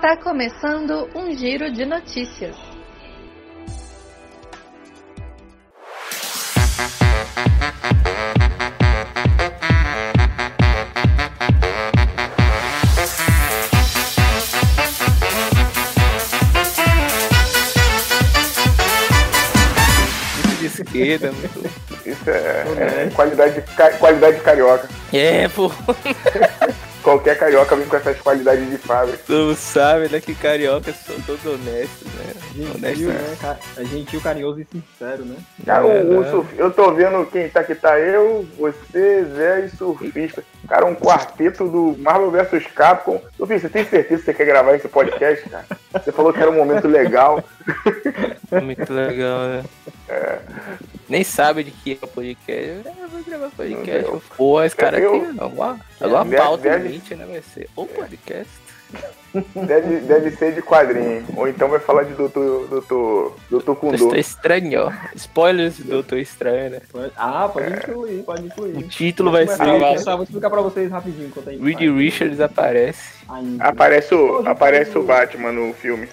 Está começando um giro de notícias. de esquerda, muito. Isso é, é qualidade, ca- qualidade de carioca. É, pô, Qualquer carioca vem com essas qualidades de fábrica. tu sabe, né, que carioca são todos honestos, né? Gentil, Honesto, né? Ca- É gentil, carinhoso e sincero, né? Cara, É, o, o né? surf- eu tô vendo quem tá aqui, tá eu, você, Zé e Surfista. Cara, um quarteto do Marvel vs Capcom. Surfista, você tem certeza que você quer gravar esse podcast, cara? Você falou que era um momento legal. Muito legal, né? Nem sabe de que é o podcast. Ah, vou gravar podcast. Pô, esse cara Eu- tem alguma, alguma Deve- pauta deve- em mente, né? Vai ser o podcast. Deve, deve ser de quadrinho. Ou então vai falar de Doutor, Doutor, Doutor Kundo. Doutor Estranho, ó. Spoilers do Doutor Estranho, né? Ah, pode incluir, pode incluir. O título vai ser vou, começar, vou explicar pra vocês rapidinho enquanto a gente Reed. Richards aparece. Ainda. Aparece o, aparece o Batman no filme.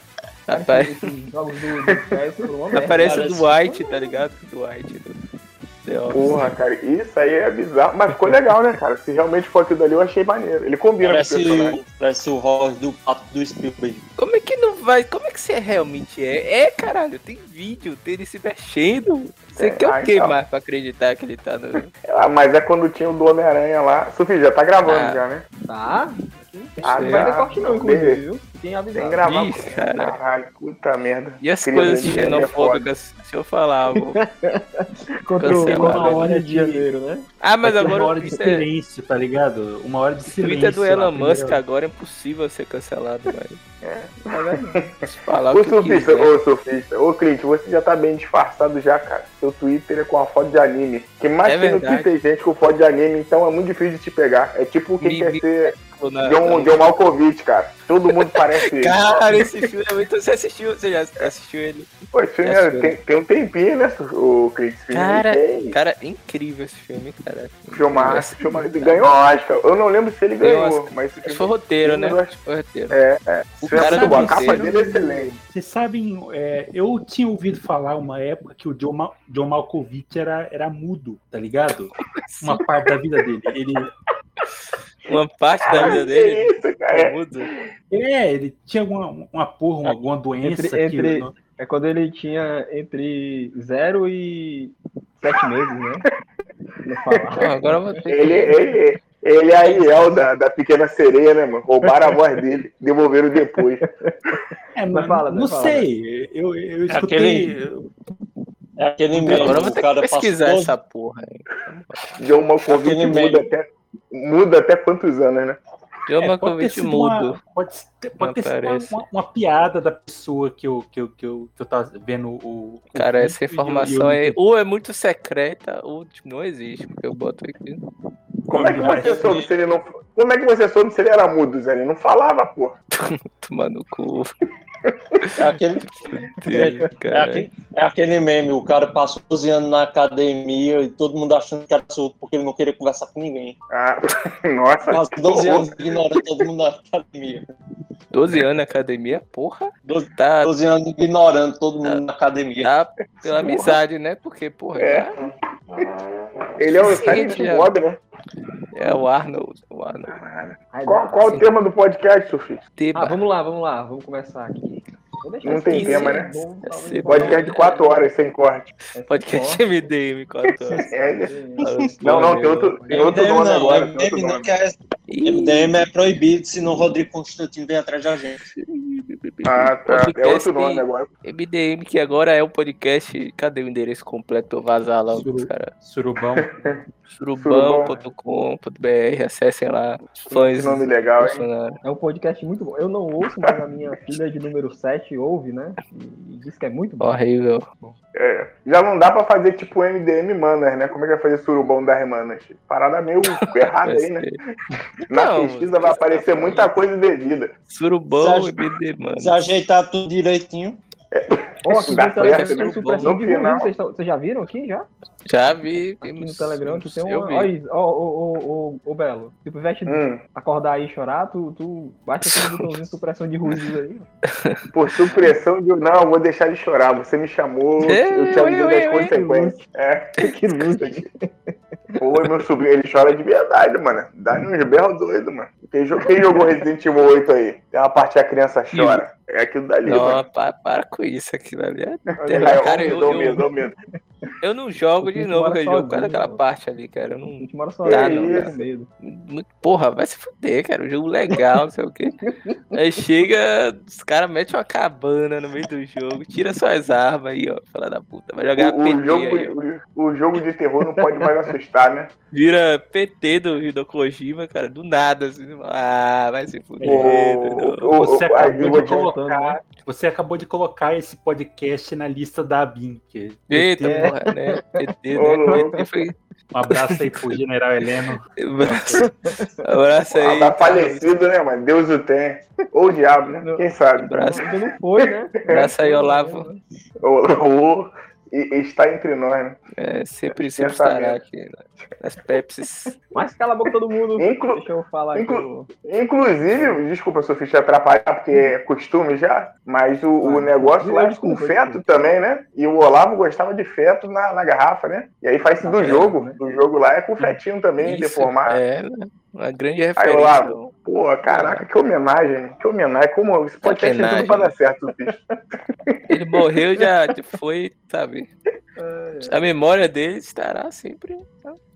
Esses Jogos do, merda. Aparece o parece- Dwight, tá ligado? O Dwight. Porra, cara, isso aí é bizarro. Mas ficou legal, né, cara? Se realmente for aquilo dali, eu achei maneiro. Ele combina com o personagem. Parece, parece o Ross do pato do Spielberg. Como é que não vai? Como é que você realmente é? É, caralho, tem vídeo dele se mexendo. Você É, quer ah, o que então. mais pra acreditar que ele tá no. Ah, mas é quando tinha o do Homem-Aranha lá. Sofia, já tá gravando Ah. já, né? Tá? Ah, não vai ter tá. corte não, inclusive, viu? Tem avisado. Tem que gravar. Ih, pô. cara. Caralho, puta merda. E as Queria coisas é xenofóbicas? Se eu falar algo. Contra o o Uma hora de Janeiro, né? Ah, mas Vai ter agora uma o hora de silêncio, tá ligado? Uma hora de o silêncio. Twitter do lá, Elon primeiro. Musk agora é impossível ser cancelado, velho. É. Posso falar o Ô, que surfista, ô, surfista, ô, Clint, você já tá bem disfarçado já, cara. Seu Twitter é com a foto de anime. Que mais É tem no. Twitter gente com foto de anime, então é muito difícil de te pegar. É tipo quem Me- quer ser Na- John, na- John Malkovich, cara. Todo mundo parece ele. Cara, esse filme é muito. Você assistiu? Você já assistiu ele? Pô, esse filme é- tem, tem um tempinho, né, o filme Cara, tem. cara, é incrível esse filme, cara. Filmar, ele ganhou Oscar. Eu não lembro se ele Ganhou ganhou, Oscar. mas filme foi roteiro, filme né? do- Acho que foi roteiro. É, é. O cara bom. A do capa dele é excelente. Vocês sabem, é, eu tinha ouvido falar uma época que o John, Ma- John Malkovich era, era mudo, tá ligado? Uma parte da vida dele. Ele, Uma parte da vida dele isso, cara. é É, mudo. é, ele tinha alguma uma porra, uma- alguma doença Entre- que entre- não- É quando ele tinha entre 0 e 7 meses, né? Não agora eu vou ter Ele, que. ele, ele é a Ariel da, da Pequena Sereia, né, mano? Roubaram a voz dele, devolveram depois. É, Mas mas fala, não mas fala. sei. Eu, eu escutei. aquele- É aquele meme. Agora eu vou ter cara que pesquisar passou- essa porra aí. Malkovich Aquele muda até, muda até quantos anos, né? John É, mudo. uma, pode, ter- pode ter sido uma, uma- uma piada da pessoa que eu, que eu, que eu, que eu tava vendo o. o Cara, vídeo essa informação é ou é muito secreta ou tipo, não existe, porque eu boto aqui. Como é que você soube se ele não. Como é que você soube se ele era mudo, Zé? Ele não falava, pô. Tomar no cu. É aquele, é, cara. aquele, é aquele meme, o cara passou 12 anos na academia e todo mundo achando que era surdo porque ele não queria conversar com ninguém. Ah, nossa. Passou 12 anos ignorando todo mundo na academia. 12 anos na academia, porra. 12, Tá, 12 anos ignorando todo mundo na academia. tá pela amizade, né? Porque, porra, É. Ele é o Sim, Silent já. Bob, né? É o Arnold. O Arnold. Qual, qual o tema do podcast, Sofia? Tema. Ah, vamos lá, vamos lá, vamos começar aqui. Não tem tema, né? bom, não. Podcast de 4 horas sem corte. Esse Podcast MDM 4 horas. É, não, não, tem outro, tem outro MDM nome não, agora. MDM não, nome. que é, MDM é proibido, senão o Rodrigo Constantino vem atrás da gente. Ah, tá. É Podcast outro nome agora. MDM, que agora é o podcast. Cadê o endereço completo? Vazar lá, Suru- cara. Surubão. surubão.com.br, acessem lá. Fãs. Nome legal, hein? É um podcast muito bom. Eu não ouço, mas a minha filha de número 7 ouve, né? E diz que é muito bom. Horrível. É, já não dá pra fazer tipo MDM Manas, né? Como é que vai fazer surubão das manas? Parada meio errada aí, né? Na Não, pesquisa vai aparecer muita coisa devida. Surubão Você e MD, mano. Se ajeitar tudo direitinho, Ó, aqui no Telegram de final. Vocês, vocês já viram aqui, já? Já vi. Aqui no Telegram que tem um... Olha ó, ó, ó, ó, ó, Belo. Se tu veste Hum, acordar aí e chorar, tu, tu bate aquele botãozinho de supressão de ruídos aí. por supressão de. Não, eu vou deixar de chorar. Você me chamou, eu te avisei ué, das consequências. É. que luz. Pô, meu sobrinho, ele chora de verdade, mano. Dá uns berros doidos, mano. Quem jogou, quem jogou Resident Evil 8 aí? Tem uma parte que a criança chora. É aquilo dali, Não, mano. para, para com isso, aquilo ali é Cara, eu, eu, medo. Eu não jogo de novo aquele jogo por causa sozinho, daquela mano. parte ali, cara. Eu A não. gente mora só Tá, não, eu né? com Porra, vai se fuder, cara. Um jogo legal, não sei o quê. Aí chega, os caras metem uma cabana no meio do jogo, tira suas armas aí, ó. Fala da puta. Vai jogar O, o PT jogo, aí, o, o jogo de terror não pode mais assustar, né? Vira PT do Hideo Kojima, cara, do nada, assim. Ah, vai se fuder. O, o, o, a- Você acabou de colocar esse podcast na lista da ABIN. que- Eita, É. porra, né? Ô, né? PT foi. Um abraço aí pro General Heleno. Abraço, abraço Ah, aí. tá falecido, né, mano? Deus o tem. Ou o diabo, né? Quem sabe? Abraço, Ainda não foi, né? abraço aí, Olavo. Ou- e- está entre nós, né? É, sempre, sempre estará aqui né? nas Pepsis. Mas cala a boca todo mundo. Inclu- Deixa eu falar aqui. inclu- o- Inclusive, desculpa, Sofia, te atrapalhar, porque é costume já, mas o, o Ah, negócio lá é com feto também, né? E o Olavo gostava de feto na, na garrafa, né? E aí faz do Tá jogo. né? Do jogo lá é com fetinho também, Isso, deformado. É, uma grande Aí, referência. Olavo, pô, caraca, que homenagem, que homenagem. Como esse podcast é tudo homenagem. pra dar certo, Sofia. Ele morreu, já foi, sabe? A memória dele estará sempre.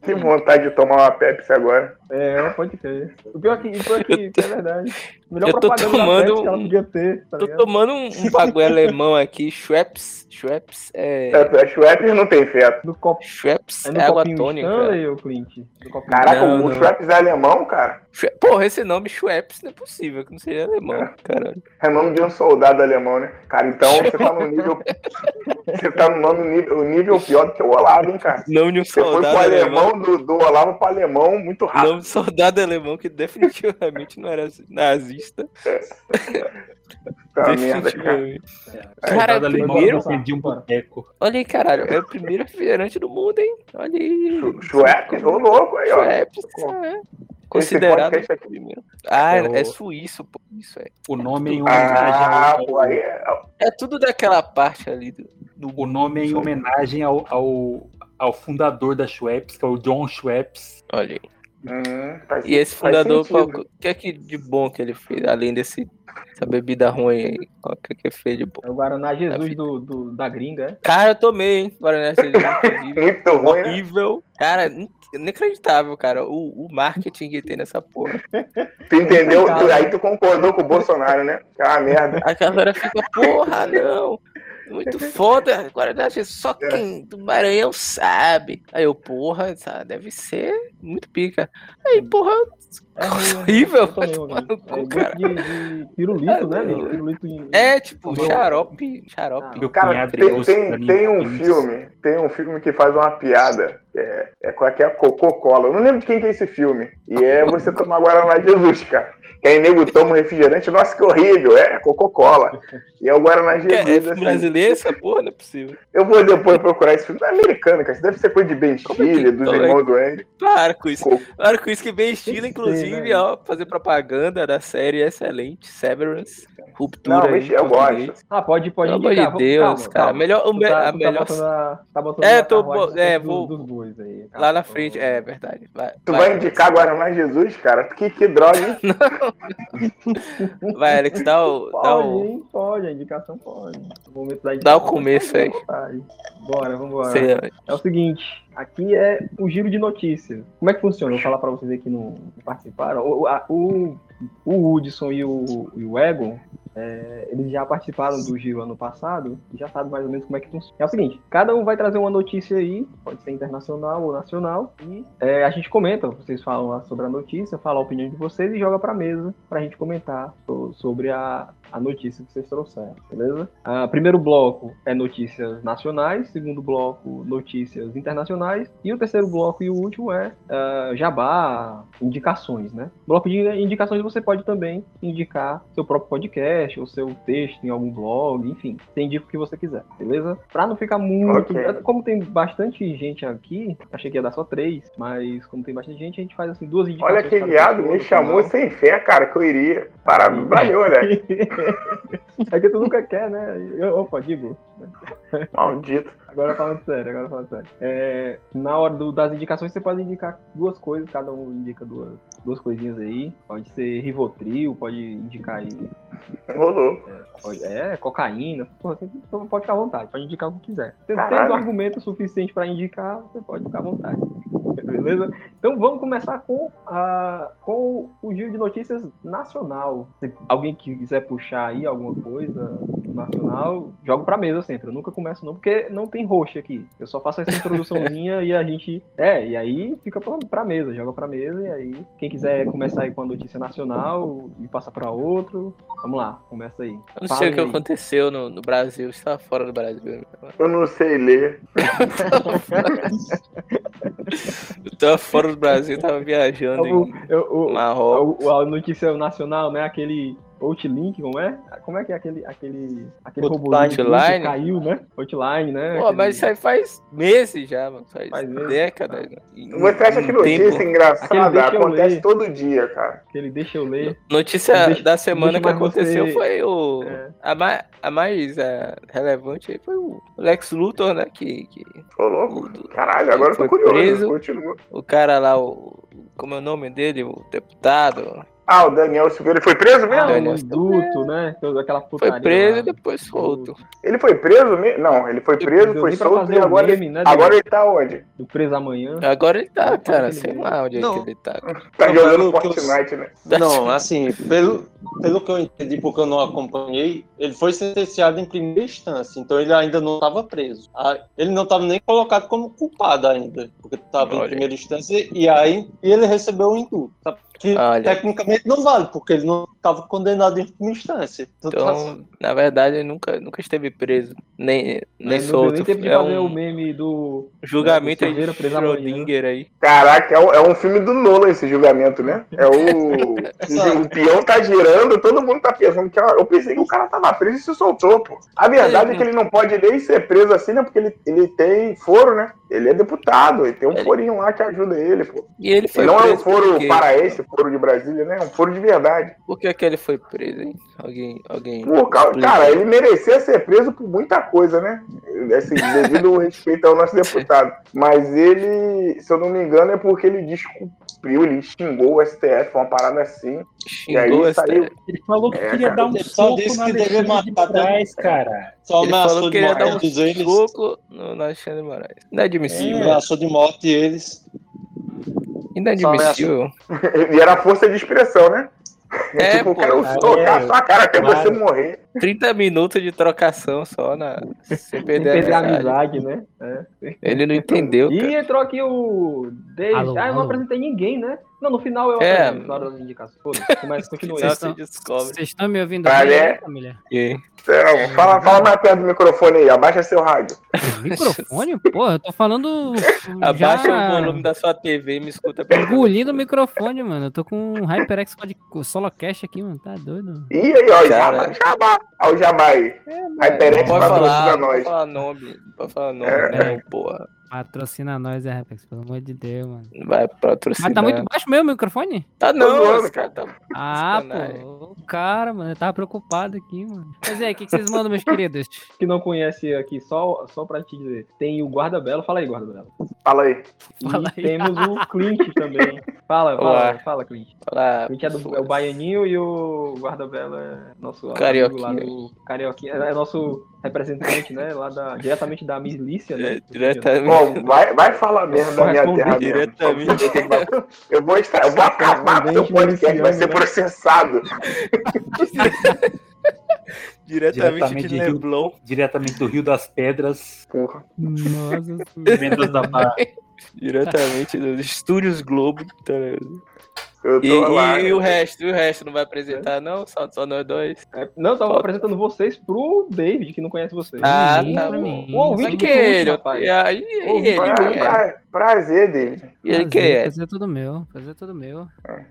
Que vontade de tomar uma Pepsi agora. É, pode crer. O pior que, o pior que, que é verdade. Melhor eu tô propaganda da tomando Pepsi que ela um- podia ter, tá Tô ligado? tomando um, um bagulho alemão aqui, Schweppes. Schweppes é. É, Schweppes não tem feto. No copo, Schweppes é no é água copinho tônica. Stanley, ô Clint? Caraca, Não, o não. Schweppes é alemão, cara. Porra, esse nome Schweppes não é possível, que não seja alemão, caralho. É nome de um soldado alemão, né? Cara, então você tá no nível. você tá no nome nível, o nível pior do que o Olavo, hein, cara? Nome de um Você foi soldado pro alemão. alemão, do, do Olavo pro alemão muito rápido. Nome de soldado alemão que definitivamente não era nazista. Tá merda, cara. definitivamente. Cara, alemão primeiro- eu perdi um boteco. Olha aí, caralho. É o primeiro refrigerante do mundo, hein? Olha aí. Schweppes, ô louco aí, ó. Schweppes, é. Considerado o aqui- primeiro. Ah, É o- é suíço, pô. Isso é. O nome em homenagem Ah, ao, é. É tudo daquela parte ali do. do o nome é em homenagem ao, ao, ao fundador da Schweppes, que é o John Schweppes. Olha aí. Hum, faz- E esse fundador, o que é que de bom que ele fez? Além desse, essa bebida ruim aí, qual que é que fez de bom? É o Guaraná Jesus do, do- da gringa, é? Cara, eu tomei, hein? Guaraná Jesus, inclusive. Muito ruim, né? Horrível. Cara, in- inacreditável, cara. O, o marketing que tem nessa porra. Tu entendeu? Tu- aí tu concordou com o Bolsonaro, né? Que é uma merda. A galera fica, porra, não. Muito foda. Guaraná Jesus, só É. quem do Maranhão sabe. Aí eu, porra, sabe, deve ser muito pica. Aí, porra, É horrível. É cara. gosto de, de pirulito, né? bicho? Pirulito em... É tipo xarope, xarope. Meu Cara, tem, tem, tem um filme, tem um filme que faz uma piada. É, é qual é que é? Coca-Cola. Eu não lembro de quem que é esse filme. E é você tomar Guaraná Jesus, cara. Que aí nego toma um refrigerante, nossa, que horrível. É Coca-Cola. E é o Guaraná É, é Jesus. filme assim. brasileiro essa porra? Não é possível. Eu vou depois procurar esse filme. Não é americano, cara. Isso deve ser coisa de Ben é dos é irmãos do Andy. Para com isso. Co- Para com isso que bem estilo, Tem que inclusive, né? ó, fazer propaganda da série excelente, Severance, Ruptura. Não, mas eu português. gosto. Ah, pode, pode Pelo amor de Deus, calma, cara. calma. Melhor, tá, a tu melhor. Tá botando a, tá botando É, tô é, vou- Bois aí. Lá calma. na frente, é verdade. Vai, Tu vai indicar Guaraná Jesus, cara? Que, que droga, hein? Vai, Alex, dá o. Dá Pode, o hein? Pode, a indicação pode. O momento da Dá o indicação, começo aí. vontade. Bora, vambora. sei, É o seguinte, aqui é o giro de notícias. Como é que funciona? Eu vou falar pra vocês aí que não participaram. O, a- o, o Hudson e o, e o Egon, é, eles já participaram do giro ano passado e já sabem mais ou menos como é que funciona. É o seguinte, cada um vai trazer uma notícia aí, pode ser internacional ou nacional, e é, a gente comenta, vocês falam sobre a notícia, fala a opinião de vocês e joga pra mesa pra gente comentar so- so- sobre a, a notícia que vocês trouxeram, beleza? Ah, primeiro bloco é notícias nacionais, segundo bloco, notícias internacionais, e o terceiro bloco e o último é ah, jabá, indicações, né? Bloco de indicações você pode também indicar seu próprio podcast, ou seu texto em algum blog, enfim, você indica o que você quiser, beleza? Pra não ficar muito. Ok. Como tem bastante gente aqui, achei que ia dar só três, mas como tem bastante gente, a gente faz assim duas indicações. Olha que viado, me chamou sem fé, cara, que eu iria. Parabéns, valeu, né? é que tu nunca quer, né? Eu, opa, digo. Maldito. Agora falando sério, agora falando sério. É, na hora do- das indicações, você pode indicar duas coisas, cada um indica duas, duas coisinhas aí. Pode ser Rivotril, pode indicar aí. Rolou. Pode, é, cocaína. Porra, você pode ficar à vontade, pode indicar o que quiser. Você Caralho. tendo argumento suficiente pra indicar, você pode ficar à vontade. Beleza? Então vamos começar com, a, com o giro de notícias nacional. Se alguém quiser puxar aí alguma coisa nacional, jogo pra mesa sempre. Eu nunca começo não, porque não tem roxo aqui. Eu só faço essa introduçãozinha e a gente. É, e aí fica pra, pra mesa, joga pra mesa, e aí quem quiser começar aí com a notícia nacional e passar pra outro, vamos lá, começa aí. Eu não Fala sei o que aí. aconteceu no, no Brasil, estava fora do Brasil. né? Eu não sei ler. Eu tava fora do Brasil, tava viajando O, em eu- o- Marrocos. o- a notícia nacional, né? Aquele Outlink, como é? Como é que é aquele aquele aquele que Outline? caiu, né? Outline, né? Pô, Aquele- mas isso aí faz meses já, mano. Faz, Faz meses. décadas. né? Em- Você acha que notícia tempo- engraçada acontece ler. todo dia, cara? aquele deixa eu ler. Notícia Deixa- da semana que aconteceu você- foi o. É. A, mais, a mais é, relevante aí foi o Lex Luthor, né? Que, que Ô, louco. o, Caralho, agora eu tô Foi curioso. preso. Continua. o cara lá, o. Como é o nome dele? O deputado. Ah, o Daniel Silveira ele foi preso mesmo? Ah, Daniel o induto, né? Aquela Foi putaria preso lá. e depois solto. Ele foi preso mesmo? Não, ele foi preso, foi solto e agora, meme, né, agora ele tá onde? Do preso amanhã. Agora ele tá, cara. Sei lá onde é Não. que ele tá. Tá Não, jogando que eu- Fortnite, né? Não, assim, pelo, pelo que eu entendi, porque eu não acompanhei, ele foi sentenciado em primeira instância, então ele ainda não estava preso. Ah, Ele não estava nem colocado como culpado ainda, porque estava em primeira instância e aí e ele recebeu o indulto. sabe? Que Olha. tecnicamente não vale, porque ele não estava condenado em primeira instância. Então, Então, na verdade, ele nunca, nunca esteve preso. Nem, nem deu solto. nem de É um o meme do. julgamento aí Silveira de preso amanhã. Schrödinger aí. Caraca, é um, é um filme do Nolan esse julgamento, né? É o. o peão tá girando, todo mundo tá pensando que. Eu pensei que o cara tava preso e se soltou, pô. A verdade é que ele não pode nem ser preso assim, né? Porque ele, ele tem foro, né? Ele é deputado, ele tem um Ele- forinho lá que ajuda ele, pô. E ele foi Ele não é um foro porque... paraense, foro de Brasília, né? É um foro de verdade. Por que, que ele foi preso, hein? Alguém. alguém... Pô, cara, cara, ele merecia ser preso por muita coisa, né? Assim, devido ao respeito ao nosso deputado. Mas ele, se eu não me engano, é porque ele descumpriu, ele xingou o STF, uma parada assim. xingou aí essa. saiu- Ele falou que É, queria cara. dar um soco disse na que devia Alexandre de matar Moraes, cara. Só Ele falou que de ia dar um soco no Alexandre de Moraes. Inadmissível. Ameaçou de morte eles. Inadmissível. E era força de expressão, né? É, tipo, pô, eu quero é, socar a sua cara até claro. você morrer. 30 minutos de trocação só, na... sem Sem perder, perder a amizade. amizade, né? É. Ele não entendeu, E cara. entrou aqui o. Alô, ah, eu não apresentei ninguém, né? Não, no final eu É. apresento, na hora das indicações. Continua aí. Já Vocês se descobre. Vocês estão me ouvindo Vale. bem, aí, família? E- Então, fala, fala mais perto do microfone aí, abaixa seu rádio. Microfone? Porra, eu tô falando. Abaixa já o volume da sua TV e me escuta Engolindo o microfone, mano. Eu tô com um HyperX Quad- Solocast aqui, mano. Tá doido? E aí, ó, Cara. jabá, jabá. Olha o jabá aí. HyperX Pode patrocina falar, nós. pode falar nome, pode falar nome, É. não, porra. Patrocina nós, é, HyperX, pelo amor de Deus, mano. Vai patrocinar. Mas tá muito baixo mesmo o microfone? Tá não, esse cara tá... Ah, pô. O cara, mano. Eu tava preocupado aqui, mano. Mas é, o que, que vocês mandam, meus queridos? Que não conhece aqui, só, só pra te dizer. Tem o Guarda Belo. Fala aí, Guarda Belo. Fala aí. E Fala aí. temos o Clint também. Fala, fala, Olá. fala, Clint. Falar, O Clint é, do, é o Baianinho e o Guarda Belo é nosso amigo Carioquinha. lá do Carioquinha. É nosso representante, né? Lá da, diretamente da milícia, né? É, diretamente. Bom, vai, vai falar mesmo da minha terra mesmo. Diretamente. Eu vou, estar, eu vou acabar com o seu podcast, vai ser né? processado. Diretamente, Diretamente de de Rio- Leblon. Diretamente do Rio das Pedras, Porra. Nossa da Barra. Diretamente dos estúdios Globo. Tá ligado? Eu tô E, lá. e o resto, e o resto não vai apresentar, não? Só, só nós dois. É, não, eu tava apresentando vocês pro David, que não conhece vocês. Ah, Sim, tá bom. O ouvinte que que ele? rapaz. E aí, e ele, Pra- é? pra- prazer, David. E ele quem Prazer, é? Prazer todo meu. Prazer todo meu.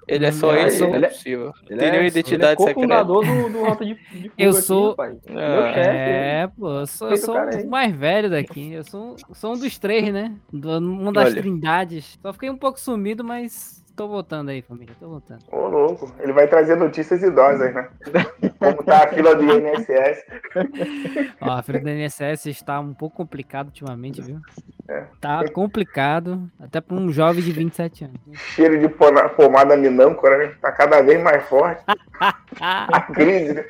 Ele é só Ele é- ele, é é- possível. Ele Tem é, identidade ele é cofundador do, do Rota de, de Fuga Eu aqui, sou- rapaz. Ah, Meu chefe. É, pô, eu sou, eu sou o mais velho daqui. Eu sou, sou um dos três, né? Do- Uma das Olha. trindades. Só fiquei um pouco sumido, mas tô voltando aí, família. Tô voltando. Ô, louco. Ele vai trazer notícias idosas, né? Como tá a fila do INSS. Ó, a fila do INSS está um pouco complicado ultimamente, viu? É. Tá complicado, até para um jovem de 27 anos. Cheiro de pomada minâncora, né? Tá cada vez mais forte. A crise, né?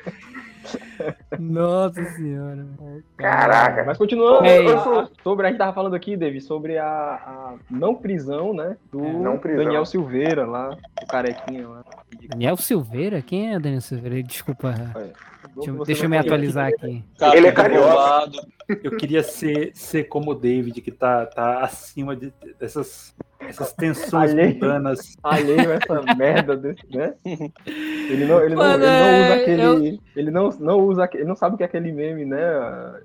Nossa senhora. Caraca. Mas continuando, Ei. eu sobre a gente tava falando aqui, David, sobre a, a não prisão, né? Do É. Não prisão. Daniel Silveira lá, o carequinha lá. Daniel Silveira? Quem é Daniel Silveira? Desculpa. Deixa, eu- Você deixa eu me atualizar aqui. Cara, Ele é carioca. Eu queria ser, ser como o David, que tá, tá acima de, dessas essas tensões Alheio. mundanas. Alheio a essa merda desse, né? Ele não, ele não, Mano, ele não usa é, aquele. Ele não, não usa ele não sabe o que é aquele meme, né?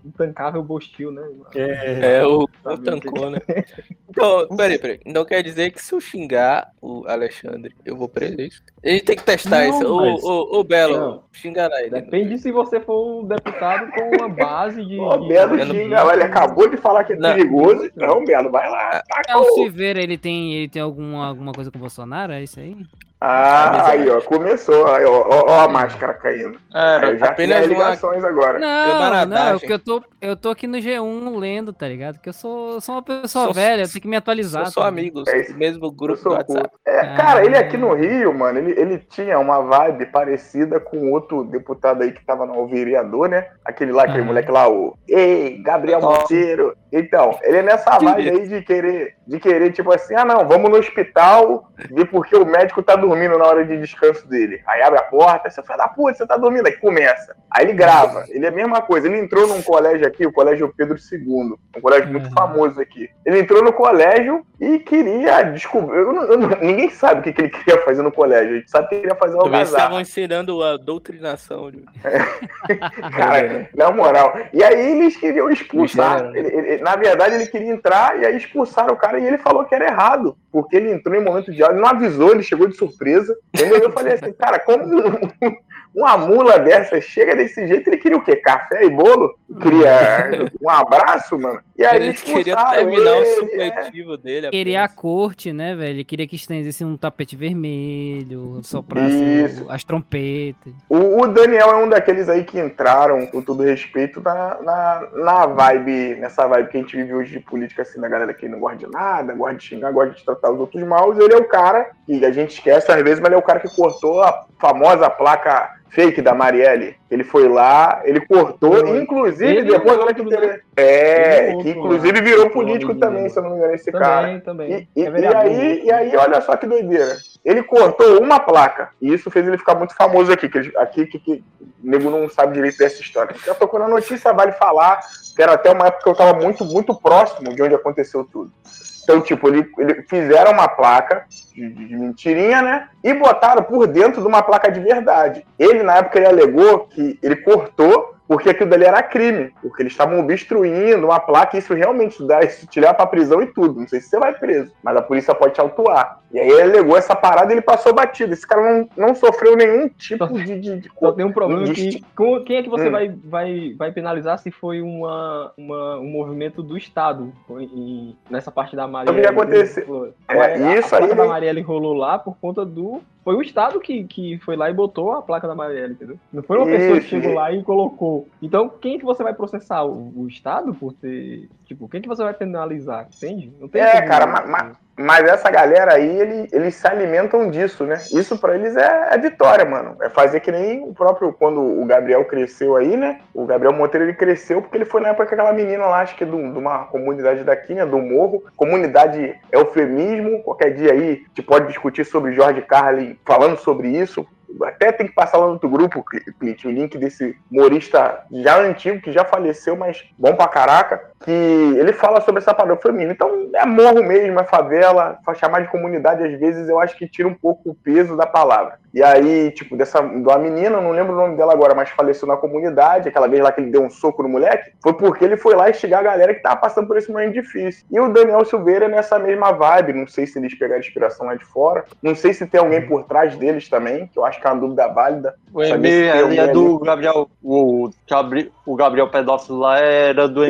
Intancável Bostil, né? É, É, o, o tancou, né? Então, peraí, peraí. Não quer dizer que se eu xingar o Alexandre, eu vou preso. é isso? A gente tem que testar Não, isso. Ô, mas- ô, ô, Belo, Não. xinga lá ele. Depende se você for um deputado com uma base de. Ô, de- Belo Eu não- xinga ele acabou de falar que é Não. perigoso. Não, Belo, vai lá. É o o- Silveira, ele tem, ele tem alguma, alguma coisa com o Bolsonaro? É isso aí? Ah, aí, ó, começou. Aí, ó, ó, ó a máscara caindo. Aí já tem apenas as uma. ligações agora. Não, não, maradagem. é porque eu tô, eu tô aqui no G1 lendo, tá ligado? Porque eu sou, sou uma pessoa Sou- velha, eu tenho que me atualizar. São só tá amigos, É do mesmo Eu grupo do sou WhatsApp. É, cara, ele aqui no Rio, mano, ele, ele tinha uma vibe parecida com outro deputado aí que tava no vereador, né? Aquele lá, aquele Ah. moleque lá, o. Ei, Gabriel. Monteiro. Então, ele é nessa vibe aí de querer, de querer, tipo assim, ah, não, vamos no hospital ver porque o médico tá dormindo na hora de descanso dele. Aí abre a porta, você fala, da puta, você tá dormindo, aí começa. Aí ele grava. Ele é a mesma coisa. Ele entrou num colégio aqui, o Colégio Pedro II, um colégio muito Uhum. famoso aqui. Ele entrou no colégio e queria descobrir. eu não- eu não- ninguém sabe o que, que ele queria fazer no colégio. A gente sabe que ele queria fazer uma Talvez estavam ensinando a doutrinação. Cara, na moral. E aí eles queriam expulsar. Gênero. Ele- ele- na verdade, ele queria entrar e aí expulsaram o cara e ele falou que era errado. Porque ele entrou em momento de áudio, não avisou, ele chegou de surpresa. Entendeu? Eu falei assim, cara, como uma mula dessa chega desse jeito, ele queria o quê? Café e bolo? Queria um abraço, mano. E aí Ele queria terminar o ele, é. supletivo dele. Queria a corte, né, velho? Ele queria que estendesse um tapete vermelho, soprasse Isso. as trompetas. O, o Daniel é um daqueles aí que entraram, com todo respeito, na, na, na vibe, nessa vibe que a gente vive hoje de política, assim, da galera que não gosta de nada, gosta de xingar, gosta de tratar os outros mal. Ele é o cara, que a gente esquece às vezes, mas ele é o cara que cortou a famosa placa fake da Marielle. Ele foi lá, ele cortou, inclusive, Ele depois, olha que outro, interessante. Ele e É, o que outro inclusive virou político também, se eu não me engano, esse cara. Também, também. E, É e aí, e aí, olha só que doideira. Ele cortou uma placa. E isso fez ele ficar muito famoso aqui. Que ele- aqui que, que o nego não sabe direito dessa história. Já tocou na notícia, vale falar. Que era até uma época que eu tava muito, muito próximo de onde aconteceu tudo. Então, tipo, ele, ele fizeram uma placa de, de- mentirinha, né? E botaram por dentro de uma placa de verdade. Ele, na época, ele alegou que ele cortou porque aquilo dali era crime, porque eles estavam obstruindo uma placa e isso realmente dá, isso te leva pra prisão e tudo. Não sei se você vai preso, mas a polícia pode te autuar. E aí ele alegou essa parada e ele passou batido. Esse cara não, não sofreu nenhum tipo de. de, de Só tem um problema de- que quem é que você Hum. vai, vai, vai penalizar se foi uma, uma- um movimento do Estado em- nessa parte da Marielle? O que aconteceu? A, É, Marielle- isso a placa aí- da Marielle rolou lá por conta do... Foi o Estado que, que foi lá e botou a placa da Marielle, entendeu? Não foi uma pessoa que Isso, chegou lá e colocou. Então, quem que você vai processar? O, o Estado por ter... Tipo, quem que você vai penalizar? Entende? Não tem É, cara, ma- ma- Mas essa galera aí, ele- eles se alimentam disso, né? Isso pra eles é, é vitória, mano. É fazer que nem o próprio, quando o Gabriel cresceu aí, né? O Gabriel Monteiro, ele cresceu porque ele foi na época que aquela menina lá, acho que é de uma comunidade daqui, né? Do Morro. Comunidade eufemismo. Qualquer dia aí, a gente pode discutir sobre Jorge Carlin falando sobre isso. Até tem que passar lá no outro grupo, Clint, o link desse humorista já antigo, que já faleceu, mas bom pra caraca. Que ele fala sobre essa parada feminina. Então, é morro mesmo, é favela, chamar de comunidade, às vezes, eu acho que tira um pouco o peso da palavra. E aí, tipo, dessa, de uma menina, não lembro o nome dela agora, mas faleceu na comunidade, aquela vez lá que ele deu um soco no moleque, foi porque ele foi lá instigar a galera que tava passando por esse momento difícil. E o Daniel Silveira é nessa mesma vibe, não sei se eles pegaram inspiração lá de fora, não sei se tem alguém por trás deles também, que eu acho que é uma dúvida válida. O tem é do Gabriel. O, o Gabriel Pedófilo lá era do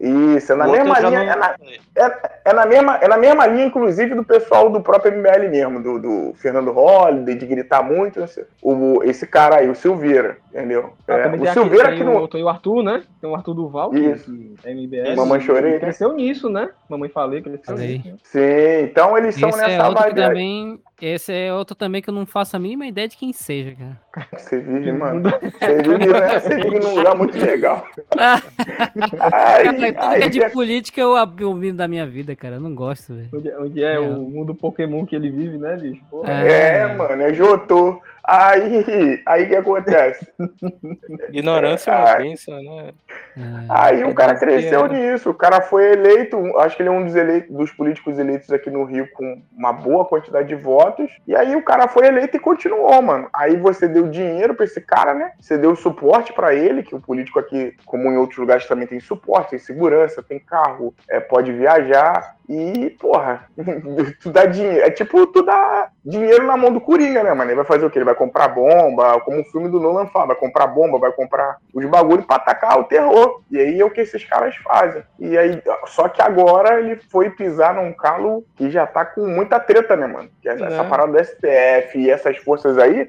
Isso, é na O mesma linha, não- é na, é, é na mesma, é na mesma linha, inclusive, do pessoal do próprio MBL mesmo, do, do Fernando Holliday, de gritar muito, o, esse cara aí, o Silveira, entendeu? Ah, É, o Silveira aqui, que tem não. o, tem o Arthur, né? Tem o Arthur Duval, que, Isso. que é MBL. Mamãe Chorei, né? Cresceu nisso, né? Mamãe falei que ele cresceu Falei. nisso. né? Sim, então eles são Esse é nessa outro que vibe também. Esse é outro também que eu não faço a mínima ideia de quem seja, cara. Você vive, mano. Você vive, né? Você vive num lugar muito legal. Aí, Cara, tudo que é de política eu abomino da minha vida, cara. Eu não gosto, velho. Onde, onde é, o mundo Pokémon que ele vive, né, bicho? Pô, é, mano, é Jotô. Aí, aí o que acontece? Ignorância é uma bênção, né? É. Aí o cara cresceu É. nisso, o cara foi eleito, acho que ele é um dos, eleitos, dos políticos eleitos aqui no Rio com uma boa quantidade de votos, e aí o cara foi eleito e continuou, mano. Aí você deu dinheiro pra esse cara, né? Você deu suporte pra ele, que o político aqui, como em outros lugares, também tem suporte, tem segurança, tem carro, é, pode viajar, e, porra, tu dá dinheiro, é tipo, tu dá dinheiro na mão do Coringa, né, mano? Ele vai fazer o quê? Ele vai comprar bomba, como o filme do Nolan fala, vai comprar bomba, vai comprar os bagulho pra atacar o terror. E aí é o que esses caras fazem. E aí, só que agora ele foi pisar num calo que já tá com muita treta, né, mano? Que essa, essa Né? parada do STF e essas forças aí,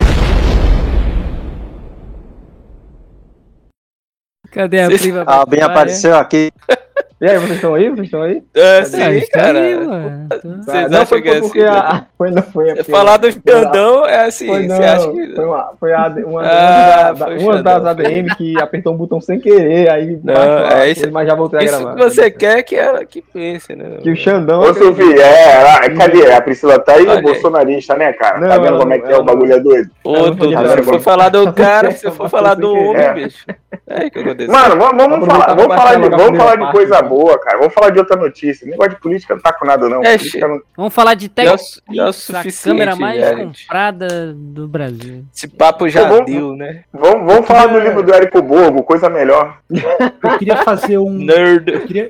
Cadê a Vocês- prima? Ah, bem Ah, é? apareceu aqui. E aí, vocês estão aí? Vocês estão aí? É, Ah, sim, está cara. aí. Tô- Vocês não, acham foi que é porque assim? a, a- foi, não foi, é porque- Falar do Xandão é assim, Foi, não, você acha que. foi, uma, foi a, uma, Ah, da- foi uma das. ADM que apertou um botão sem querer, aí Não, baixou a é coisa, isso- mas já voltei a Isso gravar. que você quer que ela que pense, né? Que o Xandão. Ô, Silvio, é, ah, cadê? A Priscila tá aí, Olha bolsonarista, né, cara? Não, tá vendo como é não- que é o não- bagulho é doido? Ô, não Dudu, foi se for falar do cara, se for falar do homem, É. bicho. É aí que aconteceu. Mano, vamos, vamos falar, vamos pra falar, de, baixar vamos coisa boa, cara. Vamos falar de outra notícia. Negócio de política não tá com nada, não. É, não- Vamos falar de Já é Tech já é a câmera mais já, gente. comprada do Brasil. Esse papo já Tá bom. deu, né? Vamos, vamos falar do livro do Érico Borgo, coisa melhor. Eu queria fazer um. Nerd. Eu queria,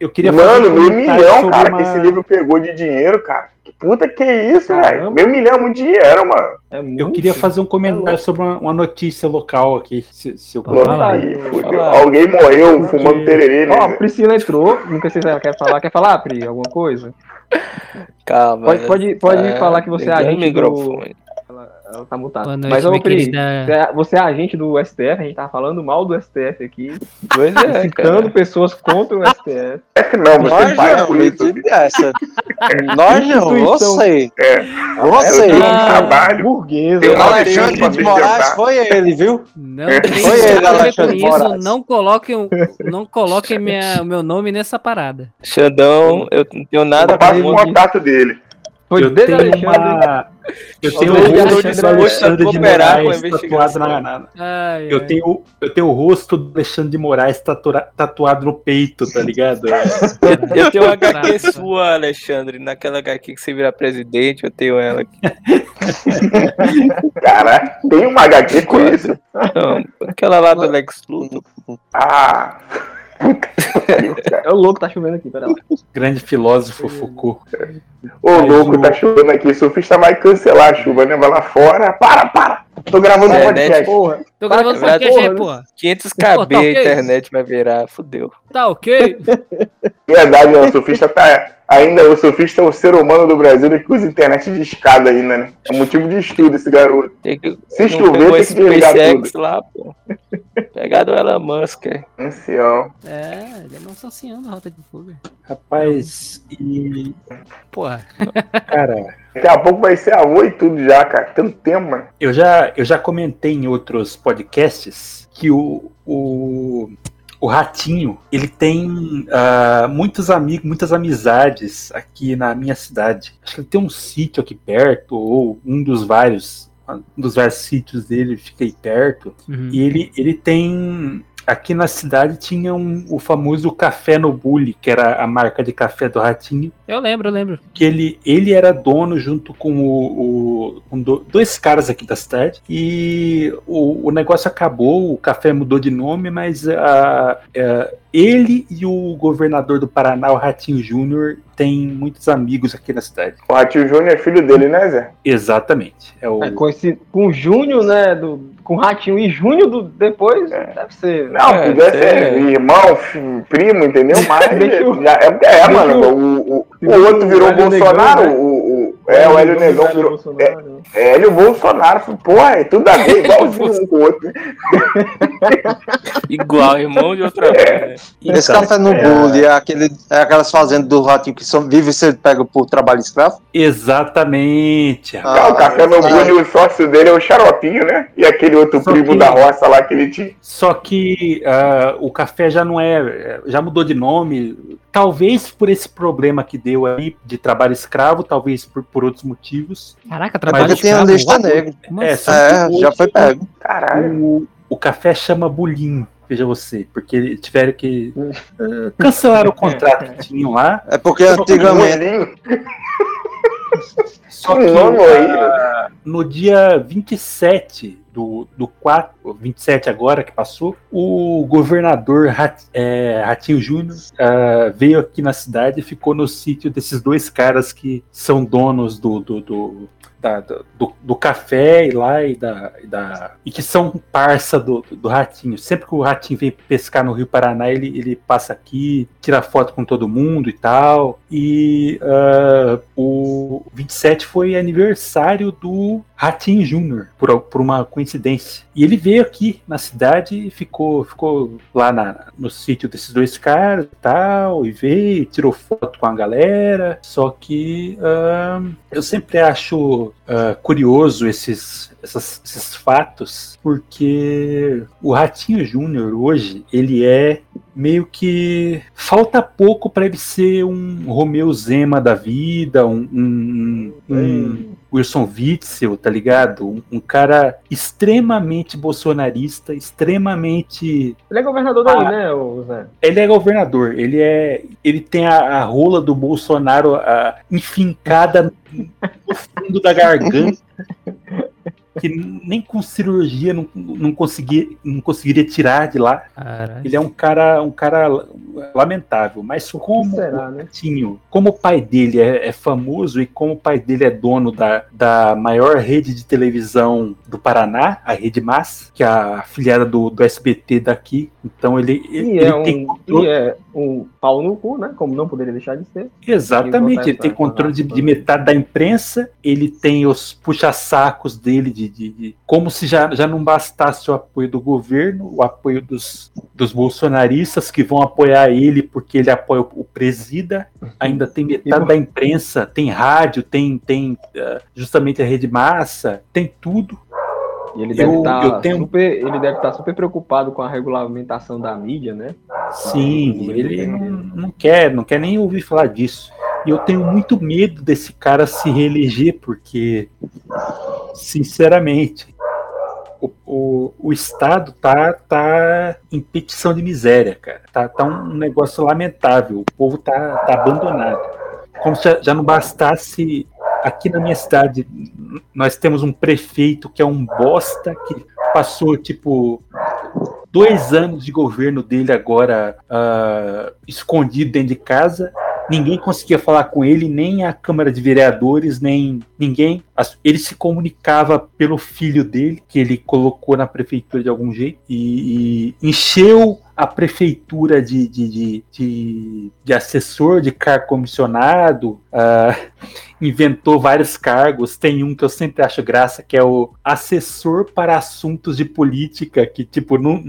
eu queria fazer Mano, um meio comentário milhão, sobre cara, uma- que esse livro pegou de dinheiro, cara. Que puta que é isso, velho? Meio milhão é muito dinheiro, mano. É Eu muito- queria fazer um comentário sobre uma, uma notícia local aqui. Se, se eu falar. Aí, fudeu. Fala. Alguém morreu fumando Porque- tererê, Ó, a né? Priscila entrou, nunca sei se ela quer falar. Quer falar, Pri, alguma coisa? Calma. Pode, né? pode, pode É, falar que você é agente do... Ela tá mutada. Boa noite, Mas, ô, Pri, querida. você é- você é agente do STF, a gente tava falando mal do STF aqui, Pois é, citando pessoas contra o STF. Não, você Nós com isso. mentira dessa. Nós não, você. É, Você. eu tenho um Ah, trabalho. Burguesa. Eu Alexandre de Moraes foi ele, viu? Não É. tem Foi ele, a ver com Alexandre isso. Moraes. Não coloquem, não coloquem minha, o meu nome nessa parada. Xandão, eu não tenho nada Eu passo o contato dele. Foi Eu desde tenho Alexandre. uma. Eu tenho o rosto do Alexandre de Moraes tatuado na, na- Ai, eu tenho, eu tenho o rosto do Alexandre de Moraes tatura- tatuado no peito, tá ligado? Eu tenho uma HQ sua, Alexandre. Naquela HQ que você virar presidente, eu tenho ela aqui. Cara, tem uma HQ com isso. Não, aquela lá do Lex Luthor. Ah. É o louco, tá chovendo aqui, pera lá. Grande filósofo Foucault. Ô, Mas louco, o- tá chovendo aqui. O surfista vai cancelar a chuva, né? Vai lá fora. Para, para. Tô gravando um podcast. Porra. Tô gravando Vai, podcast aí, porra, pô. 500 Pô, tá KB a internet vai virar, fudeu. Tá ok? Verdade, né? O surfista tá. Ainda o surfista é o ser humano do Brasil que usa internet de escada ainda, né? É motivo de estudo esse garoto. Tem que, Se chover, tem que desligar SpaceX lá, pô. Pegado o Elon Musk. é. Ancião. É, ele não está ansiando a rota de fuga. Rapaz, e. Porra. Cara, Daqui a pouco vai ser avô e tudo já, cara. Tanto tempo, mano. eu já, eu já comentei em outros podcasts que o, o, o Ratinho, ele tem ah, muitos amigos, muitas amizades aqui na minha cidade. Acho que ele tem um sítio aqui perto, ou um dos vários, um dos vários sítios dele fica aí perto. Uhum. E ele, ele tem aqui na cidade tinha um, o famoso Café no Bully, que era a marca de café do Ratinho, Eu lembro, eu lembro. que ele, ele era dono junto com o, o- com do- dois caras aqui da cidade e o, o negócio acabou, o café mudou de nome, mas a, é, ele e o governador do Paraná, o Ratinho Júnior, têm muitos amigos aqui na cidade. O Ratinho Júnior é filho dele, né, Zé? Exatamente. É o, É, com, esse, com o Júnior, né? Do, com o Ratinho e Júnior do, depois, É. deve ser. Não, É, podia é. ser irmão, primo, entendeu? Mas já- é, porque é, deixa mano. O, o, o outro virou o Bolsonaro, Negão, né? o, o, é, o Hélio Negão virou. Né? É, Hélio Bolsonaro, porra, é tudo a ver, igualzinho um com o outro. Igual, irmão de outra vez. né? Esse Então, café no é, é, aquele, é aquelas fazendas do ratinho que são, vive e ser pego por trabalho escravo? Exatamente. Ah, o café no bullying, o sócio dele é o Xaropinho, né? E aquele outro Só primo que- da roça lá que ele tinha. Só que ah, o café já não é, já mudou de nome. Talvez por esse problema que deu aí de trabalho escravo, talvez por, por outros motivos. Caraca, É trabalho tem a lista negra. É, É, que já hoje foi pego. Caralho. O, o café chama bulim, veja você, porque tiveram que ah, cancelar o contrato que tinham lá. É porque antigamente. Só Que ah, no dia 27 do, do 4, 27 agora que passou, o governador Rat, é, Ratinho Júnior ah, veio aqui na cidade e ficou no sítio desses dois caras que são donos do, do, do, da- do, do- café e lá e da, e da- e que são parça do, do Ratinho. Sempre que o Ratinho vem pescar no Rio Paraná, ele, ele passa aqui, tira foto com todo mundo e tal. E ah, o 27 foi aniversário do Ratinho Júnior, por, por uma coincidência. E ele veio aqui na cidade e ficou, ficou lá na- no sítio desses dois caras e tal, e veio, tirou foto com a galera. Só que ah, eu sempre acho ah, curioso esses, essas- esses fatos, porque o Ratinho Júnior hoje, ele é meio que falta pouco para ele ser um Romeu Zema da vida, um, um- um Wilson Witzel, tá ligado? Um, um cara extremamente bolsonarista, extremamente Ele é governador daí, Ah. né, Zé? ele é governador, ele é. Ele tem a, a rola do Bolsonaro ah, enfincada no fundo da garganta. Que nem com cirurgia não, não, conseguia, não conseguiria tirar de lá. Caralho. Ele é um cara, um cara lamentável. Mas como será, o né? Como o pai dele é, é famoso e como o pai dele é dono da, da maior rede de televisão do Paraná, a Rede Mas, que é a afiliada do, do SBT daqui. Então ele, ele é, tem um, controle. e é um pau no cu, né? Como não poderia deixar de ser. Exatamente, ele tem controle de, de metade da imprensa, ele tem os puxa-sacos dele de, de- de- Como se já, já não bastasse o apoio do governo, o apoio dos, dos bolsonaristas que vão apoiar ele porque ele apoia o, o presida, ainda tem metade E- da imprensa, tem rádio, tem, tem eh, justamente a rede massa, tem tudo. E ele Eu- deve estar eu tenho- ele estar super preocupado com a regulamentação da mídia, né? Sim, ele não, não quer, não quer nem ouvir falar disso. E eu tenho muito medo desse cara se reeleger, porque, sinceramente, o, o, o Estado tá, tá em petição de miséria, cara. Tá, tá um negócio lamentável. O povo tá, tá abandonado. Como se já não bastasse. Aqui na minha cidade, nós temos um prefeito que é um bosta, que passou, tipo, dois anos de governo dele agora ah, escondido dentro de casa. Ninguém conseguia falar com ele, nem a Câmara de Vereadores, nem ninguém. Ele se comunicava pelo filho dele, que ele colocou na prefeitura de algum jeito, e, e encheu a prefeitura de, de, de, de, de assessor, de cargo comissionado, ah, inventou vários cargos. Tem um que eu sempre acho graça, que é o assessor para assuntos de política, que tipo não,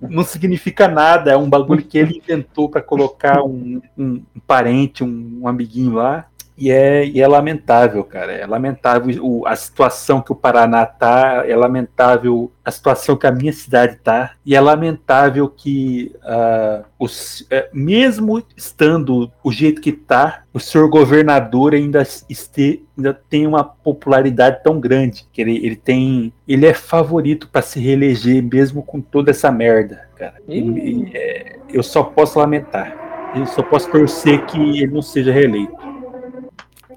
não significa nada, é um bagulho que ele inventou para colocar um, um- um parente, um, um amiguinho lá. E é, e é lamentável, cara. É lamentável o- a situação que o Paraná tá, é lamentável a situação que a minha cidade tá, e é lamentável que ah, os, é, mesmo estando o jeito que tá, o senhor governador ainda, este, ainda tem uma popularidade tão grande que ele, ele tem. Ele é favorito para se reeleger mesmo com toda essa merda, cara. E, é, eu só posso lamentar. Eu só posso torcer que ele não seja reeleito.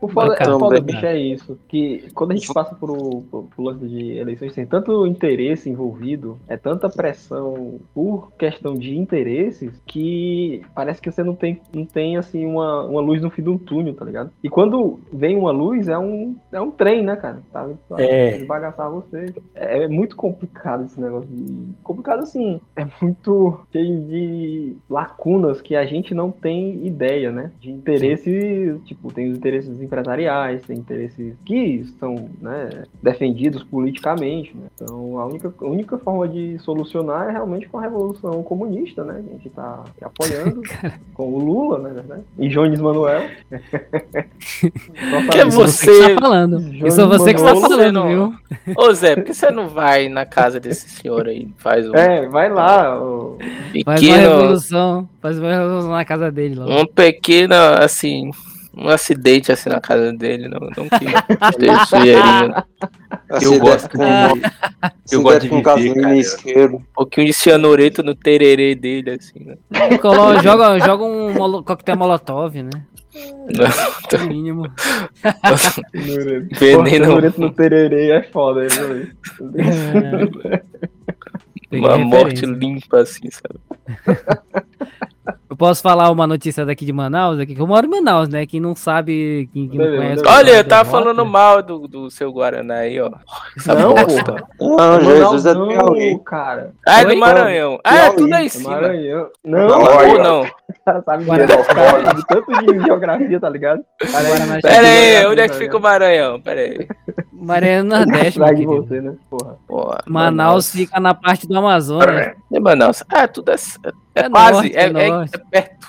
O foda, é, Bacana. o foda, bicho, é isso. Que quando a gente passa por, o- por, por lance de eleições, tem tanto interesse envolvido, é tanta pressão por questão de interesses, que parece que você não tem, não tem assim, uma, uma luz no fim do túnel, tá ligado? E quando vem uma luz, é um, é um trem, né, cara? Tá pra É. desbagaçar você. É, é muito complicado esse negócio. De... Complicado assim. É muito cheio de lacunas que a gente não tem ideia, né? De interesses, tipo, tem os interesses empresariais, tem interesses que são né, defendidos politicamente. Né? Então, a única, a única forma de solucionar é realmente com a revolução comunista, né? A gente tá apoiando com o Lula, né? verdade? E Jones Manuel. Que é você- que está falando. Jones Isso é você que está falando, viu? Ô Zé, por que você não vai na casa desse senhor aí? Faz um É, vai lá. ô. Faz uma revolução. Faz uma revolução na casa dele lá. Um pequeno, assim. Um acidente assim na casa dele, não, não que sujeirinho. Assim, gosto com, de- eu gosto de com viver, gasolina cara. e isqueiro. Um pouquinho de cianureto no tererê dele, assim, né? Colo- joga, joga um molo- coquetel molotov, né? Não, No mínimo. Veneno. Porra, no tererê é foda, né? É. Uma morte limpa, assim, sabe? Eu posso falar uma notícia daqui de Manaus, aqui, que eu moro em Manaus, né? Quem não sabe, quem, quem não conhece. Olha, eu tava falando mal do, do seu Guaraná aí, ó. Essa Não, bosta. Não, Jesus é do não, Piauí. cara. Ah, é do Maranhão. Ah, é tudo aí em É cima. Maranhão. Não, Não, olha. Ou não? cara sabe Guaraná. de, tanto de geografia, tá ligado? Guaraná Pera aí, onde é que fica o Maranhão? Pera aí. Mariana Nordeste, meu querido. você, né? Porra. Porra, Manaus fica na parte do Amazonas. É Manaus. Ah, tudo é, é, É quase, norte, é, é é- norte. é perto.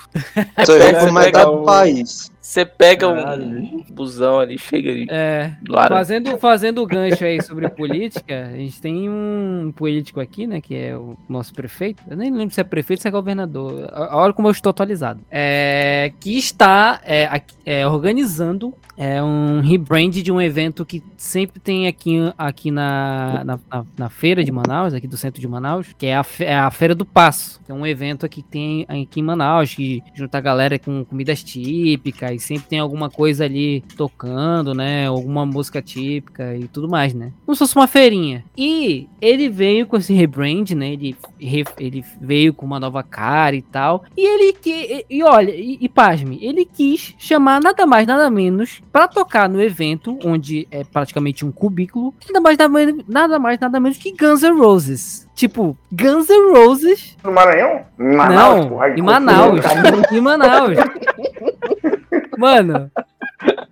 É vê perto, é pega, cada país. Você pega Caralho, um busão ali, chega ali. É, fazendo, fazendo o gancho aí sobre política, a gente tem um político aqui, né, que é o nosso prefeito, eu nem lembro se é prefeito ou se é governador, A- olha como eu estou atualizado, é, que está é, é, organizando é, um rebrand de um evento que sempre tem aqui, aqui na, na, na- na feira de Manaus, aqui do centro de Manaus, que é a, é a Feira do Passo, que é um evento aqui que tem aqui em Manaus, que junta a galera com comidas típicas, e sempre tem alguma coisa ali tocando, né? Alguma música típica e tudo mais, né? Como se fosse uma feirinha. E ele veio com esse rebrand, né? Ele, ele veio com uma nova cara e tal. E ele que. E, e olha, e, e pasme, ele quis chamar nada mais, nada menos pra tocar no evento, onde é praticamente um cubículo, nada mais, nada menos, nada, mais, nada menos que Guns N' Roses. Tipo, Guns N' Roses No Maranhão? Em não, porra, em Manaus. em Manaus. Mano,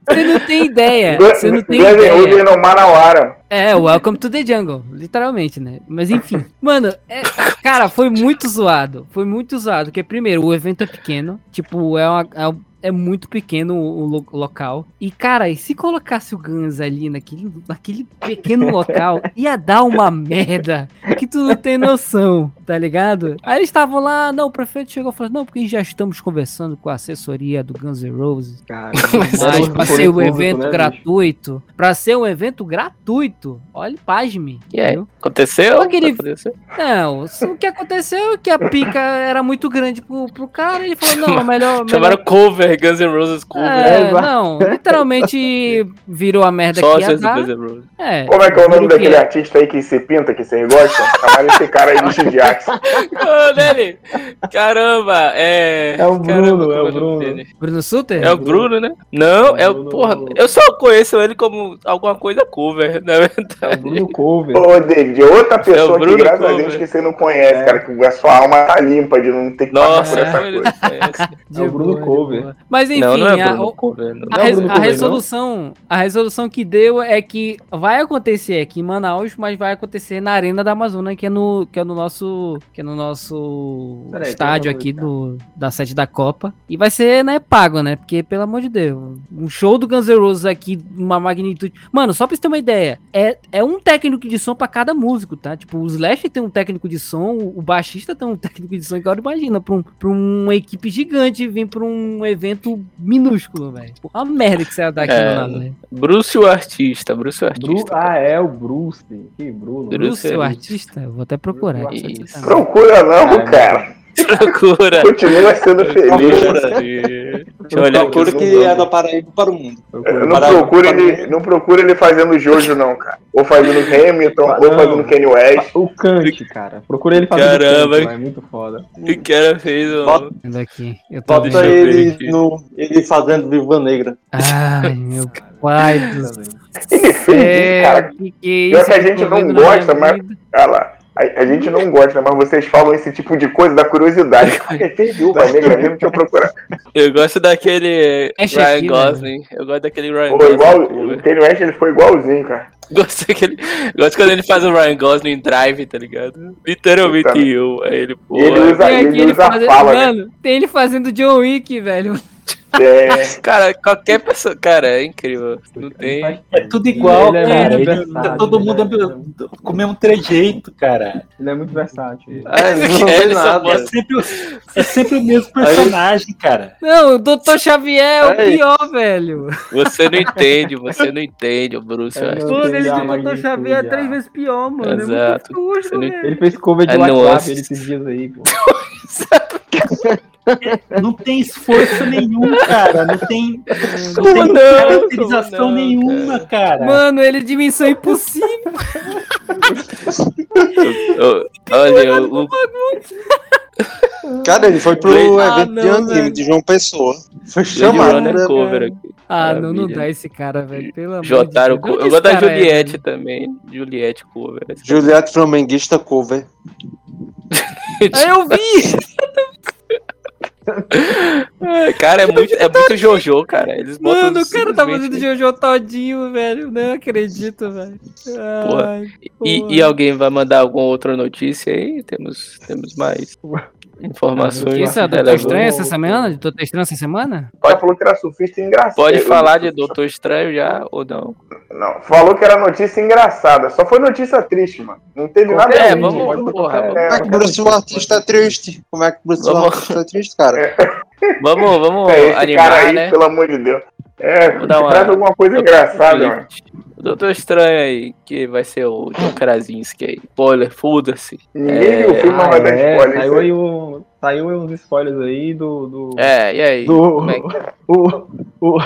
você não tem ideia. Você não tem ideia. No Manauara. É, welcome to the jungle, literalmente, né? Mas enfim, mano, é- cara, foi muito zoado. Foi muito zoado, porque primeiro, o evento é pequeno, tipo, é, uma- é, um- é muito pequeno o, o lo- local. E, cara, e se colocasse o Guns ali naquele, naquele pequeno local, ia dar uma merda que tu não tem noção, tá ligado? Aí eles estavam lá, não, o prefeito chegou e falou, não, porque já estamos conversando com a assessoria do Guns N' Roses Cara, mas pra ser um público, evento né, bicho? gratuito, pra ser um evento gratuito, olha, pasme. E aí? Aconteceu? Aquele- Aconteceu? Não, o que aconteceu é que a pica era muito grande pro, pro cara, ele falou, não, melhor... melhor... Chamaram cover, Guns N' Roses cover. É, não, literalmente virou a merda que ia dar. Guns N' Roses. É, Como é que é o nome daquele é. artista aí que se pinta, que vocês gostam? Chamaram esse cara aí de Jackson. Ô, Dele, Caramba, é. É o caramba, Bruno, é como o Bruno. dele? Bruno Suter? É o Bruno, né? Não, é o. Bruno- Porra, eu só conheço ele como alguma coisa cover, na É o verdade. Bruno Cover. Ô, David, outra pessoa Bruno que, graças a Cover. Deus, que você não conhece, É. cara, que a sua alma tá limpa de não ter que passar Nossa, por essa coisa. É o Bruno Cover. Mas enfim, Não, não é a- Bruno o- Cover. Não. A, é res- Bruno a Cover, resolução, a resolução que deu é que vai acontecer aqui em Manaus, mas vai acontecer na Arena da Amazônia, que é no, que é no nosso nosso, que é no nosso Peraí, estádio aqui do, da sede da Copa. E vai ser, né, pago, né? Porque, pelo amor de Deus, um show do Guns N' Roses aqui, uma magnitude. Mano, só pra você ter uma ideia, é, é um técnico de som pra cada músico, tá? Tipo, o Slash tem um técnico de som, o baixista tem um técnico de som, agora imagina, pra, um, pra uma equipe gigante vir pra um evento minúsculo, velho. Uma merda que você ia dar aqui É, nada, né? Bruce o artista, Bruce o Bru... artista. Ah, é, o Bruce. Que Bruno. Bruce Bruce, o é- artista? Eu vou até procurar. aqui, Isso. Procura não, Ai, cara. Procura. Continua sendo feliz. Procura. Procura que é da Paraíba para o mundo. Eu não procura para- ele, não procura ele fazendo Jojo, não, cara. Ou fazendo Hamilton, ou fazendo Kanye West. O Kant, cara. Procura ele fazer Caramba. Kant, é muito foda. O cara fez um... Bota- aqui. Eu tô Bota ele, aqui. no, ele fazendo Viva Negra. Ai, meu pai do céu. Ele fez cara. Que que é Pior isso que a gente não gosta, mas-? Olha lá. A, a gente não gosta, mas vocês falam esse tipo de coisa da curiosidade. Fez Viúva Negra mesmo, deixa eu procurar. Eu gosto daquele É Ryan Shakira, Gosling. Eu gosto daquele Ryan Pô, Gosling. igual, o Kanye West ele foi igualzinho, cara. Gosto daquele. Gosto quando ele faz o Ryan Gosling em drive, tá ligado? Literalmente eu. Aí ele, pô. Ele usa, Tem aqui ele ele usa fazendo. fala, né? Mano, tem ele fazendo John Wick, velho. É, Cara, qualquer pessoa. Cara, é incrível. Não tem. É tudo igual, Ele é cara. muito Ele- versátil, tá todo ele mundo é- com o mesmo trejeito, cara. Ele é muito versátil. É, não. É sempre, o- é sempre o mesmo personagem, cara. Não, o Dr. Xavier é o pior, velho. Você não entende, você não entende, o Bruce. É. Mano, tem ele de Dr. Xavier é três vezes pior, mano. Exato. É muito velho. Ele fez cover de É WhatsApp ele esses dias aí, pô. Não tem esforço nenhum, cara. Não tem, não tem não? caracterização não, nenhuma, cara. Mano, ele é dimensão impossível. Ô, Olha, o, Cara, ele foi pro Ah, evento de não, anime de João Pessoa. Foi chamado. Né? cover aqui. Ah, não, não Maravilha. dá esse cara, velho. Pelo amor Jotaro de cover. Deus. Eu gosto da Esse cara é, Juliette velho. também. Juliette cover. Juliette Flamenguista cover. Aí eu vi! É, Cara, é muito, é muito Jojo, cara. Eles botam Mano, o cara tá fazendo Jojo todinho, velho. Não acredito, velho. Ai, E, porra. e alguém vai mandar alguma outra notícia aí? Temos, temos mais informações. Isso é Doutor relevantes. Estranho essa semana? Doutor Estranho essa semana? Ela falou que era surfista engraçado. Pode falar de Doutor Estranho já ou não? Não, falou que era notícia engraçada. Só foi notícia triste, mano. Não teve nada É, ruim, vamos- pode- porra, é, Como é que o Bruce o artista é triste? Como é que o Bruce Vamos- artista é triste, cara? Vamos, vamos é, esse animar, cara aí, né? pelo amor de Deus. É, dar uma- traz alguma coisa engraçada, mano. O Doutor Estranho aí, que vai ser o John Krasinski aí. Spoiler, foda-se. Ninguém É, viu o filme, mas vai dar é, spoiler. saiu aí, um, saiu uns spoilers aí do. do... É, e aí? Do, Como é que- o, o,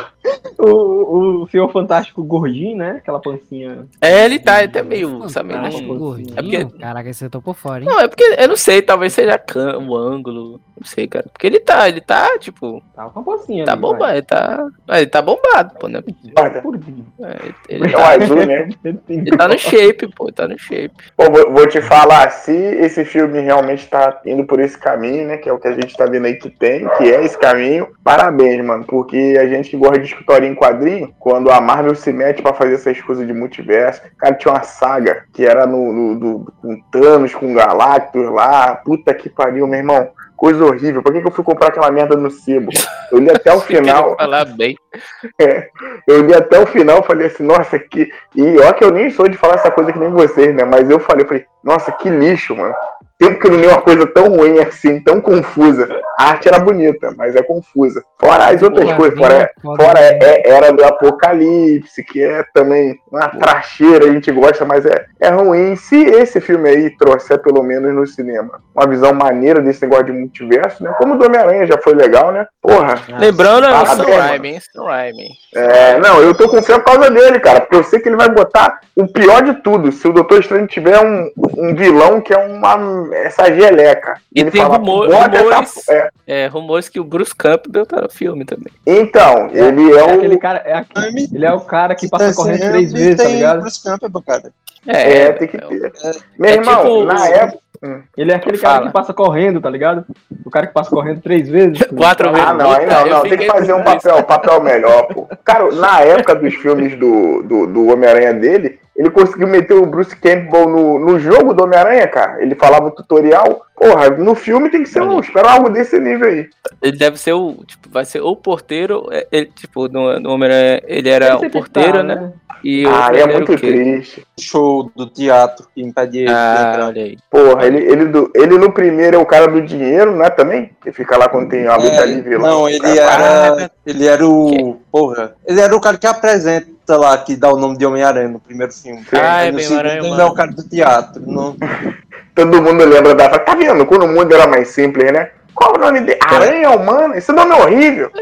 o, o Senhor Fantástico gordinho, né? Aquela pancinha. É, ele tá até meio, sabe? Fantástico, Não, gordinho. é porque- Caraca, você topou fora, hein? não, é porque eu não sei, talvez seja o ângulo. Não sei, cara. Porque ele tá, ele tá, tipo, Tava com a pancinha. tá bombado, ele tá. Ele tá bombado, pô, né? Gordinho. É, ele, É o tá, azul, né? ele tá no shape, pô, ele tá no shape. Pô, vou, vou te falar, se esse filme realmente tá indo por esse caminho, né? Que é o que a gente tá vendo aí que tem, que é esse caminho, parabéns, mano. Porque a gente que gosta de história em quadrinho, quando a Marvel se mete pra fazer essas coisas de multiverso, cara, tinha uma saga que era no, no- do- com Thanos, com Galactus lá, puta que pariu, meu irmão. Coisa horrível. Por que, que eu fui comprar aquela merda no sebo? Eu li até o final. Falar bem. Eu li até o final, falei assim, nossa, que. E ó, que eu nem sou de falar essa coisa que nem vocês, né? Mas eu falei, eu falei, nossa, que lixo, mano. Tempo que eu não li uma coisa tão ruim assim, tão confusa. A arte era bonita, mas é confusa. Fora as outras Porra, coisas, fora, foda, fora né? é, é- era do Apocalipse, que é também uma tracheira, a gente gosta, mas é, é ruim. Se esse filme aí trouxer, pelo menos no cinema, uma visão maneira desse negócio de multiverso, né? Como o do Homem-Aranha já foi legal, né? Porra, Lembrando, é o Sam. Raimi, é, não, eu tô com fé por causa dele, cara, porque eu sei que ele vai botar o pior de tudo. Se o Doutor Estranho tiver um, um vilão que é uma essa geleca. E ele tem fala, rumor- "Bota essa rumores. po-" é, É, rumores que o Bruce Campbell tá no filme também. então, ele é, É o. aquele cara, é aquele, ele é o cara que passa correndo três vezes, tá tem ligado? Bruce Campbell, cara. É, tem que ter. Meu é irmão, tipo na o- época. Ele é aquele cara Fala. que passa correndo, tá ligado? O cara que passa correndo três vezes. Quatro vezes. Ah, não, aí não, não, tem que fazer um papel, papel melhor, pô. Cara, na época dos filmes do, do, do Homem-Aranha dele, ele conseguiu meter o Bruce Campbell no, no jogo do Homem-Aranha, cara. Ele falava o tutorial. Porra, no filme tem que ser um. Espera algo desse nível aí. Ele deve ser o. Tipo, vai ser o porteiro. é, Ele, tipo, no, no Homem-Aranha, ele era Ele o porteiro, tá, né? E Ah, é ele muito triste. Show do teatro que impedia ele de Ah, aí. Porra, ele, ele, do- ele no primeiro é o cara do dinheiro, né? Também? Que fica lá quando tem a luta É, livre lá. não, O ele cara- era. Ele era o. Porra. Ele era o cara que apresenta lá, que dá o nome de Homem-Aranha no primeiro filme. Ah, é bem Aranha, mano. é o cara do teatro. Não... Todo mundo lembra da. Tá vendo? Quando o mundo era mais simples, né? Qual o nome dele? Aranha humana? Esse nome é horrível.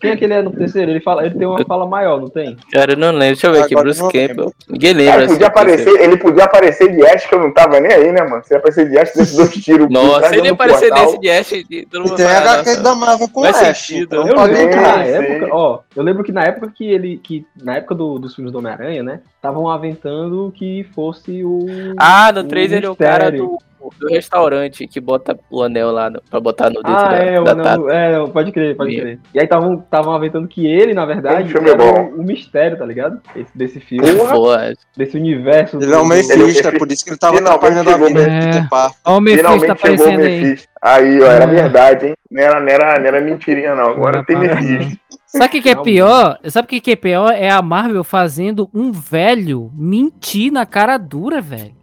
Quem é que ele é no terceiro? Ele, fala, ele tem uma fala maior, não tem? Cara, eu não lembro. Deixa eu ver aqui. Agora Bruce eu Campbell. Ninguém lembra. ele, podia assim, aparecer, ele podia aparecer de Ash que eu não tava nem aí, né, mano? Se ele aparecer de Ash, desses dois tiros. Nossa, trás ele ia dando aparecer nesse de Ash. todo mundo tem HQ da Marvel com Ash. sentido, então né? Eu pode lembro que na época, ó, eu lembro que na época que ele, que na época do- dos filmes do Homem-Aranha, né, estavam aventando que fosse o Ah, no o 3 ele é o cara do, do restaurante que bota o anel lá no, pra botar no dedo Ah, da, é, o da anel- Tata. é, pode crer, pode Meu. crer. E aí estavam aventando que ele, na verdade, é era o, o mistério, tá ligado? Esse, desse filme, Porra, desse universo. Ele é do- Mephisto, ele- é por isso que ele tava finalmente atrapalhando a chegou vida o de Mephisto. Peter Parker. Ó, o Mephisto tá Finalmente chegou o aparecendo aí. Aí, ó, era É. verdade, hein? Não era, não, era, não era mentirinha, não. Agora tem Mephisto. Sabe o que, que é pior? Sabe o que, que é pior? É a Marvel fazendo um velho mentir na cara dura, velho.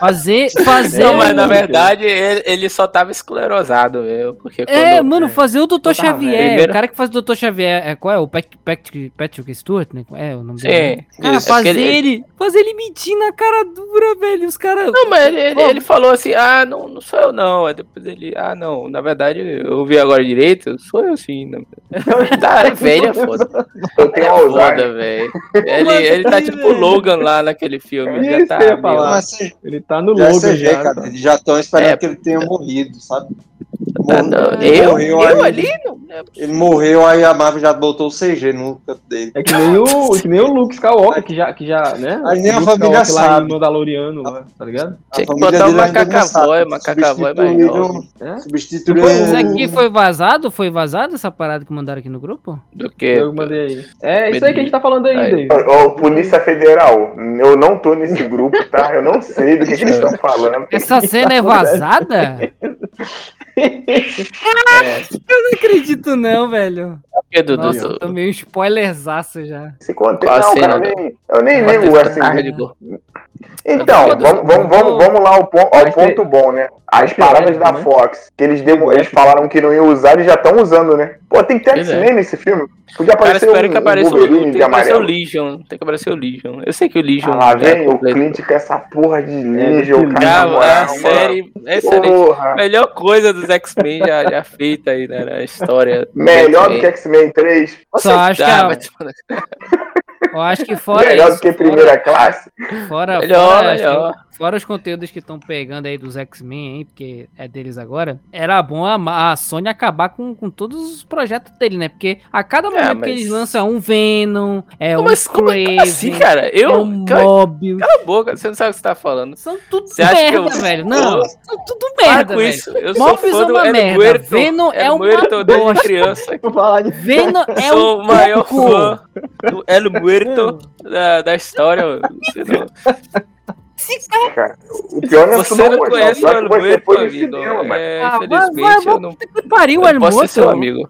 Fazer. fazer Não, mas na verdade ele, ele só tava esclerosado, meu. Porque É, quando- mano, fazer o Dr. Xavier. velho. Primeiro- O cara que faz o Dr. Xavier é qual é? O Patrick, Patrick, Patrick Stewart, né? É o nome dele. Sim, né? Cara, isso, fazer aquele- ele, fazer ele mentir na cara dura, velho. Os caras. Não, mas ele, ele, ele falou assim, ah, não, não sou eu não. Aí depois ele, ah, não, na verdade, eu ouvi agora direito, sou eu sim. Não. Tá, velho, é foda. Eu tenho É foda, velho. Ele, ele tá tipo o Logan lá naquele filme. Ele já Isso tá falar. Mas Ele tá no já é logo CG, já. cara. Eles já estão esperando É. que ele tenha morrido, sabe? Eu, morreu eu aí. ali, não, né? Ele morreu, aí a Marvel já botou o CG no canto dele. É que nem o, que nem o Luke Skywalker, que já, que já né? Aí nem a Luke família Skywalker lá sabe. em Mandaloriano, lá, tá ligado? Tinha que botar o macacavoy, macacavoy é Substituíram- melhor. É? Substituíram. Isso aqui foi vazado? Foi vazado essa parada que mandaram aqui no grupo? Do que? Eu mandei aí. É isso aí que a gente tá falando aí, Aí. David. Polícia Federal, eu não tô nesse grupo, tá? Eu não sei do que, que eles estão falando. Essa cena é vazada? É. Eu não acredito não, velho. Que, Dudu? Nossa, eu tomei um spoilerzaço já. Se a não, cara, nem, eu nem ligo assim. Então, vamos, vamos, vamos, vamos lá ao, pon- ao ponto bom, né? As épico, da? Fox, que eles, demo, eles falaram que não iam usar e já estão usando, né? Pô, tem que é. X-Men nesse filme. Podia Cara, aparecer espero um, que apareça um o, Wolverine tem de que aparecer o. Legion. Tem que aparecer o Legion. Eu sei que o Legion Ah, lá é vem o completo. Clint com essa porra de Legion, que cara. Já, na a série é excelente. Porra. Melhor coisa dos X-Men já, já feita aí né, na história. Melhor do que X-Men. X-Men 3. Só acho que Eu acho que fora Melhor isso, do que fora- primeira classe. Fora, Melhor, fora, melhor. Fora os conteúdos que estão pegando aí dos X-Men, hein, porque é deles agora, era bom a, a Sony acabar com, com todos os projetos dele, né? Porque a cada momento que mas- eles lançam um Venom, é um assim, como Craven, assim, cara? é Eu. um Cala Mobius. cala a boca, você não sabe o que você tá falando. São tudo Você acha que merda, eu- velho. Não, são tudo merda, com velho. isso. Eu sou Mobius fã é uma merda. Muerto. Venom é El uma Muerto desde bosta. criança. Vou falar de Venom é Sou um o maior fã do El Muerto da, da história. Você não, Cara, o pior não é você não conhece o pior é El que você Muerto, foi no amigo. É, Ah, infelizmente, vai, eu não, pariu, eu não posso ser seu amigo.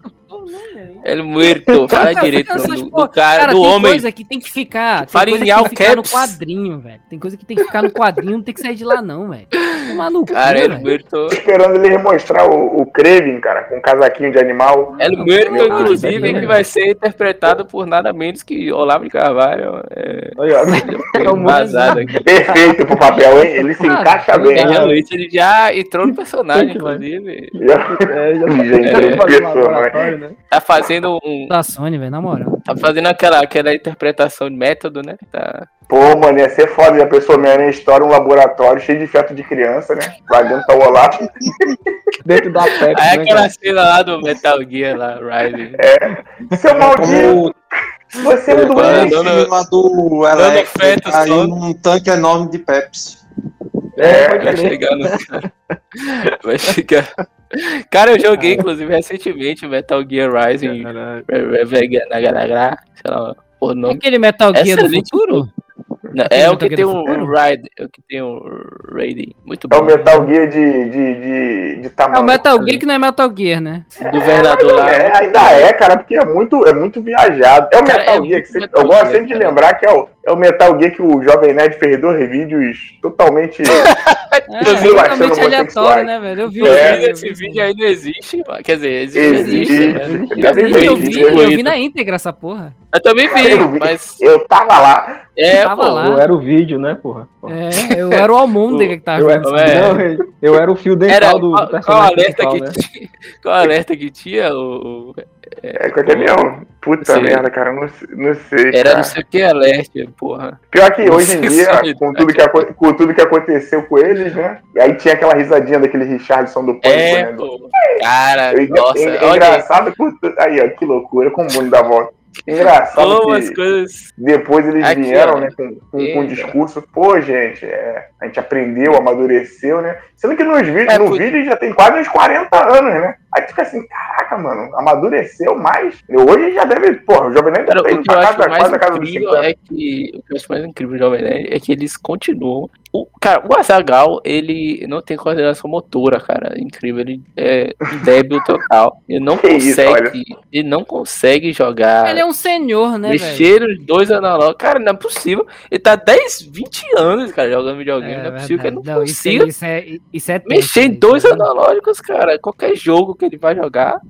El Muerto, fala direito essas do, do porra- cara, do tem homem. coisa que tem que ficar. Tem Fala coisa que tem que ficar no quadrinho, velho. Tem coisa que tem que ficar no quadrinho, não tem que sair de lá, não, velho. Tomar no Cara, El velho. Muerto. Tô esperando ele mostrar o, o Kraven, cara, com um casaquinho de animal. El Muerto, Meu Deus, inclusive, que vai ser interpretado por nada menos que Olavo de Carvalho. É, É um vazado aqui. Perfeito pro papel, hein? Ele se Ah, encaixa bem. É, realmente, ele já entrou no personagem, inclusive. É, já Gente, tá é, fazendo pessoa, laboratório, né? Tá fazendo um. Da Sony, velho, na moral. Tá fazendo aquela, aquela interpretação de método, né? Tá. Pô, mano, ia ser foda a pessoa Homem-Aranha estoura um laboratório cheio de feto de criança, né? Lá dentro tá o Olavo. Dentro da Pepsi, Aí né, aquela cara? cena lá do Metal Gear lá, Rising. Seu maldito, você é um o doente. dando- filme lá do feto ele caiu só. num tanque enorme de Pepsi. É, Vai pode crer. chegar no. Vai chegar. Cara, eu joguei, inclusive, recentemente o Metal Gear Rising. Sei lá. o nome. Aquele Metal Gear do futuro? Não, É o que tem um? Raid, é o que tem um Raiden. Muito É bom. o Metal Gear de, de, de, de É tamanho. o Metal Gear que não é Metal Gear, né? Do governador lá. É, ainda é, cara, porque é muito, é muito viajado. É o Cara, Metal é Gear que sempre, Metal eu gosto Gear, sempre de lembrar que é o, é o Metal Gear que o Jovem Nerd fez dois vídeos totalmente. É, totalmente aleatório, né, velho? Eu vi É. vídeo, eu Esse vídeo aí não existe, mano. Quer dizer, existe. Existe. existe, né? Eu vi, eu vi, eu vi Existe. na íntegra essa porra. Eu também vi, Eu vi. mas. Eu tava lá. É, Tava pô. lá. Eu era o vídeo, né, porra? É, eu era o Almôndega que tava Eu era, vendo. É. não, eu- eu era o fio dental Era do, do qual, qual personagem alerta principal, que né? tinha? Qual alerta que tinha? O- É, com aquele mesmo. Puta Sim. merda, cara, não, sei- não sei. era cara. não sei o que alerta, porra. Pior que hoje em dia, Sexualidade. com tudo, que, com tudo que aconteceu com eles, né? E aí tinha aquela risadinha daquele Richardson do Pânico, É, né? pô. Cara, É, nossa, é- é engraçado. com Aí, ó, que loucura, como o mundo dá volta. Engraçado como que coisas. depois eles Aqui, vieram, né, com, com, com um discurso, pô, gente, é, a gente aprendeu, amadureceu, né? Sendo que nos vídeos, É, no vídeo já tem quase uns 40 anos, né? Aí fica assim, caraca, mano, amadureceu mais. Hoje já deve, porra, o Jovem Nerd tá acho casa, mais quase a casa dos incrível 50. é que. O que eu acho mais incrível do Jovem Nerd é que eles continuam. O, cara, o Azagal, ele não tem coordenação motora, cara. Incrível. Ele é débil total. Ele não Que isso, consegue. ele não consegue jogar. Ele é um senhor, né, velho? Mexer os dois analógicos. Cara, não é possível. Ele tá 10, 20 anos, cara, jogando videogame. não é possível que ele não, Não, isso, consiga isso é, isso é tenso, mexer em dois vendo? analógicos, cara. Qualquer jogo que ele vai jogar,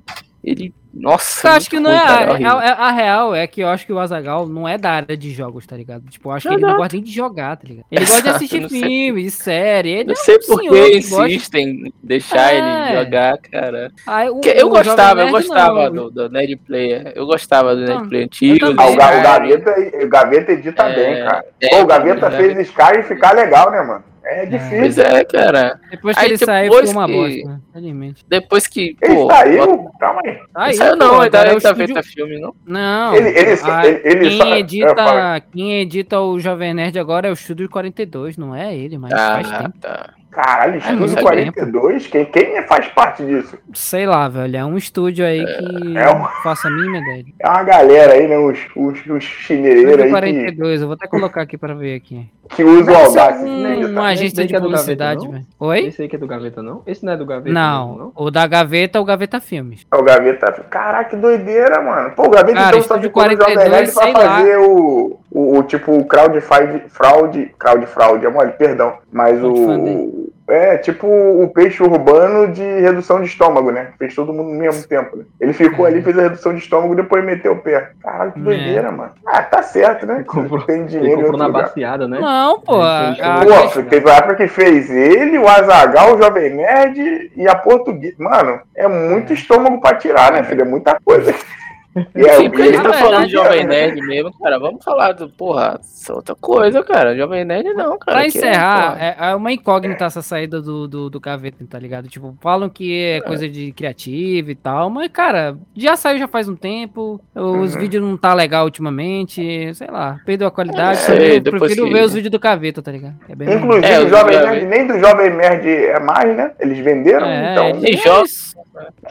ele. Nossa. Eu acho que não é a, horrível. a, a real é que eu acho que o Azagal não é da área de jogos, tá ligado? Tipo, eu acho que ele não Exato. gosta nem de jogar, tá ligado? Ele gosta de Exato, assistir não sei- filme, de série. Ele Não é sei um por que gosta- insistem em deixar É. ele jogar, cara. Aí, o- Porque eu o gostava, eu gostava não. do, do Nerd Player. Eu gostava do Não, Nerd Player antigo. também, Ah, o, Ga- o cara. Gaveta, o Gaveta edita É, bem, cara. é, Pô, o Gaveta é. fez Sky ficar legal, né, mano? É difícil. Pois é, cara. Depois que Aí ele saiu, depois ficou uma que- bosta, né? Infelizmente. Depois que. Ele pô, saiu? Calma aí. Saiu pô, não, ainda agora é o ainda estúdio- filme, não? Não. Ele- ele só- a- ele- ele quem, é, fala. edita, quem edita o Jovem Nerd agora é o Estúdio 42, não é ele, mas faz Ah, tempo. tá. Caralho, não Estúdio sabia. 42? Quem, quem faz parte disso? Sei lá, velho. É um estúdio aí que É um- faça a mínima ideia. É uma galera aí, né? Os, os, os chinereiros Estúdio aí que, 42, eu vou até colocar aqui pra ver aqui. Que usam o Audacity. algum- né? uma agência daí de que é publicidade, não? velho. Oi? Esse aí que é do Gaveta, não? Esse não é do Gaveta? Não, mesmo, não? o da Gaveta é o Gaveta Filmes. O Gaveta. Caraca, que doideira, mano. Pô, o Gaveta Cara, então só Jovem 42, Nerd pra fazer o, o, o tipo o crowdfunding, fraude, crowdfraude, é mole, perdão. Mas o. É, tipo o peixe urbano de redução de estômago, né? Fez todo mundo no mesmo tempo, né? Ele ficou ali, fez a redução de estômago e depois meteu o pé. Caralho, que É. doideira, mano. Ah, tá certo, né? Ele comprou- Tem Ele dinheiro em comprou na lugar. baseada, né? Não, pô. a- Ele a-. Pô, teve uma época que fez ele, o Azagal, o Jovem Nerd e a Portuguesa. Mano, é muito estômago pra tirar, né, filho? É muita coisa. E é- Sim, porque a gente tá falando de Jovem Nerd mesmo, cara. Vamos falar do. Porra, isso é outra coisa, cara. Jovem Nerd não, cara. Pra que é, encerrar, é, é uma incógnita essa saída do, do, do Gaveta, tá ligado? Tipo, falam que é coisa de criativo e tal, mas, cara, já saiu já faz um tempo, os Uhum. vídeos não tá legal ultimamente, sei lá, perdeu a qualidade, É, eu prefiro que- ver os vídeos do Gaveta, tá ligado? É. Inclusive, É, o Jovem Nerd, nem do Jovem Nerd é mais, né? Eles venderam, É, então. ele- E jovem,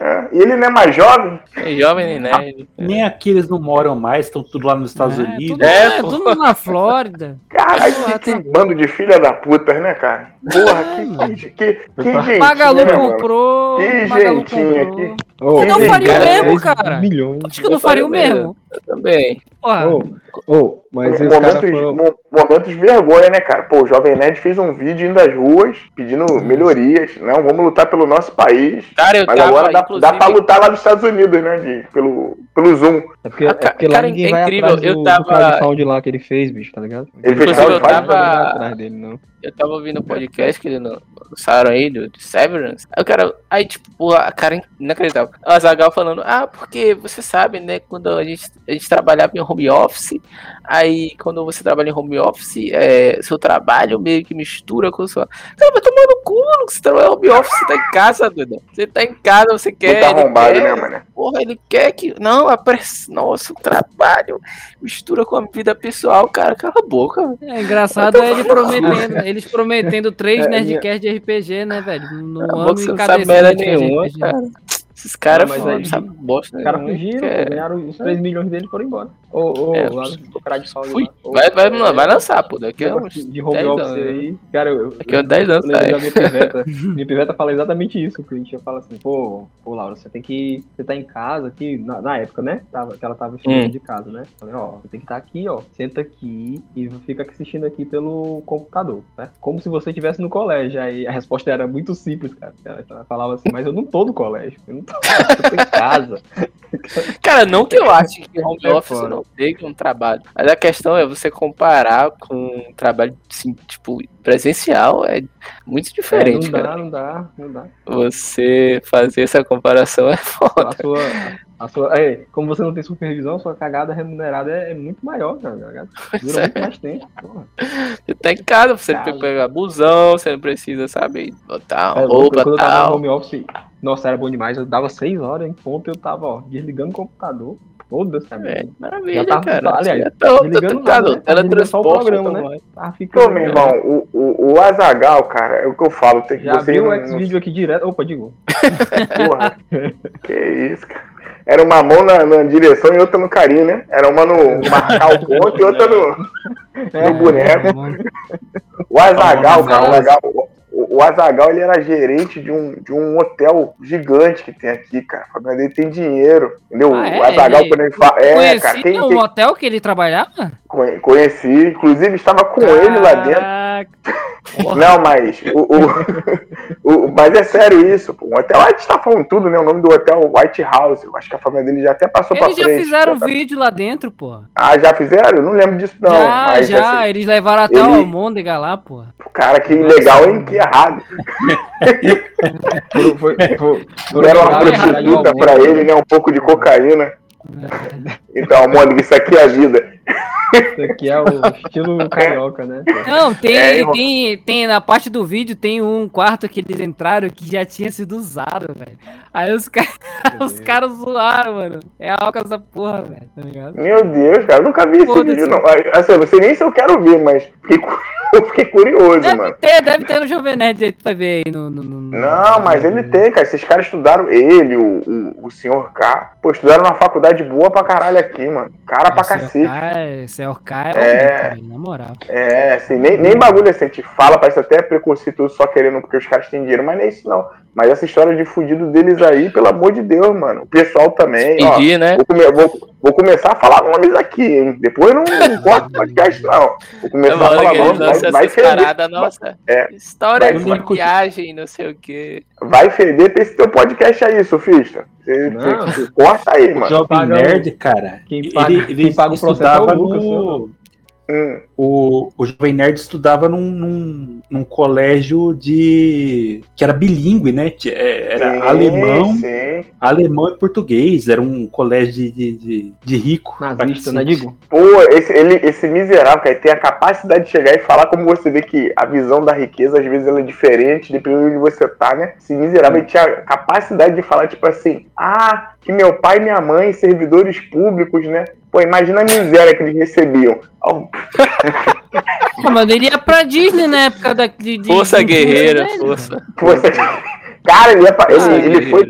é. E ele não é mais jovem. nem jovem nem nerd. Nem aqui eles não moram mais, estão tudo lá nos Estados é, Unidos. Tudo, É, é, pô. tudo na Flórida. Caralho, que, que bando de filha da puta, né, cara? Porra, que, que, que, que gente. Magalu né, comprou. Que comprou. aqui. Ô, Eu não faria o mesmo, cara. Milhões. Acho que eu não faria o mesmo. Eu também. Porra. Ô, ô, mas Momentos, foram. momentos de vergonha, né, cara? Pô, o Jovem Nerd fez um vídeo indo às ruas pedindo melhorias. Não, vamos lutar pelo nosso país. Cara, eu tava, agora dá, inclusive. dá pra lutar lá nos Estados Unidos, né? de- pelo, pelo Zoom. É porque, é Ah, ca- porque lá cara, ninguém é vai incrível, atrás eu do, tava- do lá que ele fez, bicho, tá ligado? Ele fez eu crowdfunding, tava- Não vai atrás dele, não. Eu tava ouvindo o podcast que eles não- lançaram aí, do, do Severance. Aí o cara, aí tipo, porra, a cara inacreditável. O Azagal falando, ah, porque você sabe, né, quando a gente, a gente trabalhava em home office, aí quando você trabalha em home office, é, seu trabalho meio que mistura com o seu. Cara, vai tomar no cu, mano, que você trabalha em home office, você tá em casa, doido. Você tá em casa, você quer. Muito ele arrombado, quer, né, mano? Porra, ele quer que. Não, a press... Nossa, o trabalho mistura com a vida pessoal, cara. Cala a boca, velho. É engraçado é ele prometendo, eles prometendo três É, Nerdcast de RPG, né, velho? No a ano e cada sabe merda nenhuma, RPG. cara. Esses caras Não, aí- bosta. Os caras né? fugiram, é- ganharam os 3 milhões dele e foram embora. Ô, ô, É, lá do cara de pau Fui. Ô, Vai, vai, é, vai lançar, pô. Daqui a uns de home 10 office anos, aí. Cara, eu, Daqui a 10 anos da minha piveta. minha piveta fala exatamente isso. Que a gente fala assim, pô, pô, Laura, você tem que. Você tá em casa aqui, na, na época, né? Tava, que ela tava estudando Hum. de casa, né? Falei, ó, você tem que estar aqui, ó. Senta aqui e fica assistindo aqui pelo computador, né? Como se você estivesse no colégio. Aí a resposta era muito simples, cara. Ela, ela falava assim, mas eu não tô no colégio. Eu não tô, eu tô em casa. Cara, não que eu ache que home office não pegue um trabalho. Mas a questão é você comparar com um trabalho, assim, tipo, presencial. É muito diferente, não dá, cara. não dá, não dá. Você fazer essa comparação é foda. A sua, a sua, é, como você não tem supervisão, sua cagada remunerada é, é muito maior, cara. Dura muito mais tempo. Porra. Você tá em casa, você não Casa. tem que pegar busão, você não precisa, sabe, botar uma É, roupa quando eu tava no tal. home office, nossa, era bom demais. Eu dava seis horas em ponto, eu tava, ó, desligando o computador. Foda-se, É, maravilha, Já tava- cara. aliás, Já tá, desligando tá, nada, tá, né? Tava desligando só o programa, tá né? Tava ficando. Pô, meu irmão, o, o, o Azagal, cara, é o que eu falo. Tem que Já você viu o X-Video aqui direto? Opa, digo. Porra. que isso, cara. Era uma mão na, na direção e outra no carinho, né? Era uma no marcar o ponto e outra no, É, no boneco. O Azagal, cara, o Azagal, o, o Azagal, ele era gerente de um, de um hotel gigante que tem aqui, cara. Dele tem dinheiro, entendeu? Ah, é? O Azagal, Ele- quando ele fala. É, Conheci cara, quem, quem hotel que ele trabalhava? conhe- conheci, inclusive estava com ele lá dentro. Não, mas o, o, o- mas é sério isso. Pô. O hotel, a gente tá falando tudo, né? O nome do hotel White House. Eu acho que a família dele já até passou Eles já frente. fizeram Já tá- vídeo lá dentro, pô. Ah, já fizeram? Eu não lembro disso, não. já, mas, já. assim, Eles levaram até ele- o Almôndega lá, pô. cara, que legal, hein? Que errado. Foi, foi, foi, foi Deram uma prostituta pra ele, né? Um pouco de cocaína. Então, Mônica, isso aqui é a vida. Isso aqui é o estilo carioca, né? Não, tem, É, tem, tem na parte do vídeo tem um quarto que eles entraram que já tinha sido usado, velho. Aí os caras os caras zoaram, mano. É algo essa porra, velho, tá ligado? Meu Deus, cara, eu nunca vi esse Foda-se. vídeo, não. Assim, eu não sei nem se eu quero ver, mas fiquei, cu- eu fiquei curioso, Deve mano. ter, deve ter no Jovem Nerd vai ver aí no. no, no- Não, mas ele tem, cara. Esses caras estudaram, ele, o, o, o senhor K, pô, estudaram numa faculdade boa pra caralho aqui, mano. Cara pra cacete. Senhor K É. é, é na moral. É, assim, nem, nem bagulho assim, a gente fala, parece até preconceituoso só querendo porque os caras têm dinheiro, mas não é isso não. Mas essa história de fudido deles aí, pelo amor de Deus, mano. O pessoal também, ó. Entendi, né? Vou, come- vou- vou começar a falar nomes aqui, hein? Depois não, não corta o podcast, não. Vou começar a falar nomes, vai, lança vai paradas, nossa. É. História Vai- de viagem, não sei o quê. Vai feder pra esse teu podcast aí, sofista. Você, Não. você- você corta aí, mano. Jovem Nerd, cara, quem ele, paga- ele quem paga o processo é o Lucas. Hum, O, o Jovem Nerd estudava num, num, num colégio de. que era bilíngue, né? É, Era sim, alemão, Sim. alemão e português. Era um colégio de, de, de, de rico. Nazista, né, Digo? Pô, esse, ele, esse miserável, cara, ele tem a capacidade de chegar e falar como você vê que a visão da riqueza, às vezes, ela é diferente, dependendo de onde você tá, né? Esse miserável ele tinha a capacidade de falar, tipo assim, ah, que meu pai e minha mãe, servidores públicos, né? Pô, imagina a miséria que eles recebiam. Pô, mano, ele ia pra Disney na época da. De, de- Força de- guerreira, dele, força. Você... Cara, ele, ele, Ah, ele ele- foi.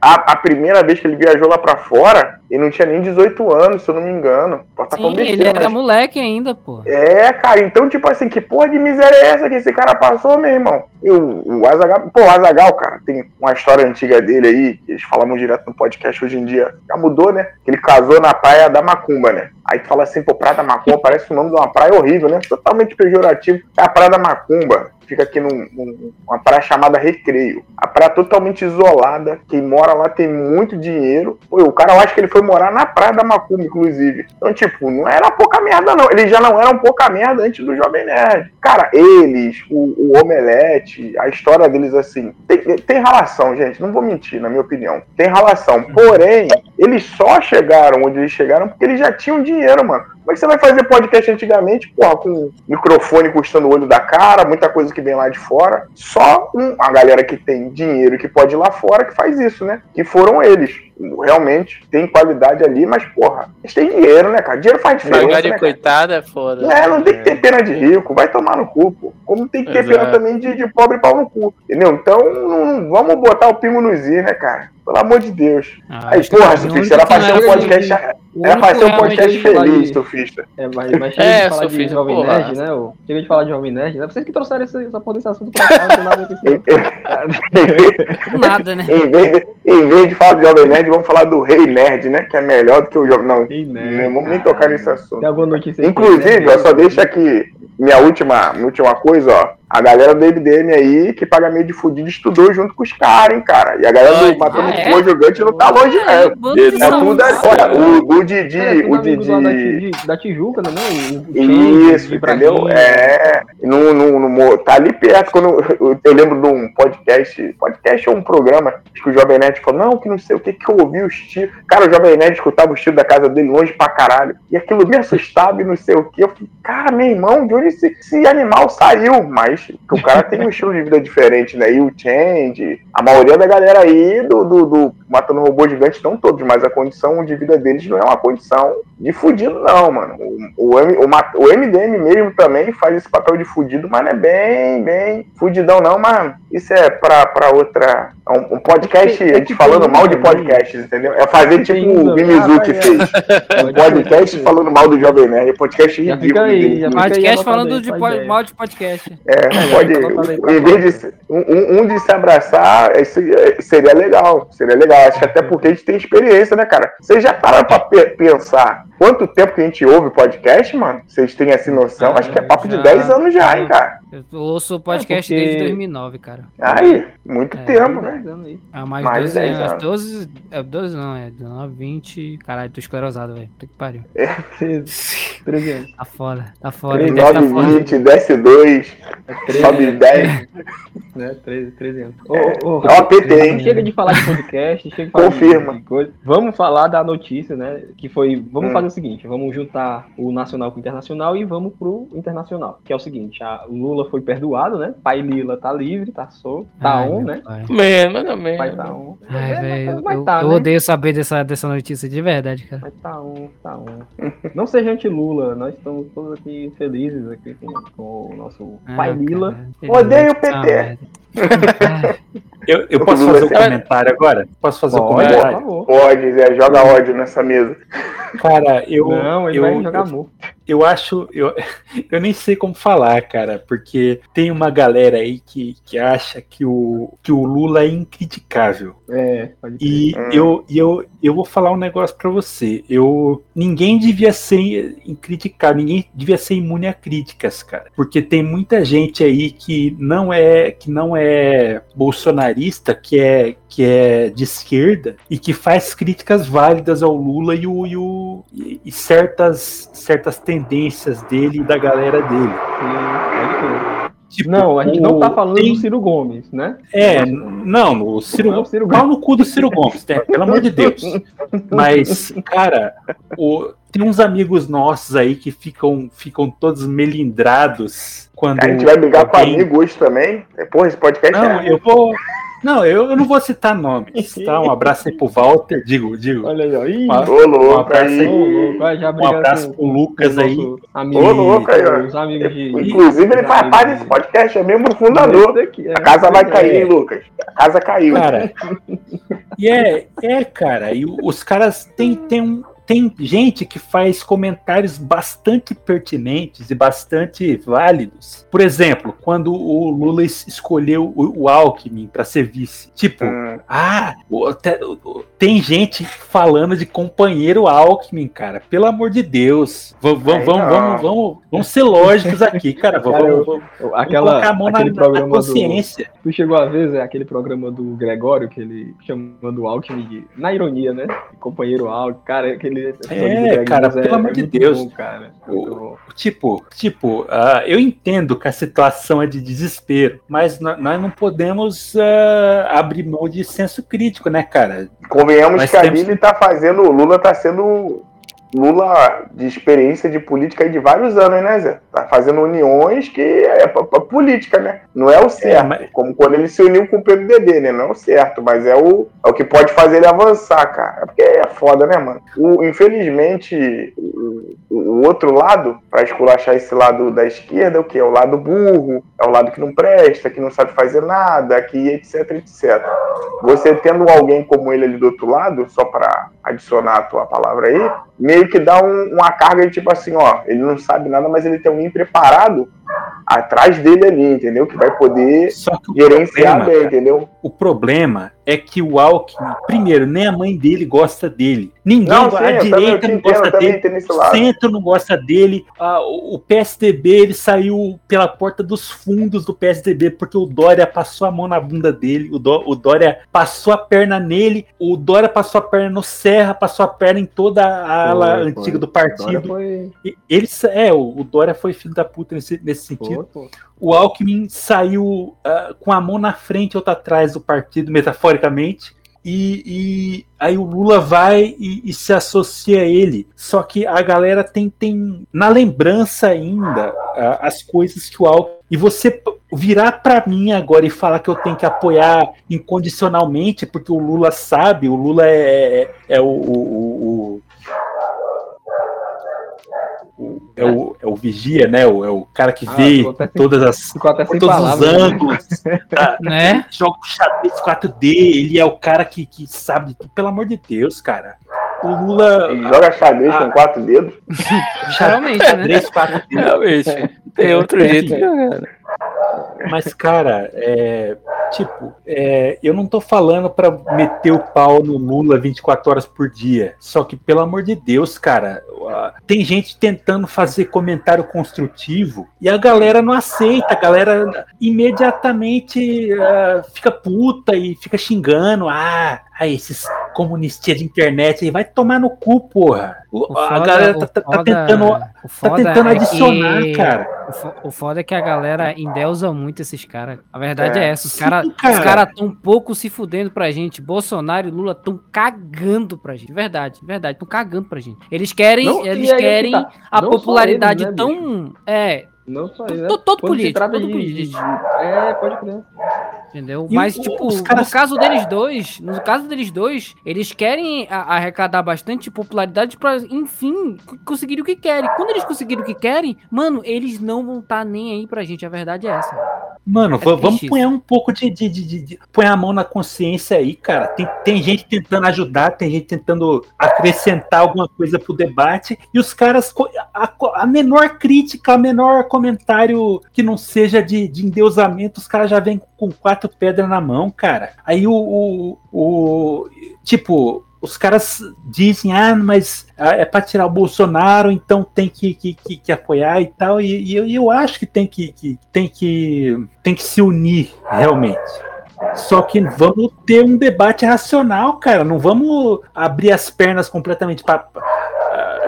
A, a- primeira vez que ele viajou lá pra fora, ele não tinha nem 18 anos, se eu não me engano. Pode tá Sim, ele era mas- moleque ainda, pô. É, cara, então, tipo assim, que porra de miséria é essa que esse cara passou, meu irmão? E o, o Azagal, pô, o Azagal, cara, tem uma história antiga dele aí, que eles falavam direto no podcast hoje em dia, já mudou, né? Que ele casou na praia da Macumba, né? Aí tu fala assim, pô, Praia da Macumba parece o nome de uma praia horrível, né? Totalmente pejorativo. É a Praia da Macumba, fica aqui num, num- praia chamada Recreio. A praia totalmente isolada, quem mora lá tem muito dinheiro. Pô, o cara, eu acho que ele foi morar na Praia da Macumba, inclusive. Então, tipo, não era pouca merda, não. Eles já não eram pouca merda antes do Jovem Nerd. Cara, eles, o, o Omelete, a história deles, assim, tem, tem relação, gente. Não vou mentir, na minha opinião. Tem relação. Porém, eles só chegaram onde eles chegaram porque eles já tinham dinheiro, mano. Como é que você vai fazer podcast antigamente, porra, com microfone custando o olho da cara, muita coisa que vem lá de fora? Só um, a galera que tem dinheiro e que pode ir lá fora que faz isso, né? Que foram eles. Realmente tem qualidade ali, mas, porra, eles têm dinheiro, né, cara? Dinheiro faz diferença. Pagar né, de cara? coitado é foda. É, não tem que ter pena de rico, vai tomar no cu, pô. Como tem que ter Exato. pena também de, de pobre pau no cu, entendeu? Então, não- não- vamos botar o pingo nos i, né, cara? Pelo amor de Deus. Ah, Aí, porra, Sofista, era pra ser um era podcast. Era pra ser um podcast feliz, de- Sofista. É, mas, mas chega É, de falar de sofista, Jovem porra. Nerd, né? ô? Chega de falar de Jovem Nerd, né? Vocês que trouxeram esse, essa porra desse assunto pra cá, não tem nada. Nada, né? em, vez de, em vez de falar do Jovem Nerd, vamos falar do Rei Nerd, né? Que é melhor do que o Jovem. Não, Ei, né? não vamos nem tocar nesse assunto. Tem alguma notícia aí? Inclusive, ó, só deixa aqui minha última, minha última coisa, ó. A galera do MDM aí, que paga meio de fudido, estudou junto com os caras, hein, cara. E a galera Ai, do Matando ah, é? Robô Gigante não tá longe, É, não. É tudo ali. Olha, o, o Didi, É, o da, Didi. Ti- da Tijuca, né? não? O- o Isso, entendeu? É, no, no, no mo- tá ali perto. Quando eu, eu lembro de um podcast, podcast ou um programa, acho que o Jovem Nerd falou, não, que não sei o que, que eu ouvi os tiros. Cara, o Jovem Nerd escutava os tiros da casa dele longe pra caralho. E aquilo me assustava e não sei o que. Eu falei, cara, meu irmão, de onde esse, esse animal saiu? Mas que o cara tem um estilo de vida diferente, né? E o Change, a maioria da galera aí do, do, do Matando Robô Gigante, não todos, mas a condição de vida deles não é uma condição de fudido, não, mano. O, o, M- o, o MDM mesmo também faz esse papel de fudido, mas não é bem, bem fudidão, não, mas isso é pra, pra outra. é Um, um podcast, É que- é a gente que falando mal de podcasts, entendeu? É fazer tipo o também, ah, fez. Um podcast falando mal do Jovem Nerd. Podcast Já ridículo. fica aí, Podcast falando de mal de podcast. É, pode. Em vez de um, um- de se abraçar, é, seria legal. Seria legal. Acho que até porque a gente tem experiência, né, cara? Vocês já pararam pra pe- pensar quanto tempo que a gente ouve podcast, mano? Vocês têm essa noção? Acho que é papo de Já. 10 anos já, hein, cara? Eu ouço podcast É porque- desde 2009, cara. Aí, muito É, tempo, Tá né? aí. Há mais, Mais de de 12 10 anos. anos. 12, é 12 não, é 19, 20. Caralho, tô esclerosado, velho. Puta que pariu. 13, 13 anos. Tá foda, tá foda. Treze, deve tá 9, foda. 20, desce 2, É 13, sobe 10. né? 13, 13 anos. É, Ô, ô, é uma PT, hein? Chega de falar de podcast, chega de falar de- Confirma. de coisa. Vamos falar da notícia, né? Que foi. Vamos Hum. fazer o seguinte: vamos juntar o nacional com o internacional e vamos pro internacional. Que é o seguinte: a, o Lula foi perdoado, né? Pai Lila tá livre, tá solto, tá Ai, on, né? pai. Menos, menos. Vai tá on. Ai, É, velho, eu, tá, eu né? odeio saber dessa, dessa notícia de verdade, cara. Mas tá on, tá on. Não seja anti-Lula, nós estamos todos aqui felizes aqui com, com o nosso Ah, pai Lila. cara, Odeio o PT. Eu, eu posso fazer um comentário agora? Posso fazer um comentário? favor. Pode, Zé, joga ódio nessa mesa. Cara, eu. Não, ele eu, vai jogar amor. eu acho. Eu, eu nem sei como falar, cara, porque tem uma galera aí que, que acha que o, que o Lula é incriticável. É, pode. E Hum. eu, e eu, eu vou falar um negócio pra você. Eu, ninguém devia ser incriticável, ninguém devia ser imune a críticas, cara. Porque tem muita gente aí que não é que não é bolsonarista, que é que é de esquerda e que faz críticas válidas ao Lula e, o, e, o, e, certas certas tendências dele e da galera dele. Tipo, Não, a gente não tá falando tem- do Ciro Gomes, né? É, não, o Ciro Não, o Gomes. Ciro Pau no cu do Ciro Gomes, né? Pelo amor de Deus. Mas, cara, o- tem uns amigos nossos aí que ficam, ficam todos melindrados quando. A gente vai brigar com alguém- amigo hoje também. É, Porra, esse podcast Não, é. eu vou. Não, eu, eu não vou citar nomes, tá? Um abraço aí pro Walter, digo, digo. Olha aí, ó. Ih, Uma- Ô, louco, abraço aí. louco, Um abraço com- pro Lucas aí. Amigo, Ô, louco, aí, ó. Os amigos de. Inclusive, ele faz parte de- desse podcast, é membro fundador. Daqui, é. A casa vai cair, É. hein, Lucas. A casa caiu. Cara, e é, é, cara, e os caras tem, tem um. Tem gente que faz comentários bastante pertinentes e bastante válidos. Por exemplo, quando o Lula es- escolheu o, Alckmin para ser vice. Tipo, Hum, ah, tem gente falando de companheiro Alckmin, cara. Pelo amor de Deus. Vamos, vamos, vamos, vamos, vamos, ser lógicos aqui, cara. Vamos, vamos- Aquela, colocar a mão na, aquele na programa do. consciência. Tu chegou a ver, Zé, aquele programa do Gregório, que ele chamando o Alckmin de. Na ironia, né? Companheiro Alckmin. Cara, aquele. Episódio É, Greg cara, News pelo amor de muito Deus. bom, cara. O- Muito bom. Tipo, tipo, ah, eu entendo que a situação é de desespero, mas nó- nós não podemos ah, abrir mão de senso crítico, né, cara? convenhamos Mas que a temos- Lili tá fazendo. O Lula tá sendo Lula de experiência de política de vários anos, né, Zé? Tá fazendo uniões que é pra, pra política, né? Não é o certo. mas- Como quando ele se uniu com o PMDB, né? Não é o certo, mas é o, é o que pode fazer ele avançar, cara. É porque é foda, né, mano? O, infelizmente, o, o outro lado, pra esculachar esse lado da esquerda, é o quê? É o lado burro, é o lado que não presta, que não sabe fazer nada, que etc, etc. Você tendo alguém como ele ali do outro lado, só pra adicionar a tua palavra aí, meio que dá um- uma carga de tipo assim, ó, ele não sabe nada, mas ele tem alguém preparado atrás dele ali, entendeu? Que vai poder que gerenciar problema, bem, entendeu? o problema é que o Alckmin, primeiro, nem a mãe dele gosta dele. Ninguém, Não, a sim, eu direita não gosta dele. O centro não gosta dele, ah, o PSDB ele saiu pela porta dos fundos do PSDB porque o Dória passou a mão na bunda dele, o, Dó- o Dória passou a perna nele, o Dória passou a perna no Serra, passou a perna em toda a ala Foi, antiga foi. do partido. foi. Ele, é, o, o Dória foi filho da puta nesse, nesse sentido. foi. O Alckmin saiu ah, com a mão na frente e outra atrás do partido, metaforicamente. E, e aí o Lula vai e, e se associa a ele. Só que a galera tem, tem na lembrança ainda ah, as coisas que o Alckmin. E você virar pra mim agora e falar que eu tenho que apoiar incondicionalmente, porque o Lula sabe, o Lula é, é, é o, o- o- o- é o, é o vigia, né? O, é o cara que Ah, vê todas as, por todos os palavras. né? ângulos, tá, Né? joga o xadrez 4D, ele é o cara que, que sabe de tudo. Pelo amor de Deus, cara. O Lula. Ele joga xadrez Ah. com quatro dedos. Geralmente, né? Xadrez 4D. Realmente. Tem outro jeito jogar. Mas, cara, é, tipo, é, eu não tô falando pra meter o pau no Lula 24 horas por dia. Só que, pelo amor de Deus, cara, tem gente tentando fazer comentário construtivo e a galera não aceita. A galera imediatamente ah, fica puta e fica xingando. Ah, ah, esses comunistas de internet aí, vai tomar no cu, porra. O- O a foda- galera tá, tá- tá foda- tentando, o tá foda tentando é adicionar, que- cara. O fo- O foda é que a galera endeusa muito esses caras. A verdade é, É. essa. Os caras cara. os cara tão pouco se fudendo pra gente. Bolsonaro e Lula tão cagando pra gente. Verdade, verdade. Tão cagando pra gente. Eles querem, Não, eles é que querem tá. a Não popularidade eles, né, tão. É, Não só isso. né? to- todo político, todo de- político. de- É, pode crer. Entendeu? E Mas, o- tipo, os caras- no caso deles dois, no caso deles dois, eles querem arrecadar bastante popularidade pra, enfim, conseguir o que querem. Quando eles conseguirem o que querem, mano, eles não vão estar nem aí pra gente. A verdade é essa. Mano, É va- vamos pôr um pouco de, de, de, de- de- Põe a mão na consciência aí, cara. Tem, tem gente tentando ajudar, tem gente tentando acrescentar alguma coisa pro debate. E os caras. A, a menor crítica, a menor comentário que não seja de, de endeusamento, os caras já vêm com quatro pedras na mão, cara. Aí o. o, o- tipo. Os caras dizem, ah, mas ah, é para tirar o Bolsonaro, então tem que, que, que, que apoiar e tal. E, e eu, eu acho que tem que, que, tem que tem que se unir realmente. Só que vamos ter um debate racional, cara. Não vamos abrir as pernas completamente para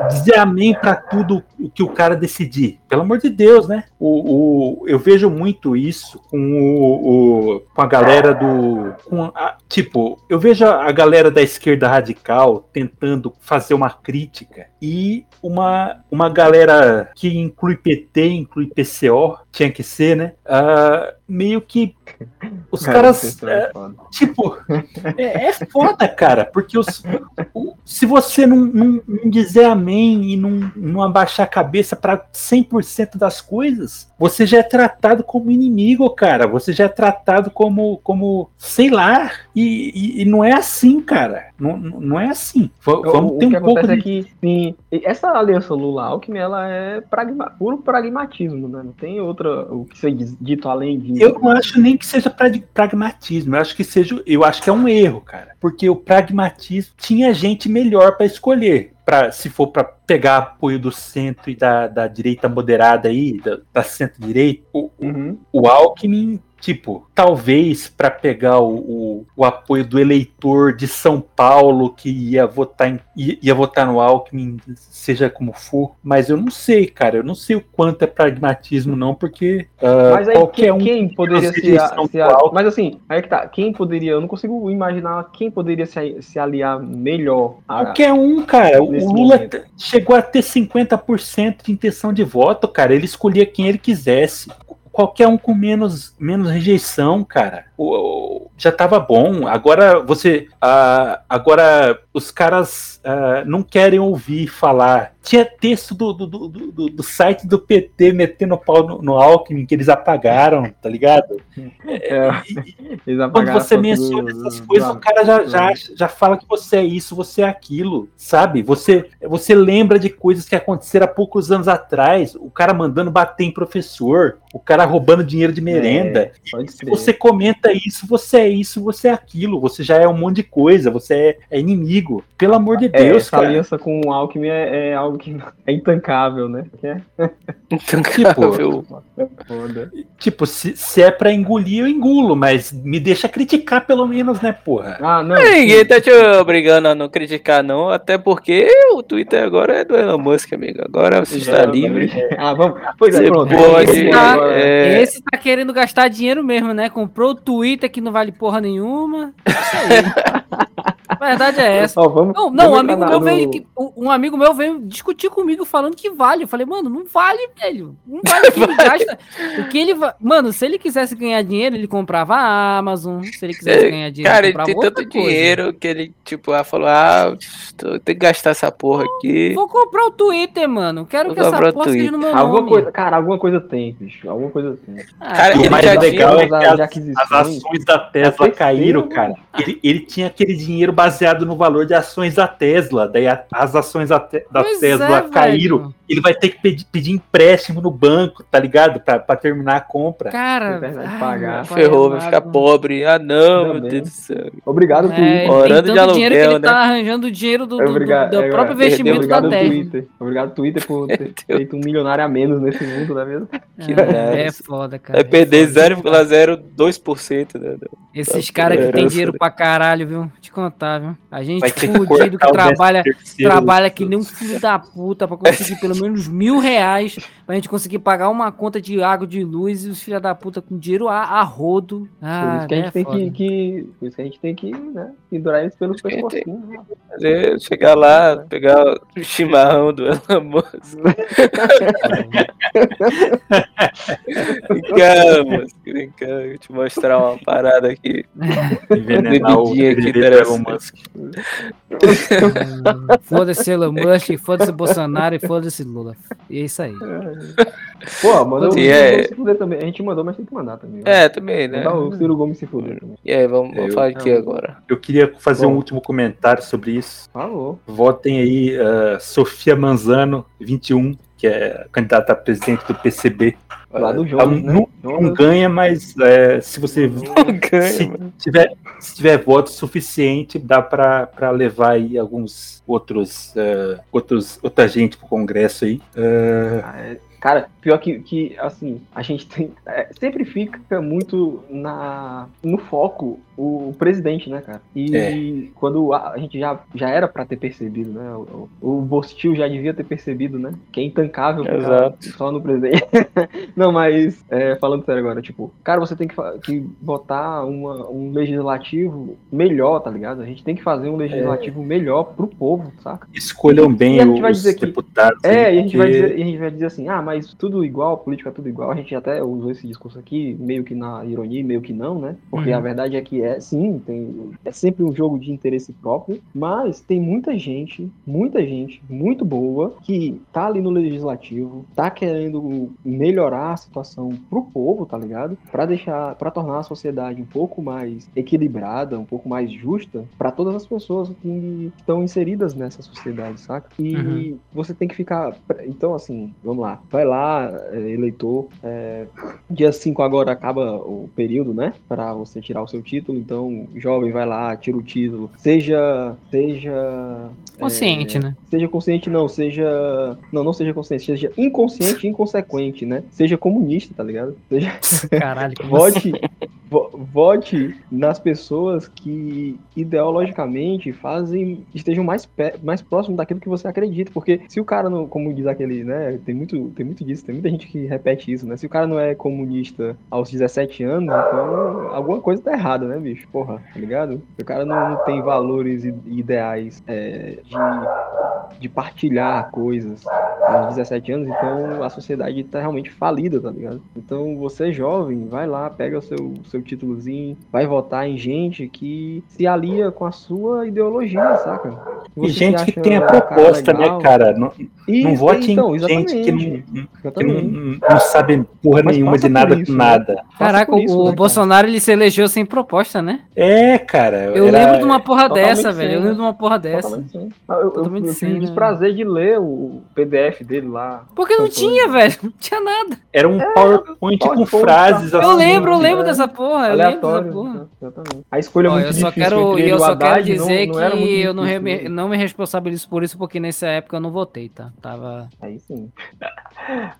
dizer amém para tudo o que o cara decidir. Pelo amor de Deus, né? O, o- eu vejo muito isso com, o, o- com a galera do. a- tipo, eu vejo a, galera da esquerda radical tentando fazer uma crítica e uma, uma galera que inclui PT, inclui PCO, tinha que ser, né? Ah, meio que os Cara, caras. são é. Tipo, é, é foda, cara, porque os- o- se você não, não- não dizer amém e não, não abaixar a cabeça para 100% das coisas, você já é tratado como inimigo, cara. Você já é tratado como, como sei lá. E, e- e não é assim, cara. Não, não é assim. Vamos o ter um pouco acontece de. é que sim, essa aliança Lula-Alckmin, ela é pragma, puro pragmatismo, né? Não tem outra, o que ser dito além disso. Eu não acho nem que seja prag- pragmatismo, eu acho que seja, eu acho que é um erro, cara, porque o pragmatismo tinha gente melhor para escolher, para se for para pegar apoio do centro e da, da direita moderada aí, da, da centro-direita, o, Uhum. o Alckmin tipo, talvez para pegar o, o, o apoio do eleitor de São Paulo que ia votar em, ia, ia votar no Alckmin, seja como for, mas eu não sei, cara, eu não sei o quanto é pragmatismo não, porque ah, Mas aí qualquer quem, um quem poderia menos se, rejeição se Alckmin. Mas assim, aí que tá. Quem poderia. Eu não consigo imaginar quem poderia se, se aliar melhor. A, Qualquer um, cara. O Lula momento. chegou a ter 50% de intenção de voto, cara. Ele escolhia quem ele quisesse. Qualquer um com menos, menos rejeição, cara. O- o- já tava bom. Agora você. ah, agora os caras ah, não querem ouvir falar. Tinha texto do, do, do, do- do site do PT metendo pau no, no Alckmin que eles apagaram, tá ligado? é, eles Quando você menciona essas coisas, o cara já, já, já fala que você é isso, você é aquilo, sabe? Você, você lembra de coisas que aconteceram há poucos anos atrás, o cara mandando bater em professor, o cara roubando dinheiro de merenda. É, Se você comenta isso, você é isso, você é aquilo, você já é um monte de coisa, você é, é inimigo. Pelo amor de É, Deus, essa cara. aliança com o Alckmin é, é algo que é intancável, né? Que é Intancável. foda. Tipo, se, se é pra engolir, eu engulo, mas me deixa criticar pelo menos, né, porra? Ah, não. Ninguém tá te obrigando a não criticar, não. Até porque o Twitter agora é do Elon Musk, amigo. Agora você está É, livre. Ah, vamos. Pois é, pronto. pode. Esse tá- é, Esse tá querendo gastar dinheiro mesmo, né? Comprou o Twitter que não vale porra nenhuma. Isso aí. A verdade é essa. Vamos, Não, não, um vamos amigo entrar meu no- veio, que- um amigo meu veio discutir comigo falando que vale. Eu falei, mano, não vale, velho. Não vale o que ele gasta. O que ele va- Mano, se ele quisesse ganhar dinheiro, ele comprava a Amazon. Se ele quisesse ganhar dinheiro, Cara, ele comprava tem outra tanto coisa. dinheiro que ele, tipo, ah, falou: ah, tem que gastar essa porra aqui. Vou comprar o Twitter, mano. Quero Vou que essa comprar o porra seja no meu Alguma nome. coisa, cara, alguma coisa tem, bicho. Alguma coisa tem. Ah, Cara, o ele mais já legal tinha- é que as, as ações da Tesla caíram, cara. Ele, ele tinha aquele dinheiro baseado no valor de ações da Tesla. Daí a- as ações da, Te- da Tesla é, caíram. velho. Ele vai ter que pedir, pedir empréstimo no banco, tá ligado? Pra, pra terminar a compra. Cara, É verdade, ai, pagar. Ferrou, vai ficar pobre. Ah, não, meu. Deus do céu. Obrigado, É, Twitter. Orando tem de tanto dinheiro que aluguel, ele tá arranjando o dinheiro do, do, do- Obrigado, do é, próprio investimento da Obrigado, Tesla. Twitter. Obrigado, Twitter, por ter feito um milionário a menos nesse mundo, não é mesmo? Que É, é foda, cara. Vai perder é foda. 0,02%. Né? Esses da caras que tem herança, dinheiro né? pra caralho, viu? Te contar, viu? A gente que fudido que décimo trabalha, trabalha que nem um filho da puta pra conseguir pelo menos mil reais pra gente conseguir pagar uma conta de água de luz e os filhos da puta com dinheiro a, a rodo. Por Ah, isso que a gente é tem que, que- Por isso que a gente tem que, né, pendurar que gente tem- pescocinhos. né? Fazer- Chegar lá, pegar o chimarrão do vem cá, eu vou te mostrar uma parada aqui. Envenenar o Bebidinha aqui, Musk. Hum, Foda-se Elon Musk, foda-se Bolsonaro e foda-se Lula. E é isso aí. Pô, mandou o é. Gomes se fuder também. A gente mandou, mas tem que mandar também. É, também, né? Mandar o Ciro Gomes se fuder também. E aí, vamos, vamos Eu- falar aqui eu- agora. Eu queria fazer um Bom. último comentário sobre isso. Falou. Votem aí ah, Sofia Manzano, 21, que é candidata a presidente do PCB. Lá do Ela Jonas, né? não, não Jonas. ganha, mas é, se você Ganha, se tiver, se tiver voto suficiente, dá para levar aí alguns outros, eh, outros outra gente pro Congresso aí. Ah, é- Cara, pior que, que assim, a gente tem. é, sempre fica muito na, no foco o, presidente, né, cara? E É. quando a, gente já, já era pra ter percebido, né? O, o Bostil já devia ter percebido, né? Que é intancável Exato. só no presidente. Não, mas é, falando sério agora, tipo, cara, você tem que, que botar uma, um legislativo melhor, tá ligado? A gente tem que fazer um legislativo melhor pro povo, saca? escolham bem vai os dizer que- deputados. É, e a gente, vai porque- dizer, e a gente vai dizer assim, ah, mas tudo igual, política é tudo igual. A gente até usou esse discurso aqui, meio que na ironia, meio que não, né? Porque Uhum. a verdade é que é, sim, tem, é sempre um jogo de interesse próprio, mas tem muita gente, muita gente muito boa que tá ali no legislativo, tá querendo melhorar a situação pro povo, tá ligado? Pra deixar, para tornar a sociedade um pouco mais equilibrada, um pouco mais justa pra todas as pessoas que estão inseridas nessa sociedade, saca? E Uhum. você tem que ficar. Então, assim, vamos lá. Vai lá, é, eleitor. é, dia 5 agora acaba o período, né? Pra você tirar o seu título. Então, jovem, vai lá, tira o título. Seja. Seja. Consciente, é, né? Seja consciente, não, seja. Não, não seja consciente, seja inconsciente e inconsequente, né? Seja comunista, tá ligado? Seja. Caralho, como Vote, vo- vote nas pessoas que ideologicamente fazem estejam mais, pé- mais próximos daquilo que você acredita, porque se o cara não, como diz aquele, né, tem muito, tem muito disso, tem muita gente que repete isso, né? Se o cara não é comunista aos 17 anos, então alguma coisa tá errada, né, bicho? Porra, tá ligado? Se o cara não, não tem valores e e ideais é, de, de partilhar coisas aos 17 anos, então a sociedade tá realmente falida, tá ligado? Então você jovem, vai lá, pega o seu, seu títulozinho, vai votar em gente que se alia com a sua ideologia, saca? E Você gente se que tem a cara proposta, legal. né, cara? Não, Isso, não vote então, em gente que não, exatamente, que não, não sabe porra Mas nenhuma de nada isso, com né? nada. Passa Caraca, isso, o né, cara? Bolsonaro ele se elegeu sem proposta, né? É, cara. Eu lembro de uma porra dessa, velho. Eu lembro de uma porra dessa. Totalmente sim. Eu, eu, Totalmente eu tive o né? desprazer de ler o PDF dele lá. Porque não tinha, velho. Não tinha nada. Era um PowerPoint com frases tá? assim. Eu lembro, eu né? lembro dessa porra. Eu lembro dessa porra. Exatamente. A escolha é Ó, muito eu só difícil quero, e eu só quero não- dizer não que eu não, re- né? não me responsabilizo por isso, porque nessa época eu não votei, tá? Tava. Aí sim.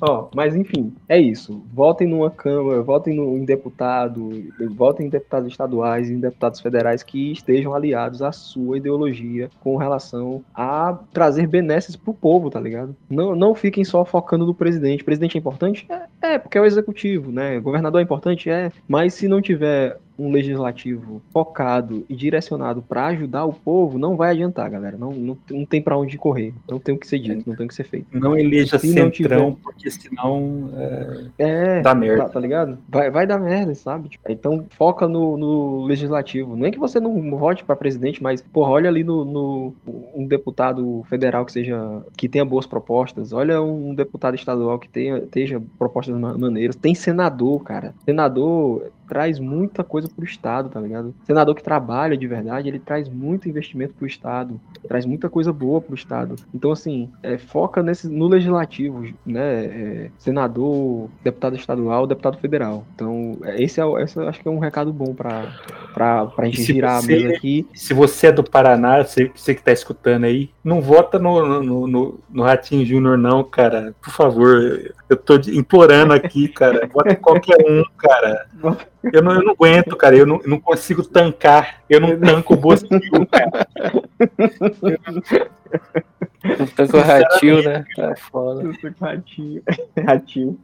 Ó, mas enfim, é isso. Votem numa Câmara, votem no, em deputado, votem em deputados estaduais e em deputados federais que estejam aliados à sua ideologia com relação a trazer benesses pro povo, tá ligado? Não, não fiquem só focando no presidente. Presidente é importante? É, é, porque é o executivo, né? governador é importante? É. Mas se não tiver um legislativo focado e direcionado para ajudar o povo, não vai adiantar, galera. Não, não, não tem para onde correr. Não tem o que ser dito, não tem o que ser feito. Não eleja Se não centrão, porque senão é, É, dá merda. tá, tá ligado? Vai, vai dar merda, sabe? Tipo, então foca no, no legislativo. Não é que você não vote pra presidente, mas, porra, olha ali no, no- um deputado federal que seja que tenha boas propostas. Olha um deputado estadual que tenha, tenha propostas ma- maneiras. Tem senador, cara. Senador traz muita coisa pro estado, tá ligado? Senador que trabalha de verdade, ele traz muito investimento pro estado, traz muita coisa boa pro estado. Então assim, é, foca nesse no legislativo, né? É, senador, deputado estadual, deputado federal. Então é, esse é, esse eu acho que é um recado bom para pra gente girar você- a mesa aqui. Se você é do Paraná, você, você que tá escutando aí, não vota no, no, no, no Ratinho Júnior, não, cara. Por favor, eu, eu tô implorando aqui, cara. Vota em qualquer um, cara. Eu não, eu não aguento, cara. Eu não, eu não consigo tancar. Eu não tanco o Bostil, cara. Tanto ratinho, né? Tá foda. Ratinho. Ratinho.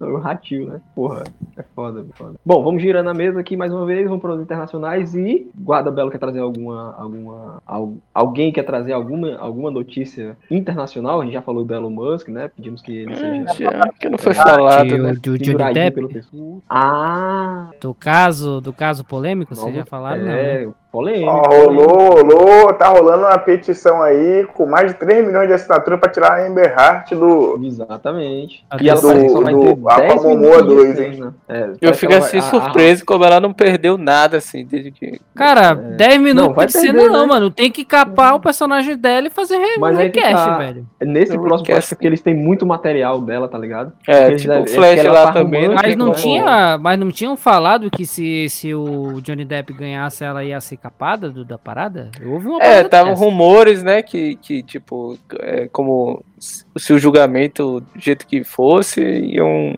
O ratinho, né? Porra, é foda, é foda. Bom, vamos girando a mesa aqui mais uma vez, vamos para os internacionais e Guarda Belo quer trazer alguma. alguma al- alguém quer trazer alguma, alguma notícia internacional? A gente já falou do Elon Musk, né? Pedimos que ele seja. Já que não foi falado, E né? do Johnny penduradinho Depp, pelo. Ah! do caso, do caso polêmico, vocês nova- já falaram, não, né? É, polêmico. Ó, rolou, rolou, tá rolando uma petição aí com mais de 3 milhões de assinaturas pra tirar a Amber Heart do. Exatamente. E ela do- parece que só vai do ter Aqua 10 Momoa minutos 2, cena. É, Eu fico vai- assim a- surpreso como ela não perdeu nada, assim, desde que. Cara, É. 10 minutos Não, vai de cena perder, não, né? mano. Tem que capar o personagem dela e fazer re Mas recast, tá. velho. Nesse Eu próximo, acho que é porque eles têm muito material dela, tá ligado? É, Eles tipo o é Flash lá tá também. Não Mas tem não como- tinha, mas não tinham falado que se, se o Johnny Depp ganhasse, ela ia ser capada do- da parada? Eu ouvi uma É, estavam rumores, né, que, que tipo, é, como se o julgamento do jeito que fosse, iam.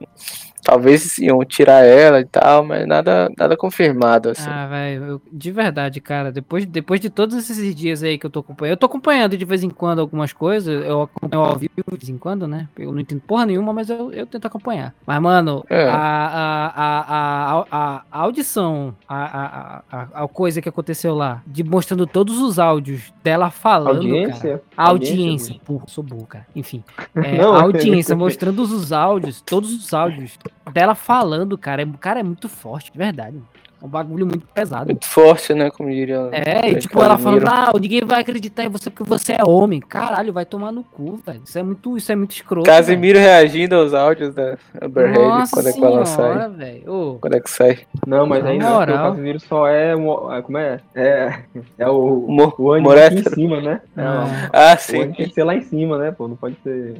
Talvez iam tirar ela e tal, mas nada, nada confirmado, assim. Ah, velho, de verdade, cara, depois, depois de todos esses dias aí que eu tô acompanhando, eu tô acompanhando de vez em quando algumas coisas, eu acompanho ao vivo de vez em quando, né? Eu não entendo porra nenhuma, mas eu, eu tento acompanhar. Mas, mano, É. a, a, a, a, a, audição, a, a, a, a coisa que aconteceu lá, de mostrando todos os áudios dela falando, cara. Audiência. A audiência, Audiência, porra, sou burro, cara. Enfim, é, Não, a audiência mostrando os áudios, todos os áudios dela falando, cara. É, cara, é muito forte, de verdade. Um bagulho muito pesado. Muito forte, né? Como diria. É, e tipo, ela falando, ah, ninguém vai acreditar em você porque você é homem. Caralho, vai tomar no cu, velho. Isso é muito, isso é muito escroto. Casimiro reagindo aos áudios da Amber Heard quando é que ela sai. velho. Ô, Quando é que sai? Não, mas ainda o. Casimiro só é, um, é. Como é? É, é o, Mo- o ânimo em cima, né? É, Ah. o Ah, sim. tem que ser lá em cima, né, pô? Não pode ser.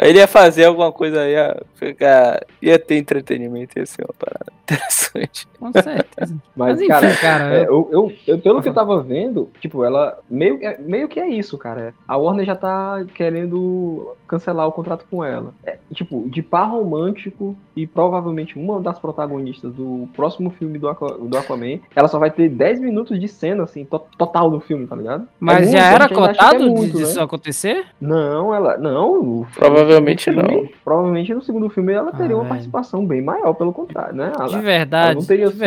Ele ia fazer alguma coisa aí, ia, ficar, ia ter entretenimento, ia ser uma parada interessante. com certeza. Mas, Mas enfim, cara, cara, É, eu- eu, eu, pelo que eu tava vendo, tipo, ela meio, é- meio que é isso, cara. A Warner já tá querendo cancelar o contrato com ela. É, tipo, de par romântico e provavelmente uma das protagonistas do próximo filme do, Aqua- do Aquaman, ela só vai ter 10 minutos de cena, assim, to- total do filme, tá ligado? mas É já era cotado é muito, disso né? acontecer? Não, ela. Não. Provavelmente filme- não. Provavelmente no segundo filme ela teria Ah, uma participação bem maior, pelo contrário, né? Ela- De verdade, não teria de só-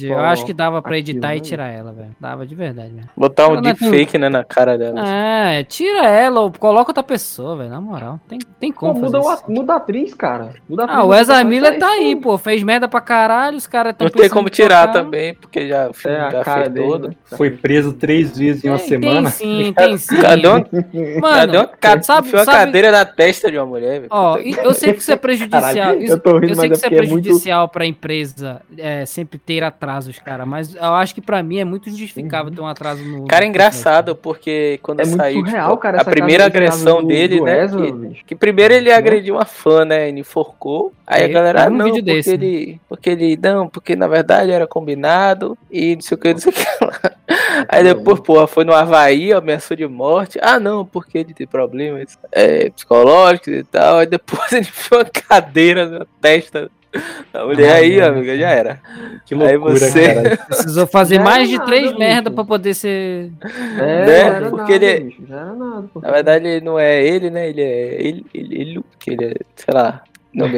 verdade. eu acho que dava pra aquilo, editar e né? tirar ela, velho. Dava de verdade, velho. Botar um é deepfake né, na cara dela. É, tira ela ou coloca outra pessoa, velho. Na moral. Tem, tem Pô, como fazer muda, isso. a- muda a atriz, cara. Muda a atriz, Ah, o Ezra Miller tá isso. aí, pô. Fez merda pra caralho, os caras tão Não tem como tirar também, porque já o filme É, a já cara fez dele, todo. né? Foi preso três vezes em uma Tem- semana. Tem sim, tem sim. Cadê uma, Mano, cadê uma, ca- sabe- enfiou uma sabe- cadeira na testa de uma mulher, velho. Ó, e eu sei que isso é prejudicial. Caralho, isso- eu tô rindo, eu sei que é isso é porque é muito- prejudicial pra empresa é, sempre ter atrasos, cara. Mas eu acho que pra mim é muito justificável ter um atraso no. Cara, é engraçado, porque quando É saiu surreal, tipo, cara. a primeira agressão do- dele, do né? Ezra, que, que primeiro ele Né? agrediu uma fã, né? Ele enforcou. Aí a É, galera, eu ah, um não, vídeo porque desse, né? ele. Porque ele. Não, porque na verdade era combinado e não sei o que, não sei o que lá. Aí depois, porra, foi no Havaí, ameaçou de morte. Ah, não, porque ele tem problemas é, psicológicos e tal. Aí depois ele enfiou uma cadeira na testa da mulher. Aí, Ah, amiga, já era. Que Aí loucura, você- cara. Precisou fazer Já mais de nada, três bicho. merda pra poder ser. É, Né? Porque nada, ele- bicho, já era nada. pô. Na verdade, ele não é ele, né? Ele é ele, ele, ele porque ele é, sei lá,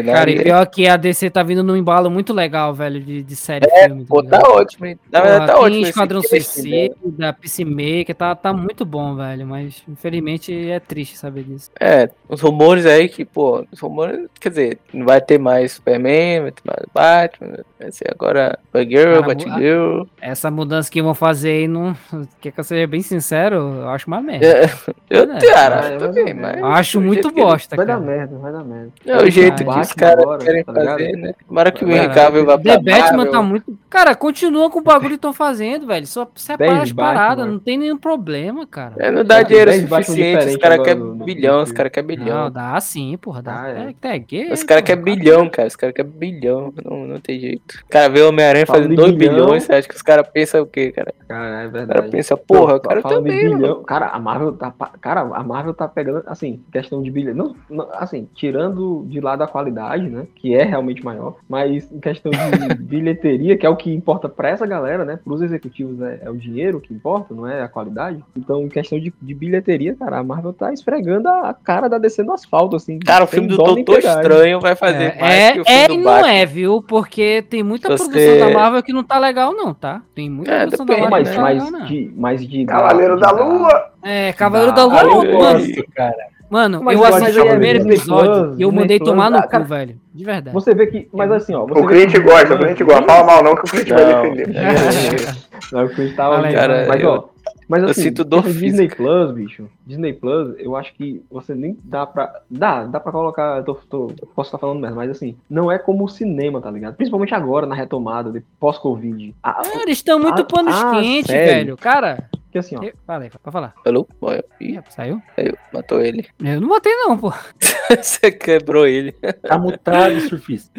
Cara, e é- pior que a DC tá vindo num embalo muito legal, velho, de, de série É, filme. Pô, tá ótimo, hein? Na verdade, tá ótimo. Esquadrão investimento. Suicida, Peacemaker, tá, tá muito bom, velho. Mas infelizmente é triste saber disso. É, os rumores aí que, pô, os rumores, quer dizer, não vai ter mais Superman, vai ter mais Batman, vai ser agora Batgirl, Cara, Batgirl. Essa mudança que vão fazer aí, não. Quer que eu seja bem sincero? Eu acho uma merda. É, eu, É, cara, vai, eu também, mas. Eu acho muito bosta, Vai dar cara. merda, vai dar merda. É o jeito caras agora, querem tá fazer, né? Tomara que o Cara, Cavill vá pra The Batman tá muito. Cara, continua com o bagulho que estão fazendo, velho. Só separa as paradas, não tem nenhum problema, cara. É, não dá dinheiro suficiente, os caras querem bilhão, os caras querem bilhão. Não, dá sim, porra. Dá. Ah, é. é. É, gay, Os caras querem bilhão, cara. Os caras querem bilhão. Não, não tem jeito. O cara vê o Homem-Aranha fazendo em 2 bilhão- bilhões, você acha que os caras pensam o quê, cara? Cara, é O cara verdade. pensa, porra, o cara também, mano. bilhão, Cara, a Marvel tá. Cara, a Marvel tá pegando, assim, questão de bilhão. Não, não, assim, tirando de lado a qualidade, né? Que é realmente maior. Mas em questão de bilheteria, que é o que importa pra essa galera, né? Pros executivos é, é o dinheiro que importa, não é a qualidade. Então, em questão de, de bilheteria, cara, a Marvel tá esfregando a, a cara da descendo asfalto, assim. Cara, o filme do Doutor. Estranho vai fazer mais É, que o filme é do e não Batman. é, viu? Porque tem muita Se produção você- da Marvel que não tá legal, não, tá? Tem muita É, produção depende, da Marvel que Mas, não tá mas, legal, não. de, mas de. Cavaleiro da dar- Lua! É, Cavaleiro Ah, da Lua, mano, gosto, cara. Mano, Mas eu assisti acho o que é primeiro episódio e eu mandei tomar no cu, cara, velho. De verdade. Você vê que. Mas assim, ó. Você O cliente gosta, o cliente gosta. Fala mal não, que o cliente vai defender. Não, o cliente tava. Cara, mas ó. Mas eu assim, sinto dor Disney física. Plus, bicho. Disney Plus, eu acho que você nem dá pra. Dá, dá pra colocar. eu Tô, tô- posso estar falando mesmo, mas assim, não é como o cinema, tá ligado? Principalmente agora, na retomada, de- pós-Covid. Ah, Ah, eles estão muito Ah, panos ah, quentes, sério? velho. Cara, Porque assim, ó. eu- fala aí, pode falar. Falou? Morreu. Ih, Ih, Saiu? saiu, matou ele. Eu não matei, não, pô. Você quebrou ele. Tá mutado, surfista.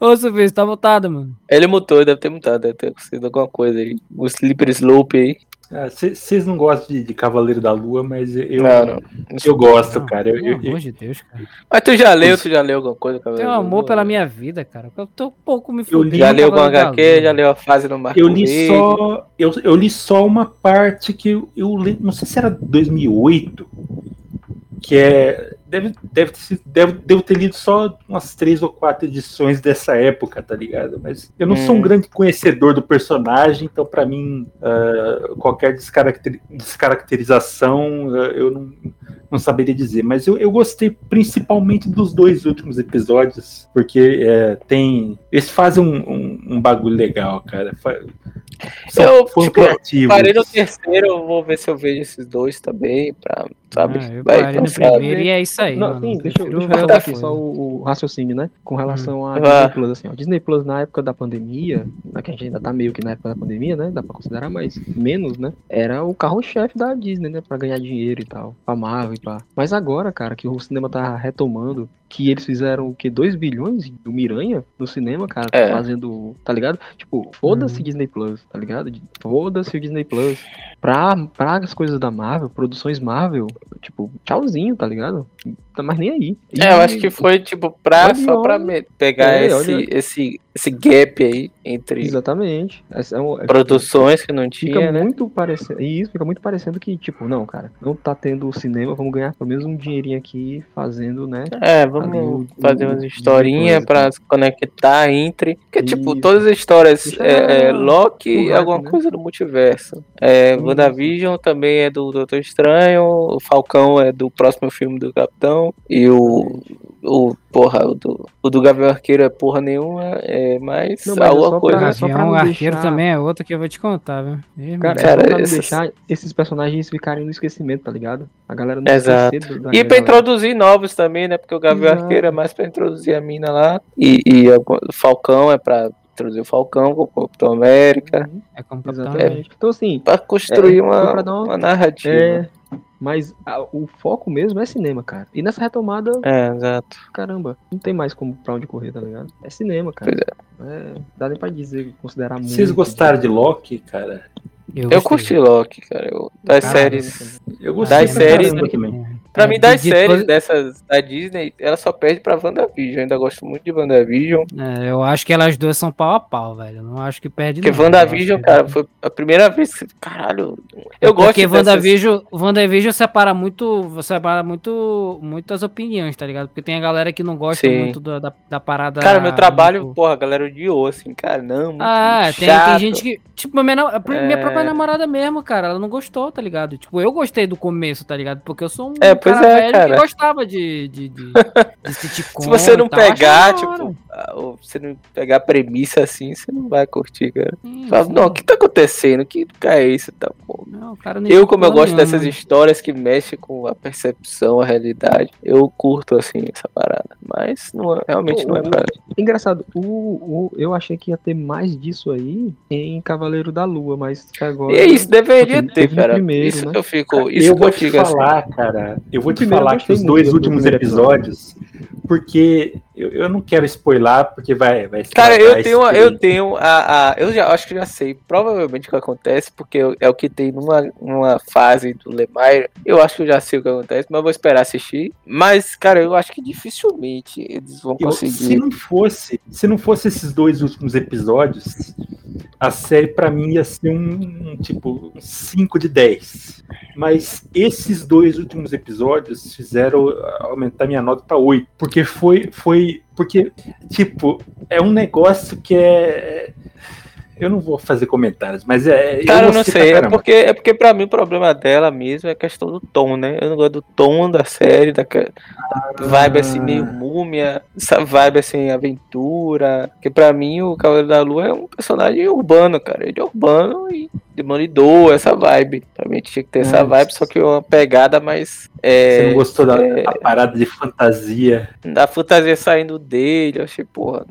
Ô, Silvio, tá mutado, mano. Ele mutou, deve ter mutado, deve ter acontecido alguma coisa aí. O Slipper Slope aí. Vocês não gostam de, de Cavaleiro da Lua, mas eu, Não, não. eu gosto, Não, cara. Eu, Pelo eu- amor de Deus, cara. Mas tu já leu, tu já leu alguma coisa? Tenho Cavaleiro um da amor Lua? pela minha vida, cara. Eu tô um pouco me Eu li- fudendo Já leu alguma HQ, Lua. já leu a fase no Marco eu li Verde. só. Eu, eu li só uma parte que eu, eu li, não sei se era 2008, que é. Deve, deve, ter, deve, devo ter lido só umas três ou quatro edições dessa época, tá ligado? Mas eu não sou um Hum. grande conhecedor do personagem, então pra mim ah, qualquer descaracteri- descaracterização ah, eu não, não saberia dizer. Mas eu, eu gostei principalmente dos dois últimos episódios, porque é, tem. Eles fazem um- um- um bagulho legal, cara. São, Eu, tipo. Parei no terceiro, vou ver se eu vejo esses dois também, pra, sabe? Ah, eu vai parei no primeiro e é isso aí. Não, sim, deixa, eu- deixa eu outra aqui só o, o raciocínio, né? Com relação a Vá. Disney Plus, assim, ó. Disney Plus na época da pandemia, né, que a gente ainda tá meio que na época da pandemia, né? Dá pra considerar, mas menos, né? Era o carro-chefe da Disney, né? Pra ganhar dinheiro e tal. Pra Marvel e pá. Mas agora, cara, que o cinema tá retomando, que eles fizeram o quê? 2 bilhões do Miranha no cinema, cara, É. fazendo, tá ligado? Tipo, foda-se Disney Plus, tá ligado? Foda-se o Disney Plus. Pra, pra as coisas da Marvel, produções Marvel, tipo, tchauzinho, tá ligado? Tá mais nem aí. E- É, eu acho que foi, tipo, pra, Olha, só pra olha. pegar É, esse, olha. esse, esse gap aí entre Exatamente. Essa é é- produções que não Fica tinha, né? muito parecendo. E isso fica muito parecendo que, tipo, não, cara, não tá tendo cinema, vamos ganhar pelo menos um dinheirinho aqui fazendo, né? É, vamos o- fazer o- umas historinhas pra Plus, se conectar entre. Porque, tipo, Isso. todas as histórias é, é, Loki hype, é alguma né? coisa do multiverso. É, Isso. WandaVision também é do Doutor Estranho. O Falcão é do próximo filme do Capitão. E o. O, porra, o do, o do Gavião Arqueiro é porra nenhuma, é mais Não, mas é alguma só coisa. pra- só Gavião Arqueiro deixar- também é outra que eu vou te contar, viu? Cara, Cara, é só pra não esses- deixar esses personagens ficarem no esquecimento, tá ligado? A galera não Exato. do- E pra galera. introduzir novos também, né? Porque o Gavião Exato. Arqueiro é mais pra introduzir a mina lá. E, e o Falcão é pra introduzir o Falcão com o Capitão América. é como Capitão Exatamente. Então, assim, Pra construir É, uma, pra dar uma- uma narrativa. é. Mas a- o foco mesmo é cinema, cara. E nessa retomada, É, exato. caramba, não tem mais como pra onde correr, tá ligado? É cinema, cara. Pois É, dá nem pra dizer, considerar muito. Vocês gostaram de Loki, cara? Eu gostei. curti Loki, cara. Eu- das Caralho. séries. Eu gostei Das séries- caramba também. Pra É, mim, das de- séries dessas da Disney, ela só perde pra WandaVision. Eu ainda gosto muito de WandaVision. É, eu acho que elas duas são pau a pau, velho. Eu não acho que perde Porque não. WandaVision, cara, que- foi a primeira vez que. Caralho. Eu gosto Porque dessas- WandaVision, WandaVision separa muito, separa muito, muitas opiniões, tá ligado? Porque tem a galera que não gosta Sim. muito da, da, da parada. Cara, meu trabalho, muito- porra, a galera odiou, assim, cara, não. Ah, tem, tem gente que. Tipo, minha, minha É. própria namorada mesmo, cara, ela não gostou, tá ligado? Tipo, eu gostei do começo, tá ligado? Porque eu sou um É, pois cara é, velho cara. que gostava de, de, de, de sitcom Se você não tal, pegar, tipo, ah, ou você não pegar a premissa assim, você não vai curtir, cara. Sim, Fala, sim. não, o que tá acontecendo? Que é isso? Tá, pô? Não, o cara Eu, como eu gosto dessas mano. histórias que mexem com a percepção, a realidade, eu curto, assim, essa parada. Mas não, é- realmente não é pra. Engraçado, o, o- eu achei que ia ter mais disso aí em Cavaleiro da Lua, mas agora. E é isso, deveria ter, cara. primeiro, isso né? que eu fico. Isso eu que vou eu te fico assim. falar, cara. Eu vou te falar que os dois do últimos episódios, porque eu, eu não quero spoiler, porque vai, vai Cara, eu tenho, a- eu tenho a, a- Eu já acho que já sei provavelmente o que acontece, porque é o que tem numa, numa fase do Lemire. Eu acho que eu já sei o que acontece, mas vou esperar assistir. Mas, cara, eu acho que dificilmente eles vão Eu- se conseguir. não fosse, se não fosse esses dois últimos episódios, a série pra mim ia ser um, um, tipo 5 de 10. Mas esses dois últimos episódios fizeram aumentar minha nota pra 8, porque foi foi porque tipo, é um negócio que é eu não vou fazer comentários, mas é Cara, eu não sei, é porque, é porque pra mim o problema dela mesmo é a questão do tom, né? Eu não gosto do tom da série, da vibe assim, meio múmia, essa vibe assim, aventura. Porque pra mim o Cavaleiro da Lua é um personagem urbano, cara. Ele é urbano e demolidor, essa vibe. Pra mim tinha que ter essa É, vibe, só que uma pegada mais. Você É, não gostou da é, da parada de fantasia? da fantasia saindo dele, eu achei, porra.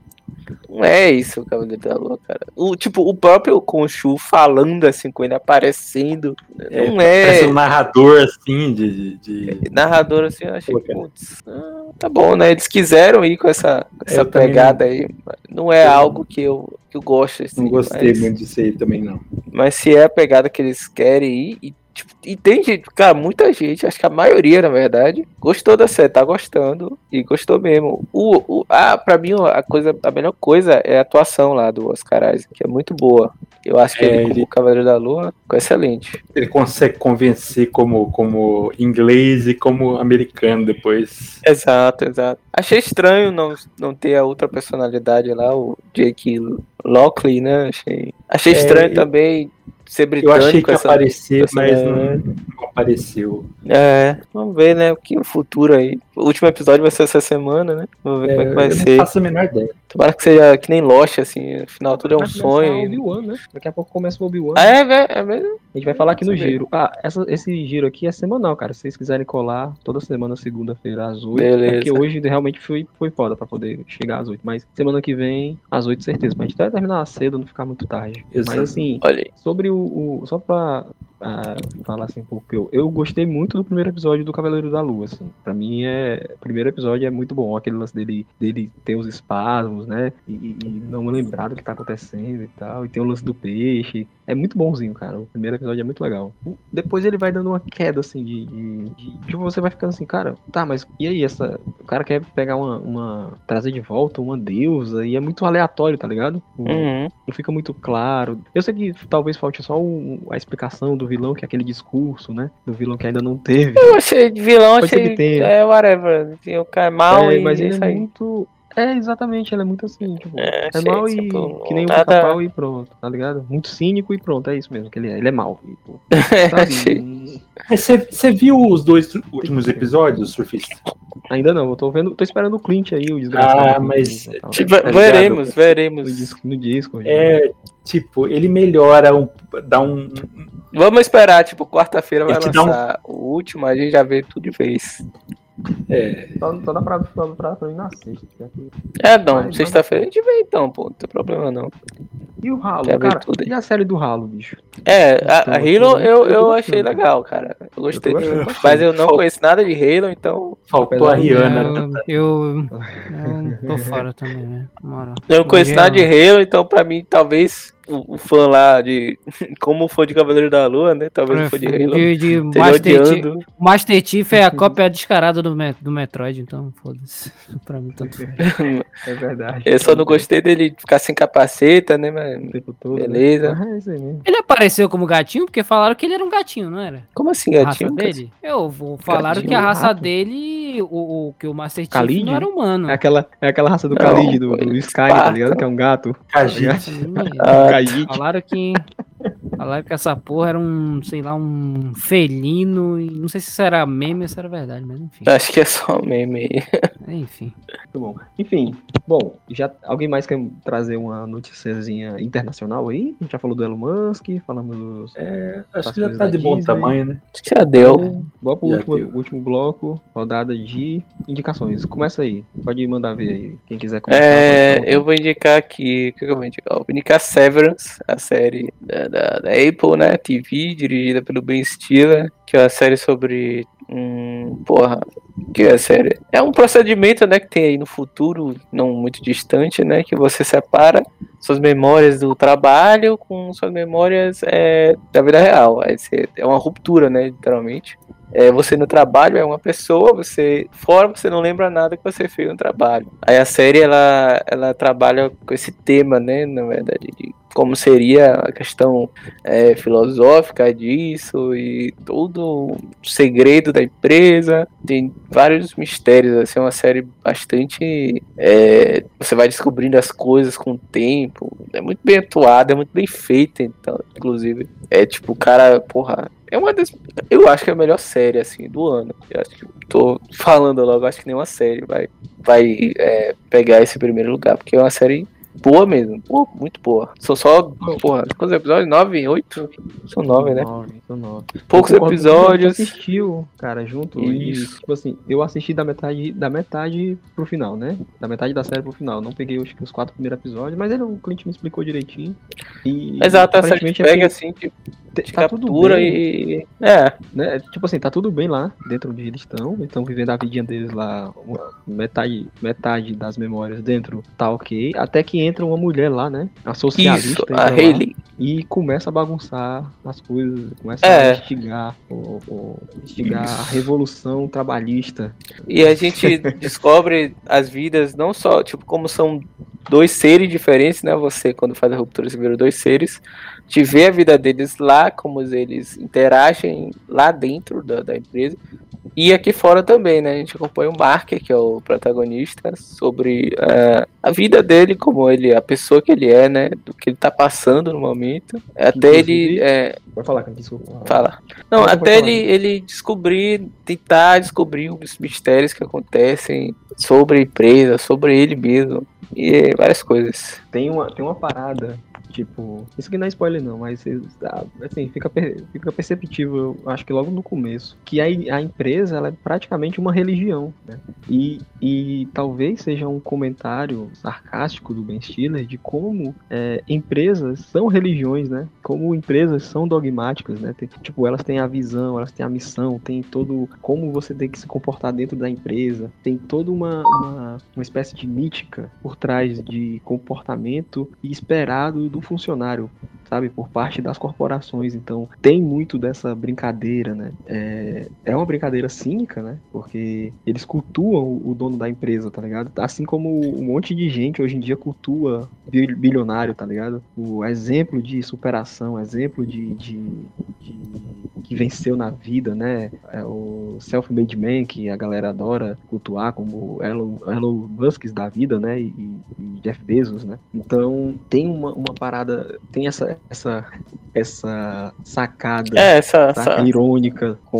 Não é isso o Cavaleiro da Lua, cara. O, tipo, o próprio Conchu falando assim com ele, aparecendo. Não é. Parece um narrador assim de, de- narrador assim, eu achei, putz, ah, tá bom, né? Eles quiseram ir com essa, com essa Eu também pegada aí. Não é Eu algo que eu, que eu gosto, assim. não gostei mas, muito disso aí também não. mas se é a pegada que eles querem ir, e, tipo, e tem gente, cara, muita gente, acho que a maioria, na verdade, gostou da série, tá gostando, e gostou mesmo. O, o, ah, pra mim, a coisa, a melhor coisa é a atuação lá do Oscar Isaac, que é muito boa. Eu acho que É, ele, como ele- Cavaleiro da Lua, ficou excelente. Ele consegue convencer como, como inglês e como americano depois. Exato, exato. Achei estranho não, não ter a outra personalidade lá, o Jake Lockley, né? Achei, achei É, estranho e- também ser Eu britânico. achei que ia essa- aparecer, essa- mas não, não apareceu. É, vamos ver, né? O que o futuro aí. O último episódio vai ser essa semana, né? Vamos ver como é que vai eu ser. não faço a menor ideia. Tomara que seja que nem Lost, assim, no final tudo é um sonho. Obi-Wan, né? Daqui a pouco começa o Obi-Wan. Ah, é, velho, é mesmo? A gente vai falar aqui no eu giro. Ah, essa- esse giro aqui é semanal, cara. Se vocês quiserem colar, toda semana, segunda-feira, às 8. Beleza. É porque hoje realmente foi, foi foda pra poder chegar às 8. Mas semana que vem, às 8, certeza. Pra gente até terminar cedo, não ficar muito tarde. Exato. Mas assim, Olha aí. sobre o. o- só pra falar assim um pouco, eu, eu gostei muito do primeiro episódio do Cavaleiro da Lua. Assim. Pra mim, é, o primeiro episódio é muito bom. Aquele lance dele, dele ter os espasmos, né? E, e- não lembrar do que tá acontecendo e tal. E tem o lance do peixe. É muito bonzinho, cara. O primeiro episódio é muito legal. O- Depois ele vai dando uma queda, assim, de. de, de- tipo, você vai ficando assim, cara, tá, mas e aí? Essa, o cara quer pegar uma, uma. trazer de volta uma deusa e é muito aleatório, tá ligado? O- Uhum. não fica muito claro. Eu sei que talvez falte só um- a explicação do vilão, que é aquele discurso, né? Do vilão que ainda não teve. Eu achei vilão, Pode achei. É, whatever. Tem o cara mal É, e mas ele isso é aí. muito. É, exatamente, ele é muito assim, tipo, É, é, mal e tipo, que nem o nada- pica-pau e pronto, tá ligado? Muito cínico e pronto, é isso mesmo que ele é. Ele é mal. e, pô, achei. sabe? Mas Você você viu os dois últimos episódios, surfista? Ainda não, eu tô vendo, tô esperando o Clint aí, o desgraçado. Ah, mas, tal. Tipo, Tá veremos, ligado? no, veremos. disco, no Discord. É, tipo, ele melhora, um, dá um. Vamos esperar, tipo, quarta-feira vai dá um- lançar o último, a gente já vê tudo de vez. É, Só, só dá pra, só dá pra, pra mim na sexta. É, não, sexta-feira a gente vê então, pô, não tem problema não. E o Halo, Quer cara, tudo aí. e a série do Halo, bicho? É, a, a Halo tô- eu, eu tô eu achei cara. legal, cara. Eu gostei. Eu tô gostando mas eu não conheço nada de Halo, então. faltou a Rihanna. Eu, eu, eu tô fora também, né? Na. Eu não conheço nada de Halo, então pra mim, talvez o, o fã lá de. Como fã de Cavaleiro da Lua, né? Talvez o fã de Halo. De, de Master, Chief. Master Chief é a cópia descarada do, do Metroid, então foda-se. pra mim, tanto faz. É verdade. Eu só não gostei dele ficar sem capaceta, né? Mas O tempo todo. né? Beleza. Ah, é. Ele apareceu como gatinho porque falaram que ele era um gatinho, não era? como assim, A raça gatinho? dele? Eu vou. Falaram Gatinho, que a raça rato. dele, o, o- que o Master Chief Khalid? não era humano. É aquela, é aquela raça do Khalid, do, do Sky, tá ligado? Que é um gato. A gente, Essa menina- Ah, Khalid. Falaram que. Falaram que essa porra era um, sei lá, um felino. E não sei se isso era meme ou se era verdade, mas enfim. Acho que é só meme aí. Enfim. Muito bom. Enfim, bom, já alguém mais quer trazer uma noticiazinha internacional aí? A gente já falou do Elon Musk, falamos dos. é, acho que já tá de bom Disney. tamanho, né? Acho que já deu. Bora pro Já último, deu. último bloco, rodada de indicações. Começa aí, pode mandar ver aí, quem quiser começar. É, eu vou indicar aqui. O que eu vou indicar? Eu vou indicar Severance, a série da, da, da Apple, né? TV, dirigida pelo Ben Stiller, que é uma série sobre. Hum, porra, que é a série? É um procedimento, né, que tem aí no futuro, não muito distante, né? Que você separa suas memórias do trabalho com suas memórias é, da vida real. É uma ruptura, né, literalmente. É, você no trabalho é uma pessoa, você fora você não lembra nada que você fez no trabalho. Aí a série ela, ela trabalha com esse tema, né, na verdade, de como seria a questão é, filosófica disso e todo o segredo da empresa. Tem vários mistérios, assim, é uma série bastante. é, você vai descobrindo as coisas com o tempo. É muito bem atuada, é muito bem feita, então, inclusive. É tipo, o cara, porra. É uma das. Eu acho que é a melhor série, assim, do ano. Eu acho que tô falando logo, acho que nenhuma série vai, vai é, pegar esse primeiro lugar, porque é uma série boa mesmo. Pô, muito boa. São só, porra, quantos episódios? Nove, oito? São nove, né? Nove, são nove. Poucos episódios. A gente assistiu, cara, junto. Isso. E, tipo assim, eu assisti da metade, da metade pro final, né? Da metade da série pro final. Não peguei acho que os quatro primeiros episódios, mas ele, o Clint me explicou direitinho. E Exato, essa pega assim, assim, tipo, te- tá tudo bem, e. É, né? Tipo assim, tá tudo bem lá, dentro onde eles estão. Estão vivendo a vidinha deles lá. uma- metade, metade das memórias dentro tá ok. Até que entra uma mulher lá, né? A socialista. isso, entra a Hayley. E começa a bagunçar as coisas. Começa É. a instigar, o, o- instigar a revolução trabalhista. E a gente descobre as vidas não só, tipo, como são dois seres diferentes, né? Você, quando faz a ruptura, você vira dois seres. Te vê a vida deles lá, como eles interagem lá dentro da, da empresa. E aqui fora também, né? A gente acompanha o Mark, que é o protagonista, sobre é, a vida dele, como ele, a pessoa que ele é, né? Do que ele tá passando no momento. Até ele. É, Vai falar, desculpa. fala. Não, Não, pode até falar. ele, ele descobrir, tentar descobrir os mistérios que acontecem sobre a empresa, sobre ele mesmo. E várias coisas. Tem uma, tem uma parada, tipo. Isso aqui não é spoiler, não, mas ah, assim, fica, fica perceptível, eu acho que logo no começo, que a, a empresa ela é praticamente uma religião, né? E, e talvez seja um comentário sarcástico do Ben Stiller de como é, empresas são religiões, né? Como empresas são dogmáticas, né? Tem- tipo, elas têm a visão, elas têm a missão, tem todo como você tem que se comportar dentro da empresa, tem toda uma, uma, uma espécie de mítica por trás de comportamento esperado do funcionário, sabe, por parte das corporações. Então, tem muito dessa brincadeira, né? É, é uma brincadeira cínica, né? Porque eles cultuam o dono da empresa, tá ligado? Assim como um monte de gente hoje em dia cultua bil- bilionário, tá ligado? O exemplo de superação, exemplo de, de, de- que venceu na vida, né? É o self-made man que a galera adora cultuar como Elon, Elon Musk da vida, né? E, e Jeff Bezos, né? Então tem uma, uma parada, tem essa essa essa sacada É, essa, essa, irônica com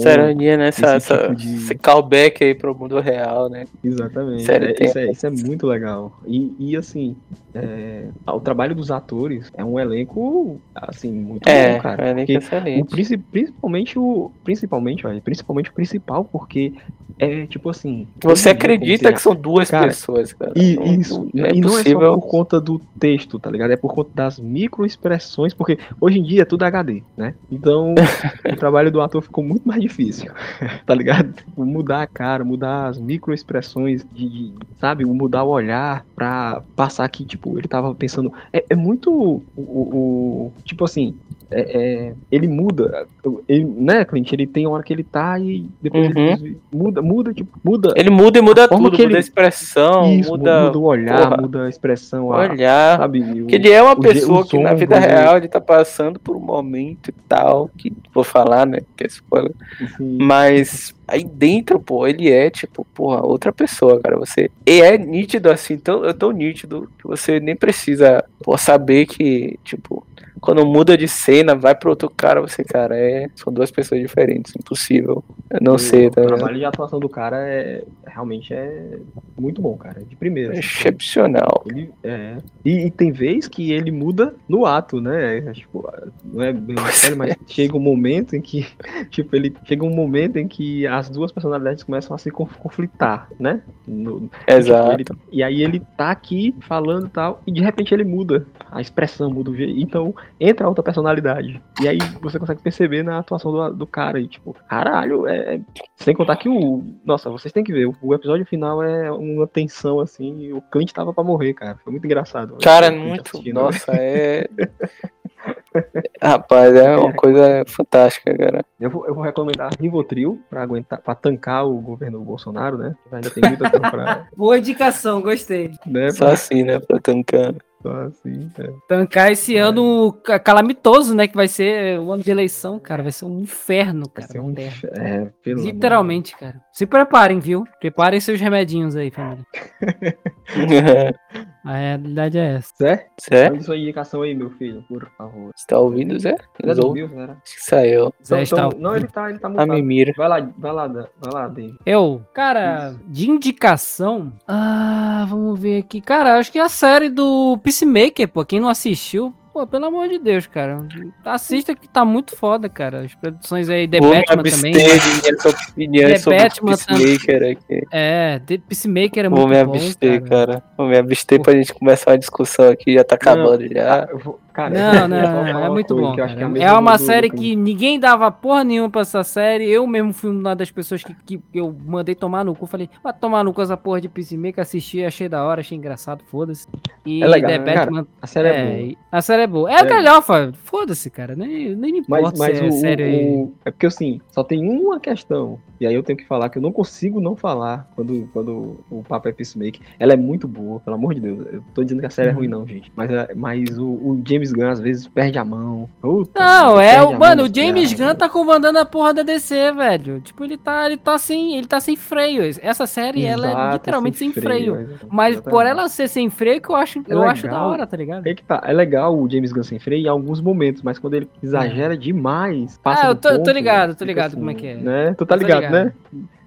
né? Essa, esse essa, tipo de- esse callback aí pro mundo real, né? Exatamente. Sério, É, isso, é, isso é muito legal. E, e assim, é, o trabalho dos atores é um elenco, assim, muito É, bom, cara. é nem Porque que o excelente. princi- principalmente o. Principalmente, olha, principalmente o principal, porque é tipo assim. Você dia, acredita que são duas Cara, pessoas, cara. e, Não- isso, não é e não é possível. só por conta do texto, tá ligado? É por conta das microexpressões, porque hoje em dia é tudo HD, né? Então, o trabalho do ator ficou muito mais difícil, tá ligado? Tipo, Mudar a cara, mudar as microexpressões, de, de, sabe? Mudar o olhar pra passar que, tipo, ele tava pensando. É, é muito o, o- o- Tipo assim. É- é, ele muda, ele, né, Clint? Ele tem uma hora que ele tá e depois Uhum. ele muda, muda, tipo, muda. Ele muda e muda tudo, que muda ele- a expressão, Isso, muda, muda o olhar, porra. muda a expressão, olhar. sabe? o- Que ele é uma o pessoa que na vida real ele tá passando por um momento e tal, que vou falar, né? Que é spoiler. Mas aí dentro, pô, ele é tipo, porra, outra pessoa, cara. Você. E é nítido assim, tão, é tão nítido que você nem precisa pô, saber que, tipo, quando muda de cena, vai pro outro cara, você, cara, é. São duas pessoas diferentes. Impossível. Eu não o, sei, tá O trabalho de atuação do cara é realmente é muito bom, cara. De primeira. É excepcional. Ele, é. E, e tem vez que ele muda no ato, né? É, tipo, não é bem sério, mas chega um momento em que, tipo, ele chega um momento em que as duas personalidades começam a se conf- conflitar, né? No- Exato. Tipo, ele- e aí ele tá aqui falando e tal, e de repente ele muda. A expressão muda o jeito. Então entra outra personalidade. E aí você consegue perceber na atuação do, do cara. E tipo, caralho, é. Sem contar que o. Nossa, vocês têm que ver. O episódio final é uma tensão assim. E o Clint tava pra morrer, cara. Foi muito engraçado. Cara, é O muito. Nossa, é. Rapaz, é uma coisa fantástica, cara. Eu vou, eu vou recomendar Rivotril pra aguentar, pra tancar o governo Bolsonaro, né? Ainda tem muita coisa pra. Boa indicação, gostei. Né, Só assim, né? Pra tancar. Pra assim, é. Tancar esse ano ca- calamitoso, né? Que vai ser o ano de eleição, cara. Vai ser um inferno, Vai cara. ser na um. Terra. É, pelo amor Literalmente, cara. Se preparem, viu? Preparem seus remedinhos aí, família. A realidade é essa. Certo? Certo? Mande sua indicação aí, meu filho, por favor. Você tá ouvindo, Zé? É né? Acho que saiu. Zé Então, está então- não, ele tá, ele tá A mutado. Mimira. Vai lá, vai lá, vai lá, Dave. Eu, cara, de indicação. Ah, vamos ver aqui. Cara, acho que a série do Peacemaker, pô, quem não assistiu. Pô, pelo amor de Deus, cara. Assista que tá muito foda, cara. As produções aí, The me Batman também. de minha opinião The sobre Batman Peacemaker aqui. É, The Peacemaker é Vou muito me bom, abster, cara. cara. Vou me abster pra gente começar uma discussão aqui. Já tá acabando já. Ah, eu vou- cara, Não, não, é muito bom. cara. É mesma uma série que ninguém dava porra nenhuma pra essa série. Eu mesmo fui uma das pessoas que, que eu mandei tomar no cu. Falei, vai tomar no cu essa porra de Peacemaker. Assisti, achei da hora, achei engraçado, foda-se. E É legal, The né, cara? Batman. A série é, é, boa. a série é boa. É, É. galhofa, foda-se, cara. Nem, nem me Mas, importa mas se o, é sério aí. o- É porque assim, só tem uma questão. e aí eu tenho que falar que eu não consigo não falar quando, quando o papo é Peacemaker. Ela é muito boa, pelo amor de Deus. Eu tô dizendo que a série é ruim, não, gente. Mas, é- mas o, o James Gunn às vezes perde a mão. Puta, Não, é o. Mano, o James nos Gunn tá comandando a porra da DC, velho. Tipo, ele tá, ele tá sem. Ele tá sem freio. Essa série, ela é Exato, literalmente sem, freio. exatamente. Mas por ela ser sem freio, que eu acho, É eu acho da hora, tá ligado? É que tá, é legal o James Gunn sem freio em alguns momentos, mas quando ele exagera demais, passa Ah, eu tô- tô ponto, ligado, tô fica ligado como é que é. Né? Tu tá Tô ligado, ligado. né?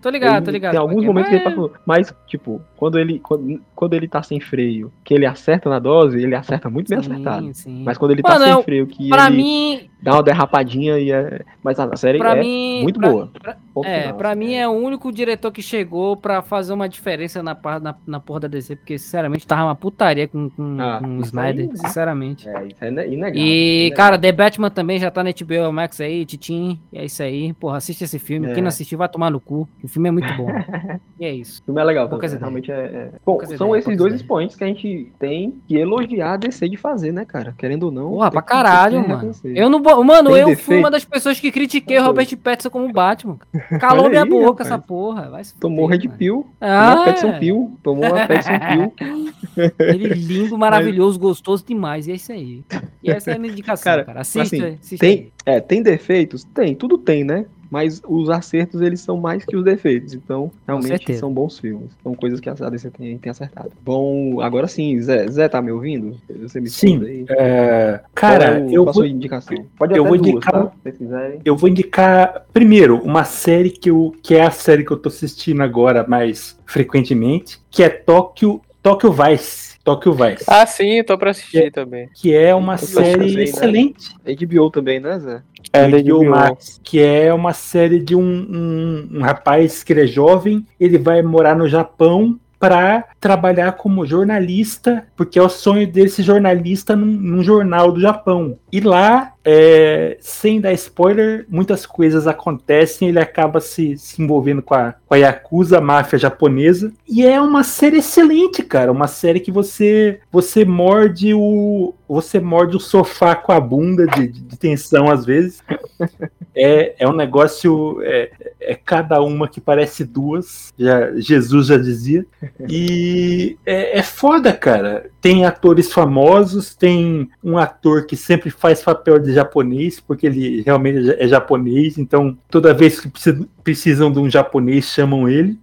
Tô ligado, Ele- tô ligado. Tem alguns momentos que ele passa. Mas, tipo, quando ele, quando, quando ele tá sem freio, que ele acerta na dose, ele acerta muito bem Sim, acertado. sim. Mas quando ele tá Mano, sem eu- freio, que Pra ele mim, dá uma derrapadinha e é. Mas a série pra é mim. muito pra- boa. pra- É, final. pra mim é o único diretor que chegou pra fazer uma diferença na, na, na porra da DC, porque sinceramente tava uma putaria com, com, Ah, com o isso aí- Snyder, sinceramente. É, isso é ine- inegável. E, inegável. cara, The Batman também já tá na HBO Max aí, Titim, é isso aí. Porra, assiste esse filme. É. Quem não assistiu vai tomar no cu. O filme é muito bom. e é isso. O filme é legal, Poucas também, realmente é. é- Bom, Poucas são ideias, esses dois ideias. expoentes que a gente tem que elogiar a DC de fazer, né, cara? Querendo ou não. Porra, pra caralho, mano. Eu não. bo- Mano, Tem eu fui defeito? uma das pessoas que critiquei Robert Pattinson como Batman. Calou minha aí, boca rapaz. essa porra. Vai Tomou Red mano. Pill. Ah, Tomou é. Pill. Tomou uma Petson Pill. Ele lindo, maravilhoso, gostoso demais. E é isso aí. E essa é a minha indicação, cara. Cara, Assista, assim, assiste Tem, é, tem defeitos? Tem, tudo tem, né? Mas os acertos, eles são mais que os defeitos. Então, realmente, são bons filmes. São coisas que a DC tem, tem acertado. Bom, agora sim, Zé. Zé, tá me ouvindo? Você me Sim. aí? É, cara, é o- eu a vou, indicação? Pode eu até vou duas, indicar tá? Se vocês quiserem. eu vou indicar primeiro uma série que, eu, que é a série que eu tô assistindo agora mais frequentemente, que é Tóquio, Tóquio Vice. Tóquio Vice. Ah, sim, tô pra assistir também. Que é uma Eu série né? excelente. HBO também, né, Zé? É, da HBO HBO. Max, que é uma série de um, um, um rapaz que ele é jovem, ele vai morar no Japão para trabalhar como jornalista, porque é o sonho dele ser jornalista num, num jornal do Japão. E lá, é, sem dar spoiler, muitas coisas acontecem, ele acaba se, se envolvendo com a, com a Yakuza, a máfia japonesa. E é uma série excelente, cara. Uma série que você você morde o você morde o sofá com a bunda de, de- tensão às vezes. É, é um negócio é, é cada uma que parece duas. Já, Jesus já dizia. E é, é foda, cara. Tem atores famosos, tem um ator que sempre faz papel de japonês, porque ele realmente é japonês, então toda vez que precisa- precisam de um japonês, chamam ele.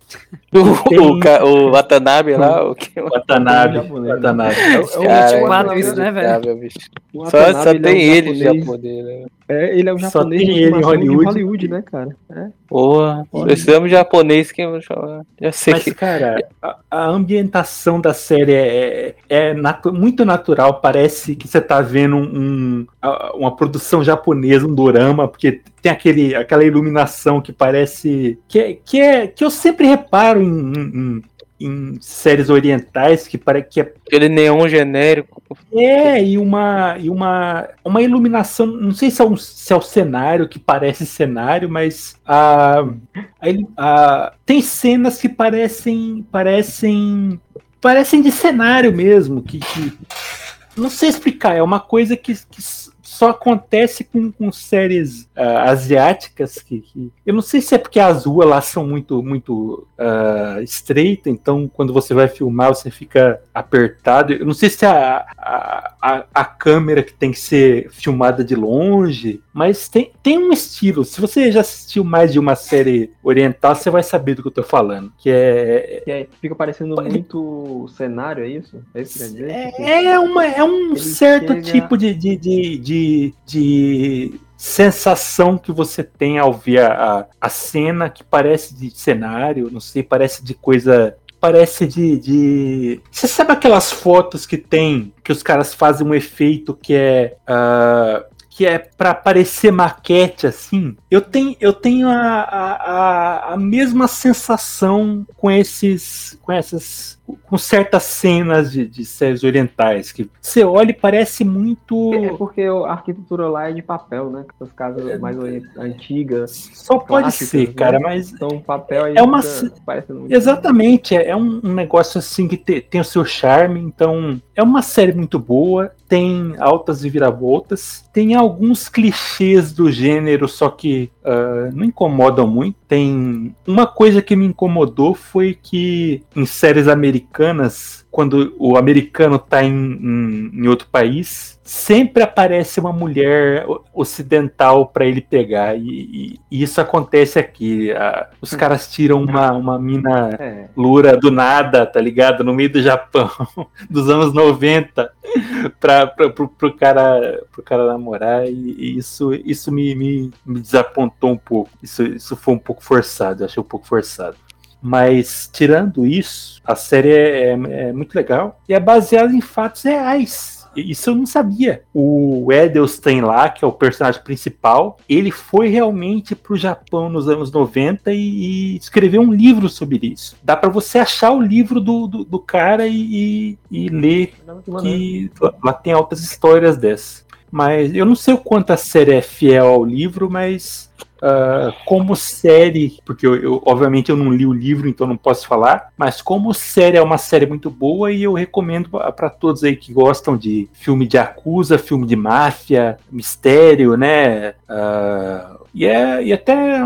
Tem- O, ca- o Watanabe lá, o que Watanabe. japonês, né? Watanabe. É, o- é o é isso, né, velho? inacreditável, bicho. o Só, Watanabe, só ele é tem um ele de japonês- japonês, né? É, ele é o Só japonês tem ele em Hollywood. Hollywood, né, cara? É. Porra, precisamos de japonês que eu vou chamar. Já sei Mas, que. cara, a, a ambientação da série é, é natu- muito natural. Parece que você tá vendo um- a- uma produção japonesa, um dorama, porque tem aquele, aquela iluminação que parece. Que, é- que, é, que eu sempre reparo em, em- em séries orientais, que parece que é Aquele neon genérico. é, e uma, e uma, uma iluminação, não sei se é, um, se é o cenário que parece cenário, mas a, a a- tem cenas que parecem, parecem, parecem de cenário mesmo, que, que- não sei explicar, é uma coisa que, que só acontece com, com séries ah, asiáticas que, que- eu não sei se é porque as ruas lá são muito muito ah, estreitas, então quando você vai filmar você fica apertado. Eu não sei se é a, a, a, a câmera que tem que ser filmada de longe, mas tem, tem um estilo. Se você já assistiu mais de uma série oriental, você vai saber do que eu tô falando, que é Que é- fica parecendo muito cenário, é isso? É isso que É, é uma, é um Ele certo chega- tipo de, de, de, de, de sensação que você tem ao ver a, a, cena que parece de cenário, não sei, parece de coisa. Parece de, de. Você sabe aquelas fotos que tem, que os caras fazem um efeito que é. ah, que é para parecer maquete assim. Eu tenho, eu tenho a, a, a, mesma sensação com esses, com essas, com certas cenas de, de séries orientais que você olha e parece muito. É porque a arquitetura lá é de papel, né? Essas casas mais ori- antigas Só pode ser, né? cara, mas são papel. É uma muito- Exatamente, é é um, um negócio assim que te- tem o seu charme, então é uma série muito boa, tem altas e viravoltas, tem alguns clichês do gênero, só que ah, não incomodam muito. Tem uma coisa que me incomodou foi que em séries americanas, quando o americano tá em, em, em outro país, sempre aparece uma mulher ocidental para ele pegar. E, e- isso acontece aqui. Ah, os caras tiram uma, uma mina É. loura do nada, tá ligado? No meio do Japão, dos anos 90, pra, pra, pro, pro cara, pro cara namorar, e, e isso, isso me, me, me desapontou um pouco. Isso, isso foi um pouco forçado, eu achei um pouco forçado. Mas, tirando isso, a série é, é- é muito legal e é baseada em fatos reais. Isso eu não sabia. O Edelstein lá, que é o personagem principal, ele foi realmente pro Japão nos anos 90 e, e escreveu um livro sobre isso. Dá pra você achar o livro do, do, do cara e, e, e ler que lá, lá tem altas histórias dessas. Mas eu não sei o quanto a série é fiel ao livro, mas ah, como série, porque eu, eu- obviamente eu não li o livro, então não posso falar, mas como série é uma série muito boa e eu recomendo para todos aí que gostam de filme de acusa, filme de máfia, mistério, né? Ah, e, é, e até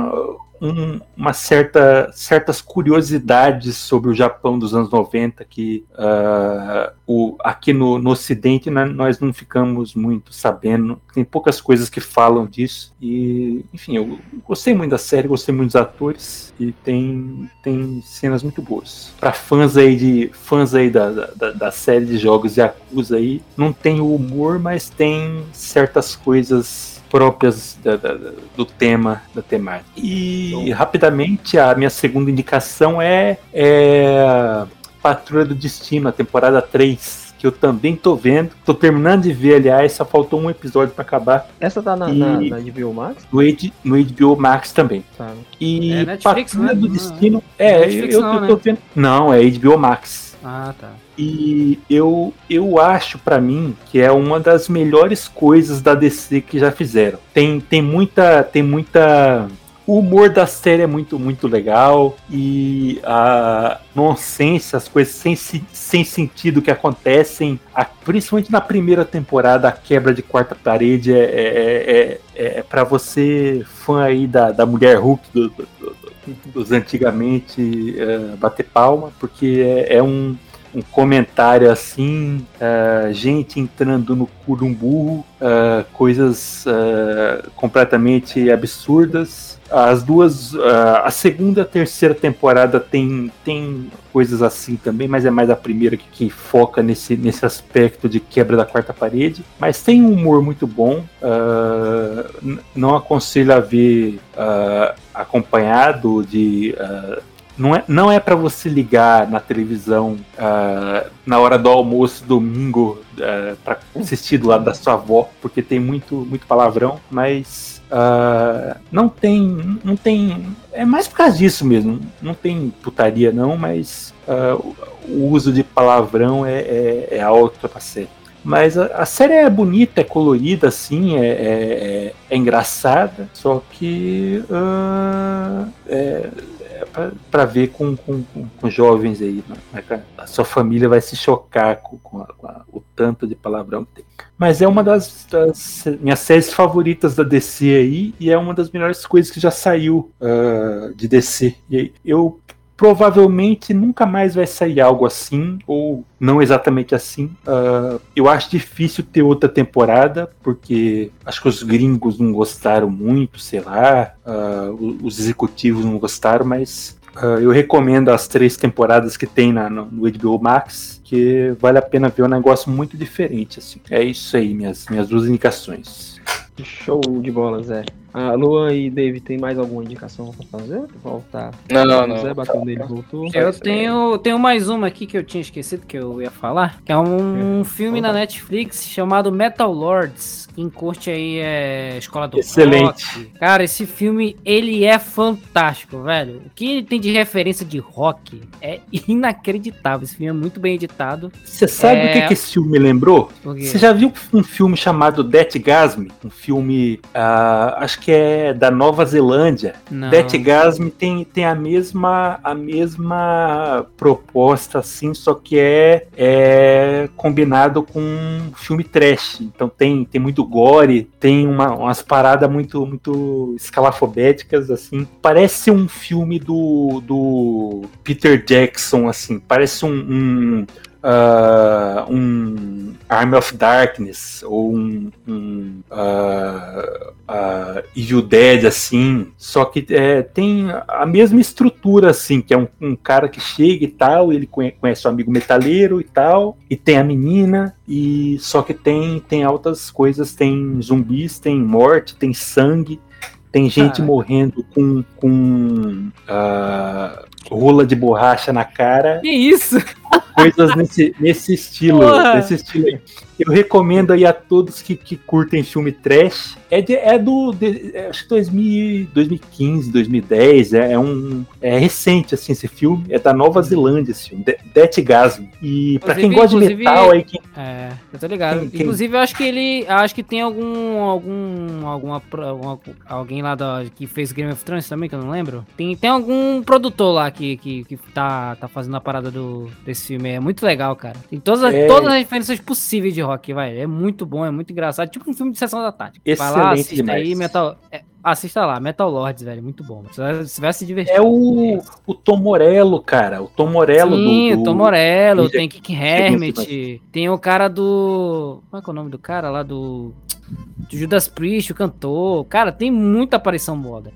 um- uma certa, certas curiosidades sobre o Japão dos anos 90 que ah, o, aqui no, no Ocidente né, nós não ficamos muito sabendo. Tem poucas coisas que falam disso. E, enfim, eu gostei muito da série, gostei muito dos atores e tem, tem cenas muito boas. Para fãs aí de fãs aí da, da, da série de jogos Yakuza aí, não tem o humor, mas tem certas coisas próprias da- da- do tema, da temática. E rapidamente a minha segunda indicação é, é Patrulha do Destino, a temporada 3, que eu também tô vendo. Tô terminando de ver, aliás, só faltou um episódio para acabar. Essa tá na, E- na, na HBO Max? No, H- no HBO Max também. Tá. E É Netflix, Patrulha né? do Não, Destino. é. É, Netflix eu, não, eu né? tô vendo. Não, é HBO Max. Ah, tá. E eu, eu acho pra mim que é uma das melhores coisas da DC que já fizeram. Tem, tem muita tem muita o humor da série é muito muito legal e a nonsense, as coisas sem, se- sem sentido que acontecem, a- principalmente na primeira temporada, a quebra de quarta parede é, é, é, é para você fã aí da, da mulher Hulk do- do- dos antigamente é, bater palma, porque é, é um, um comentário assim, é, gente entrando no cu de um burro, é, coisas é, completamente absurdas. As duas, a segunda e a terceira temporada tem, tem coisas assim também, mas é mais a primeira que, que foca nesse, nesse aspecto de quebra da quarta parede. Mas tem um humor muito bom. não aconselho a ver acompanhado de não é, não é para você ligar na televisão ah, na hora do almoço domingo para assistir do lado da sua avó, porque tem muito, muito palavrão, mas ah, não tem. Não tem. É mais por causa disso mesmo. Não tem putaria não, mas ah, o, uso de palavrão é, é, é alto pra série. Mas a, a série é bonita, é colorida, assim, é, é, é- é engraçada, só que ah, é, é pra ver com, com, com- jovens aí. Né? A sua família vai se chocar com, com a- com a- o tanto de palavrão que tem. Mas é uma das, das minhas séries favoritas da DC aí, e é uma das melhores coisas que já saiu ah, de DC. E aí, eu provavelmente nunca mais vai sair algo assim, ou não exatamente assim. Ah, eu acho difícil ter outra temporada, porque acho que os gringos não gostaram muito, sei lá, o- os executivos não gostaram, mas ah, eu recomendo as três temporadas que tem na, no, HBO Max, que vale a pena ver um negócio muito diferente. Assim. É isso aí, minhas, minhas duas indicações. Show de bola, Zé. Ah, Luan e David, tem mais alguma indicação pra fazer? Voltar. Não, não, não. Zé bateu nele, voltou. Eu tenho, tenho mais uma aqui que eu tinha esquecido que eu ia falar, que é um filme na Netflix chamado Metal Lords. Quem curte aí é Escola do Excelente. Rock. Cara, esse filme, ele é fantástico, velho. O que ele tem de referência de rock é inacreditável. Esse filme é muito bem editado. Você sabe É. o que, que esse filme me lembrou? Você já viu um filme chamado Death Gasm? Um filme, ah, acho que que é da Nova Zelândia. Não. Death Gasm tem, tem a mesma a mesma proposta assim, só que é, é combinado com um filme trash. Então tem, tem muito gore, tem uma, umas paradas muito muito escalafobéticas assim. Parece um filme do, do Peter Jackson assim, parece um, um uh, um Army of Darkness ou um, um uh, uh, Evil Dead assim, só que é, tem a mesma estrutura assim, que é um, um, cara que chega e tal, ele conhece o amigo metaleiro e tal, e tem a menina e só que tem tem altas coisas, tem zumbis, tem morte, tem sangue, tem gente ah. morrendo com, com uh, rola de borracha na cara. Que isso? Coisas nesse, nesse estilo. Nesse estilo. Eu recomendo aí a todos que, que curtem filme trash. É, de, é do. De, é, acho que 2000, 2015, 2010. É, é, um. É recente, assim, esse filme. É da Nova Zelândia, esse filme. Death Gasm. E pra quem gosta de metal aí. Quem, é, eu tô ligado. Quem, quem... Inclusive, eu acho que ele. Acho que tem algum. algum alguma, alguma, alguém lá da, que fez Game of Thrones também, que eu não lembro. Tem, tem algum produtor lá que, que, que tá, tá fazendo a parada do, desse filme. É muito legal, cara. Tem todas, as, é... todas as referências possíveis de rock, vai. É muito bom, é muito engraçado. Tipo um filme de sessão da tarde. Excelente vai lá, assista demais. aí, Metal. É, assista lá, Metal Lords, velho. Muito bom. Você vai, você vai se divertir. É o, o Tom Morello, cara. O Tom Morello Sim, do, do... o Tom Morello. Tem Kick Hermit. Tem o cara do. Como é que é o nome do cara lá do. do Judas Priest, o cantor. Cara, tem muita aparição moda.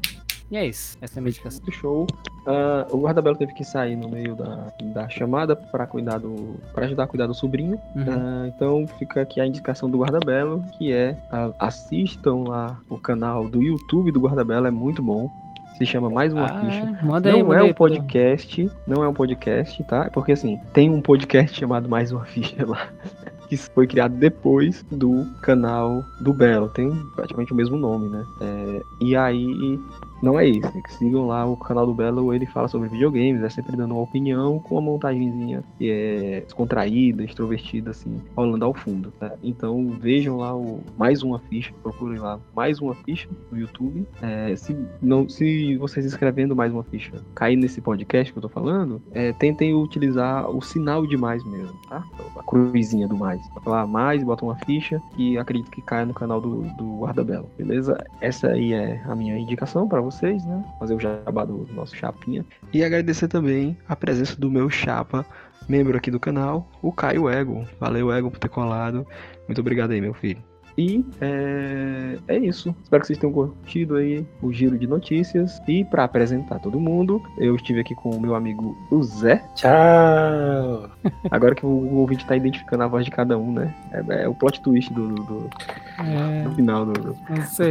E é isso. Essa é a medicação. Show. Uh, o guarda-belo teve que sair no meio da, da chamada para cuidar do para ajudar a cuidar do sobrinho. Uhum. Uh, então fica aqui a indicação do guarda-belo, que é uh, assistam lá o canal do YouTube do guarda-belo, é muito bom. Se chama mais uma Ah, ficha. manda Não aí, manda é aí, um podcast, não é um podcast, tá? Porque assim, tem um podcast chamado Mais Uma Ficha lá, que foi criado depois do canal do Belo. Tem praticamente o mesmo nome, né? É, e aí não é isso, é que sigam lá o canal do Belo, ele fala sobre videogames, é sempre dando uma opinião com uma montagenzinha que é descontraída, extrovertida, assim, rolando ao fundo, tá? Então vejam lá o mais uma ficha, procurem lá mais uma ficha no YouTube. É, se, não, se vocês escrevendo mais uma ficha cair nesse podcast que eu tô falando, é, tentem utilizar o sinal de mais mesmo, tá? A cruzinha do mais. Falar mais, bota uma ficha que acredito que caia no canal do, do Guarda Belo, beleza? Essa aí é a minha indicação para vocês, né? Fazer o jabá do nosso chapinha. E agradecer também a presença do meu chapa, membro aqui do canal, o Caio Ego. Valeu, Ego, por ter colado. Muito obrigado aí, meu filho. E é, é isso. Espero que vocês tenham curtido aí o giro de notícias. E para apresentar todo mundo, eu estive aqui com o meu amigo o Zé. Tchau! Agora que o ouvinte tá identificando a voz de cada um, né? É, é o plot twist do, do, do, É, do final do, do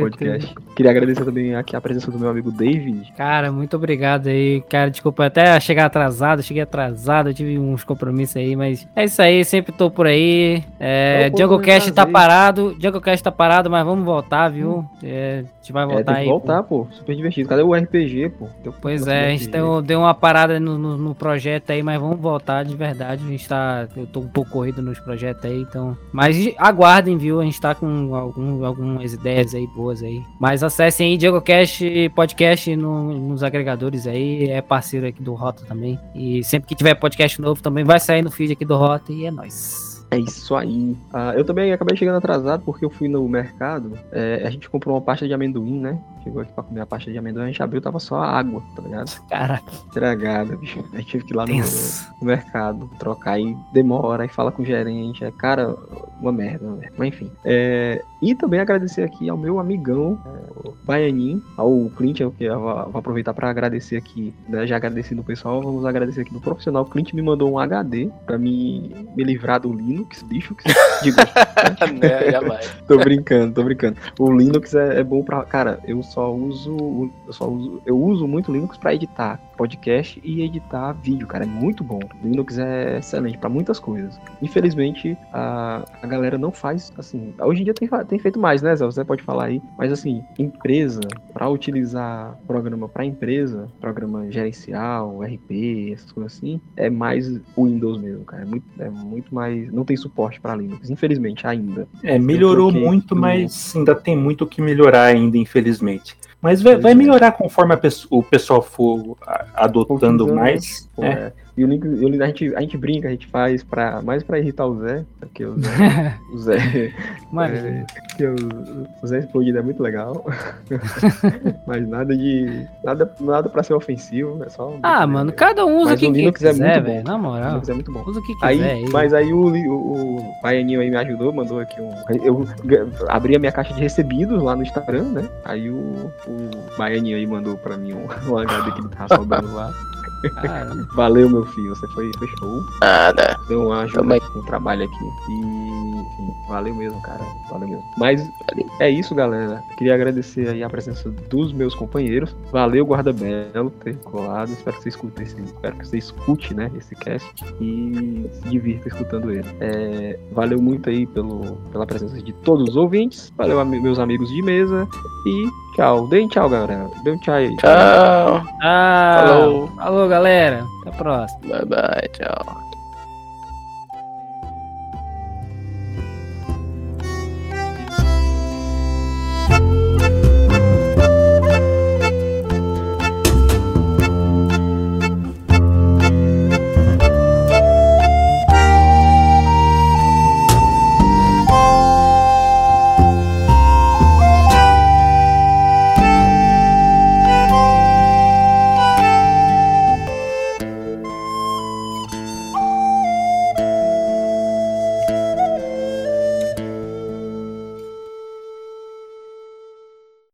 podcast. Queria agradecer também aqui a presença do meu amigo David. Cara, muito obrigado aí. Cara, desculpa até chegar atrasado. Cheguei atrasado, tive uns compromissos aí, mas é isso aí. Sempre tô por aí. É, Opa, Jungle Cast tá prazer. Parado. Jungle Cast tá parado, mas vamos voltar, viu? É, a gente vai É, voltar que aí. voltar, pô. Super divertido. Cadê o RPG, pô? Deu- Pois é, a gente deu, deu uma parada no, no- no projeto aí, mas vamos voltar de verdade. A gente tá. Eu tô um pouco corrido nos projetos aí, então. Mas aguardem, viu? A gente tá com algum- algumas ideias aí boas aí. Mas acessem aí Diego Cash Podcast no- nos agregadores aí. É parceiro aqui do Rota também. E sempre que tiver podcast novo também vai sair no feed aqui do Rota e é nóis. É isso aí. Ah, eu também acabei chegando atrasado porque eu fui no mercado. é, a gente comprou uma pasta de amendoim, né? Chegou aqui pra comer a pasta de amendoim, a gente abriu tava só a água, tá ligado? Caraca, Estragada, bicho. A gente teve que ir lá no, no mercado trocar e demora, e fala com o gerente. É, cara, uma merda, uma merda. Mas enfim. É, e também agradecer aqui ao meu amigão, é, o Baianin, ao Clint, eu, que eu vou aproveitar pra agradecer aqui, né? Já agradeci no pessoal, vamos agradecer aqui no profissional. O Clint me mandou um HD pra me, me livrar do Linux, bicho. Que, digo, né. Tô brincando, tô brincando. O Linux é, é bom pra. Cara, eu só uso. Eu só uso. Eu uso muito Linux pra editar. Podcast e editar vídeo, cara. É muito bom. Linux é excelente para muitas coisas. Infelizmente, a, a galera não faz assim. Hoje em dia tem, tem feito mais, né, Zé? Você pode falar aí. Mas assim, empresa, para utilizar programa para empresa, programa gerencial, RP, essas coisas assim, é mais o Windows mesmo, cara. É muito, é muito mais. Não tem suporte para Linux, infelizmente, ainda. É, melhorou muito, do- mas ainda tem muito o que melhorar ainda, infelizmente. Mas vai, vai é. melhorar conforme a pesso- o pessoal for adotando mais. É. é. E o link, a, gente, a gente brinca, a gente faz pra, mais pra irritar o Zé, porque o Zé, o Zé, Maravilha. é, o, o Zé explodido é muito legal. Mas nada de. Nada, nada pra ser ofensivo, é só. Ah, mano, cada um usa Mas o que, o Linux é quiser, muito velho. bom. Na O moral. Linux é muito bom. Usa o que quiser. Aí, aí. mas aí o, o, o Baianinho aí me ajudou, mandou aqui um. Eu abri a minha caixa de recebidos lá no Instagram, né? Aí o, o Baianinho aí mandou pra mim um, um HD que ele tava sobrando lá. Caramba. Valeu, meu filho, você foi, foi show. Nada. Deu uma ajuda Também. no trabalho aqui. E, enfim, valeu mesmo, cara. Valeu mesmo. Mas é isso, galera. Queria agradecer aí a presença dos meus companheiros. Valeu, Guarda Belo, por ter colado. Espero que você escute esse, espero que você escute, né, esse cast e se divirta escutando ele. É, valeu muito aí pelo, pela presença de todos os ouvintes. Valeu, meus amigos de mesa. E tchau. Deem tchau, galera. Dê um tchau aí. Tchau. Ah, Falou. Falou, galera. Até a próxima. Bye bye. Tchau.